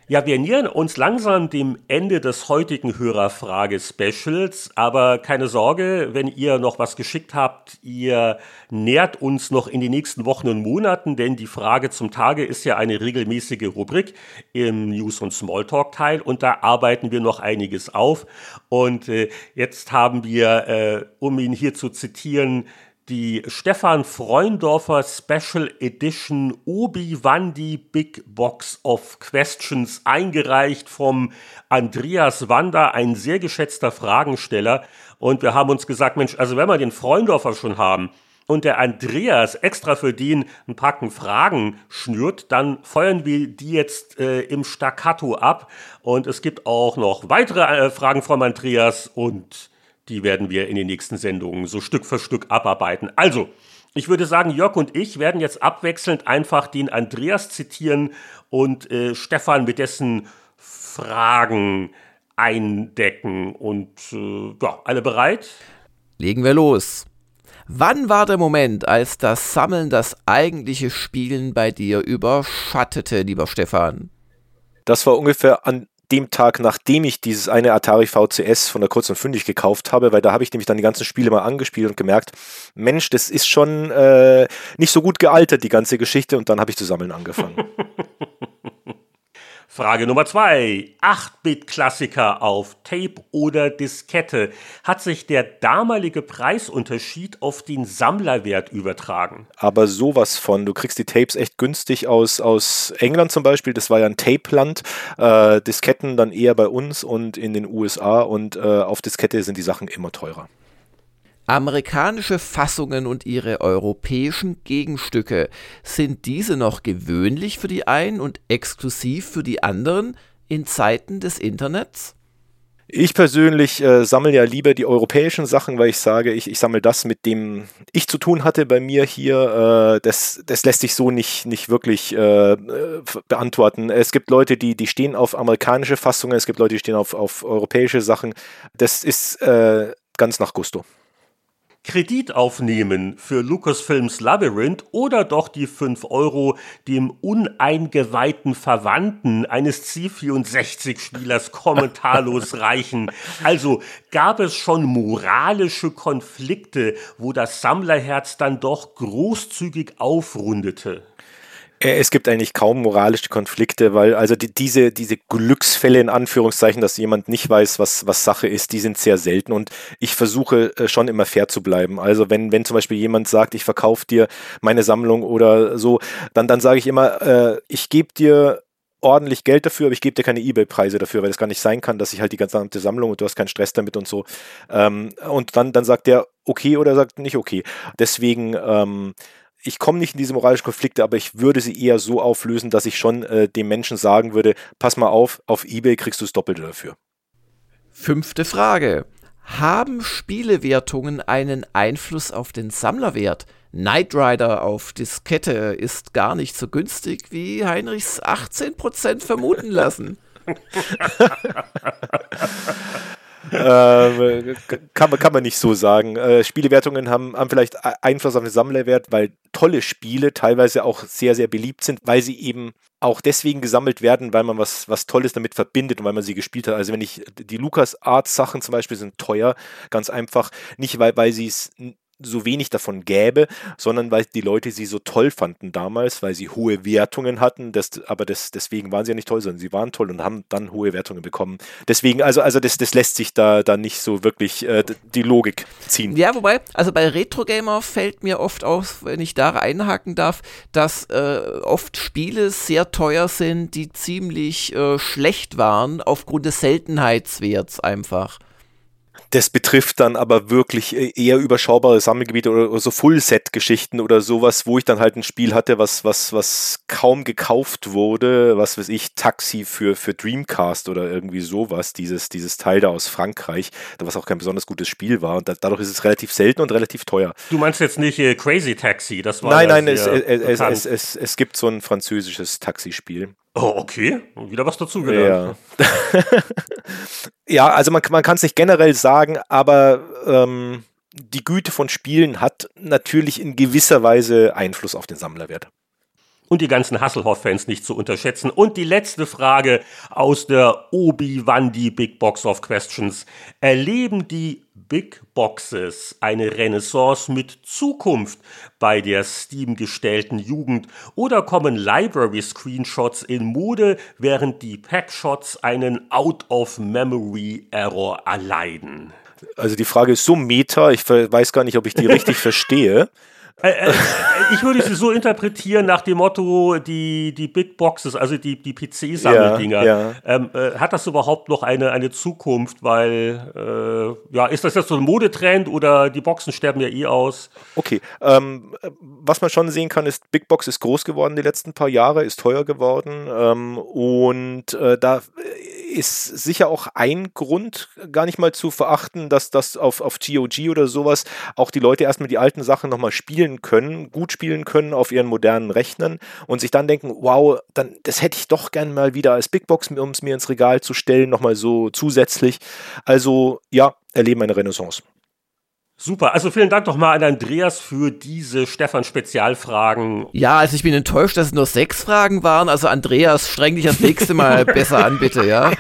Speaker 1: Ja, wir nähern uns langsam dem Ende des heutigen Hörerfrage-Specials, aber keine Sorge, wenn ihr noch was geschickt habt, ihr nährt uns noch in den nächsten Wochen und Monaten, denn die Frage zum Tage ist ja eine regelmäßige Rubrik im News- und Smalltalk-Teil und da arbeiten wir noch einiges auf. Und äh, jetzt haben wir, äh, um ihn hier zu zitieren, die Stefan Freundorfer Special Edition Obi-Wan die Big Box of Questions eingereicht vom Andreas Wander, ein sehr geschätzter Fragensteller. Und wir haben uns gesagt, Mensch, also wenn wir den Freundorfer schon haben und der Andreas extra für den ein Packen Fragen schnürt, dann feuern wir die jetzt äh, im Staccato ab. Und es gibt auch noch weitere äh, Fragen vom Andreas und die werden wir in den nächsten Sendungen so Stück für Stück abarbeiten. Also, ich würde sagen, Jörg und ich werden jetzt abwechselnd einfach den Andreas zitieren und äh, Stefan mit dessen Fragen eindecken. Und äh, ja, alle bereit?
Speaker 2: Legen wir los. Wann war der Moment, als das Sammeln das eigentliche Spielen bei dir überschattete, lieber Stefan?
Speaker 3: Das war ungefähr an dem Tag, nachdem ich dieses eine Atari VCS von der Kurz und Fündig gekauft habe, weil da habe ich nämlich dann die ganzen Spiele mal angespielt und gemerkt, Mensch, das ist schon äh, nicht so gut gealtert, die ganze Geschichte, und dann habe ich zu sammeln angefangen.
Speaker 1: Frage Nummer zwei. 8-Bit-Klassiker auf Tape oder Diskette. Hat sich der damalige Preisunterschied auf den Sammlerwert übertragen?
Speaker 3: Aber sowas von. Du kriegst die Tapes echt günstig aus, aus England zum Beispiel. Das war ja ein Tape-Land. Äh, Disketten dann eher bei uns und in den USA. Und äh, auf Diskette sind die Sachen immer teurer.
Speaker 2: Amerikanische Fassungen und ihre europäischen Gegenstücke, sind diese noch gewöhnlich für die einen und exklusiv für die anderen in Zeiten des Internets?
Speaker 3: Ich persönlich äh, sammle ja lieber die europäischen Sachen, weil ich sage, ich, ich sammle das, mit dem ich zu tun hatte bei mir hier. Äh, das, das lässt sich so nicht, nicht wirklich äh, beantworten. Es gibt Leute, die, die stehen auf amerikanische Fassungen, es gibt Leute, die stehen auf, auf europäische Sachen. Das ist äh, ganz nach Gusto.
Speaker 1: Kredit aufnehmen für Lucasfilms Labyrinth oder doch die 5 Euro dem uneingeweihten Verwandten eines C64-Spielers kommentarlos reichen. Also gab es schon moralische Konflikte, wo das Sammlerherz dann doch großzügig aufrundete.
Speaker 3: Äh, es gibt eigentlich kaum moralische Konflikte, weil also die, diese, diese Glücksfälle in Anführungszeichen, dass jemand nicht weiß, was, was Sache ist, die sind sehr selten und ich versuche äh, schon immer fair zu bleiben. Also wenn, wenn zum Beispiel jemand sagt, ich verkaufe dir meine Sammlung oder so, dann, dann sage ich immer, äh, ich gebe dir ordentlich Geld dafür, aber ich gebe dir keine Ebay-Preise dafür, weil es gar nicht sein kann, dass ich halt die gesamte Sammlung und du hast keinen Stress damit und so. Ähm, und dann, dann sagt der okay oder sagt nicht okay. Deswegen, ähm, ich komme nicht in diese moralischen Konflikte, aber ich würde sie eher so auflösen, dass ich schon äh, dem Menschen sagen würde, pass mal auf, auf Ebay kriegst du das Doppelte dafür.
Speaker 2: Fünfte Frage. Haben Spielewertungen einen Einfluss auf den Sammlerwert? Knight Rider auf Diskette ist gar nicht so günstig, wie Heinrichs 18% vermuten lassen.
Speaker 3: äh, kann, man, kann man nicht so sagen. Äh, Spielewertungen haben, haben vielleicht Einfluss auf den Sammlerwert, weil tolle Spiele teilweise auch sehr, sehr beliebt sind, weil sie eben auch deswegen gesammelt werden, weil man was, was Tolles damit verbindet und weil man sie gespielt hat. Also wenn ich die Lukas Arts Sachen zum Beispiel sind teuer, ganz einfach, nicht weil, weil sie es so wenig davon gäbe, sondern weil die Leute sie so toll fanden damals, weil sie hohe Wertungen hatten. Das, aber das, deswegen waren sie ja nicht toll, sondern sie waren toll und haben dann hohe Wertungen bekommen. Deswegen, also, also das, das lässt sich da, da nicht so wirklich äh, die Logik ziehen.
Speaker 2: Ja, wobei, also bei Retro Gamer fällt mir oft auf, wenn ich da einhaken darf, dass äh, oft Spiele sehr teuer sind, die ziemlich äh, schlecht waren aufgrund des Seltenheitswerts einfach.
Speaker 3: Das betrifft dann aber wirklich äh, eher überschaubare Sammelgebiete oder, so Full-Set-Geschichten oder sowas, wo ich dann halt ein Spiel hatte, was, was, was kaum gekauft wurde, was weiß ich, Taxi für, für Dreamcast oder irgendwie sowas, dieses, dieses Teil da aus Frankreich, was auch kein besonders gutes Spiel war. Und da, dadurch ist es relativ selten und relativ teuer.
Speaker 1: Du meinst jetzt nicht äh, Crazy Taxi, das war
Speaker 3: Nein, nein, es, es, es, es, es gibt so ein französisches Taxispiel.
Speaker 1: Oh, okay. Wieder was dazu gelernt.
Speaker 3: Ja, ja also man, man kann es nicht generell sagen, aber ähm, die Güte von Spielen hat natürlich in gewisser Weise Einfluss auf den Sammlerwert
Speaker 1: und die ganzen Hasselhoff-Fans nicht zu unterschätzen. Und die letzte Frage aus der Obi-Wan, die Big Box of Questions. Erleben die Big Boxes eine Renaissance mit Zukunft bei der Steam gestellten Jugend oder kommen Library-Screenshots in Mode, während die Packshots einen Out-of-Memory-Error erleiden?
Speaker 3: Also die Frage ist so meta, ich weiß gar nicht, ob ich die richtig verstehe.
Speaker 1: Äh, äh, ich würde sie so interpretieren nach dem Motto, die, die Big Boxes, also die, die PC-Sammeldinger. Ja, ja. ähm, äh, hat das überhaupt noch eine, eine Zukunft? Weil, äh, ja, ist das jetzt so ein Modetrend oder die Boxen sterben ja eh aus?
Speaker 3: Okay, ähm, was man schon sehen kann, ist, Big Box ist groß geworden die letzten paar Jahre, ist teuer geworden ähm, und äh, da ist sicher auch ein Grund, gar nicht mal zu verachten, dass das auf, auf GOG oder sowas auch die Leute erstmal die alten Sachen nochmal spielen können, gut spielen können auf ihren modernen Rechnern und sich dann denken, wow, dann, das hätte ich doch gern mal wieder als Big Box, um es mir ins Regal zu stellen, nochmal so zusätzlich. Also ja, erleben eine Renaissance.
Speaker 1: Super, also vielen Dank nochmal an Andreas für diese Stefan-Spezialfragen.
Speaker 2: Ja, also ich bin enttäuscht, dass es nur sechs Fragen waren. Also Andreas, streng dich das nächste Mal besser an, bitte, ja.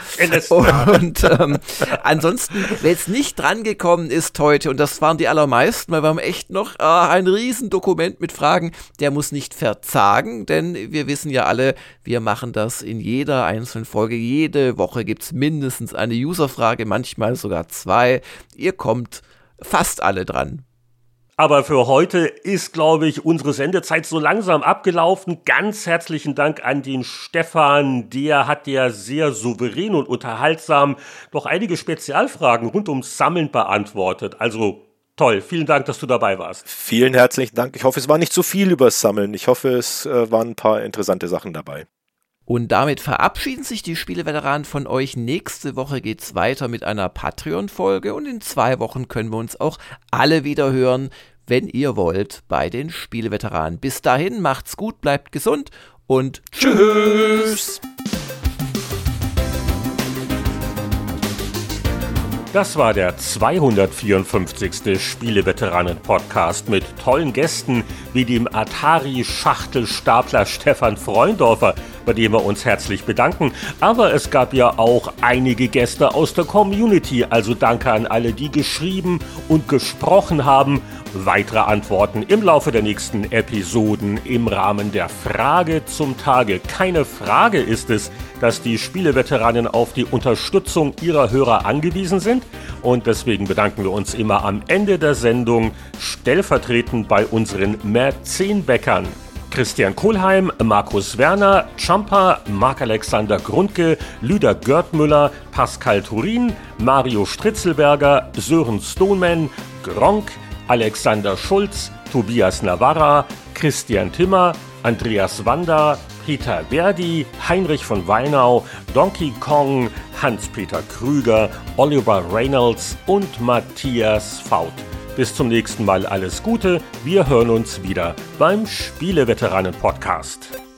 Speaker 2: Und ähm, ansonsten, wer jetzt nicht drangekommen ist heute, und das waren die allermeisten, weil wir haben echt noch äh, ein Riesendokument mit Fragen, der muss nicht verzagen, denn wir wissen ja alle, wir machen das in jeder einzelnen Folge. Jede Woche gibt's mindestens eine Userfrage, manchmal sogar zwei. Ihr kommt fast alle dran.
Speaker 1: Aber für heute ist, glaube ich, unsere Sendezeit so langsam abgelaufen. Ganz herzlichen Dank an den Stefan. Der hat ja sehr souverän und unterhaltsam doch einige Spezialfragen rund ums Sammeln beantwortet. Also toll. Vielen Dank, dass du dabei warst.
Speaker 3: Vielen herzlichen Dank. Ich hoffe, es war nicht zu viel übers Sammeln. Ich hoffe, es äh, waren ein paar interessante Sachen dabei.
Speaker 2: Und damit verabschieden sich die Spieleveteranen von euch. Nächste Woche geht's weiter mit einer Patreon-Folge und in zwei Wochen können wir uns auch alle wieder hören, wenn ihr wollt, bei den Spieleveteranen. Bis dahin, macht's gut, bleibt gesund und tschüss!
Speaker 1: Das war der 254. Spieleveteranen-Podcast mit tollen Gästen wie dem Atari-Schachtelstapler Stefan Freundorfer, bei dem wir uns herzlich bedanken. Aber es gab ja auch einige Gäste aus der Community, also danke an alle, die geschrieben und gesprochen haben. Weitere Antworten im Laufe der nächsten Episoden im Rahmen der Frage zum Tage. Keine Frage ist es, dass die Spieleveteranen auf die Unterstützung ihrer Hörer angewiesen sind und deswegen bedanken wir uns immer am Ende der Sendung stellvertretend bei unseren Mäzenbäckern. Christian Kohlheim, Markus Werner, Champa, Marc-Alexander Grundke, Lüder Görtmüller, Pascal Turin, Mario Stritzelberger, Sören Stoneman, Gronk, Alexander Schulz, Tobias Navarra, Christian Timmer, Andreas Wanda, Peter Verdi, Heinrich von Weinau, Donkey Kong, Hans-Peter Krüger, Oliver Reynolds und Matthias Faut. Bis zum nächsten Mal alles Gute. Wir hören uns wieder beim Spieleveteranen-Podcast.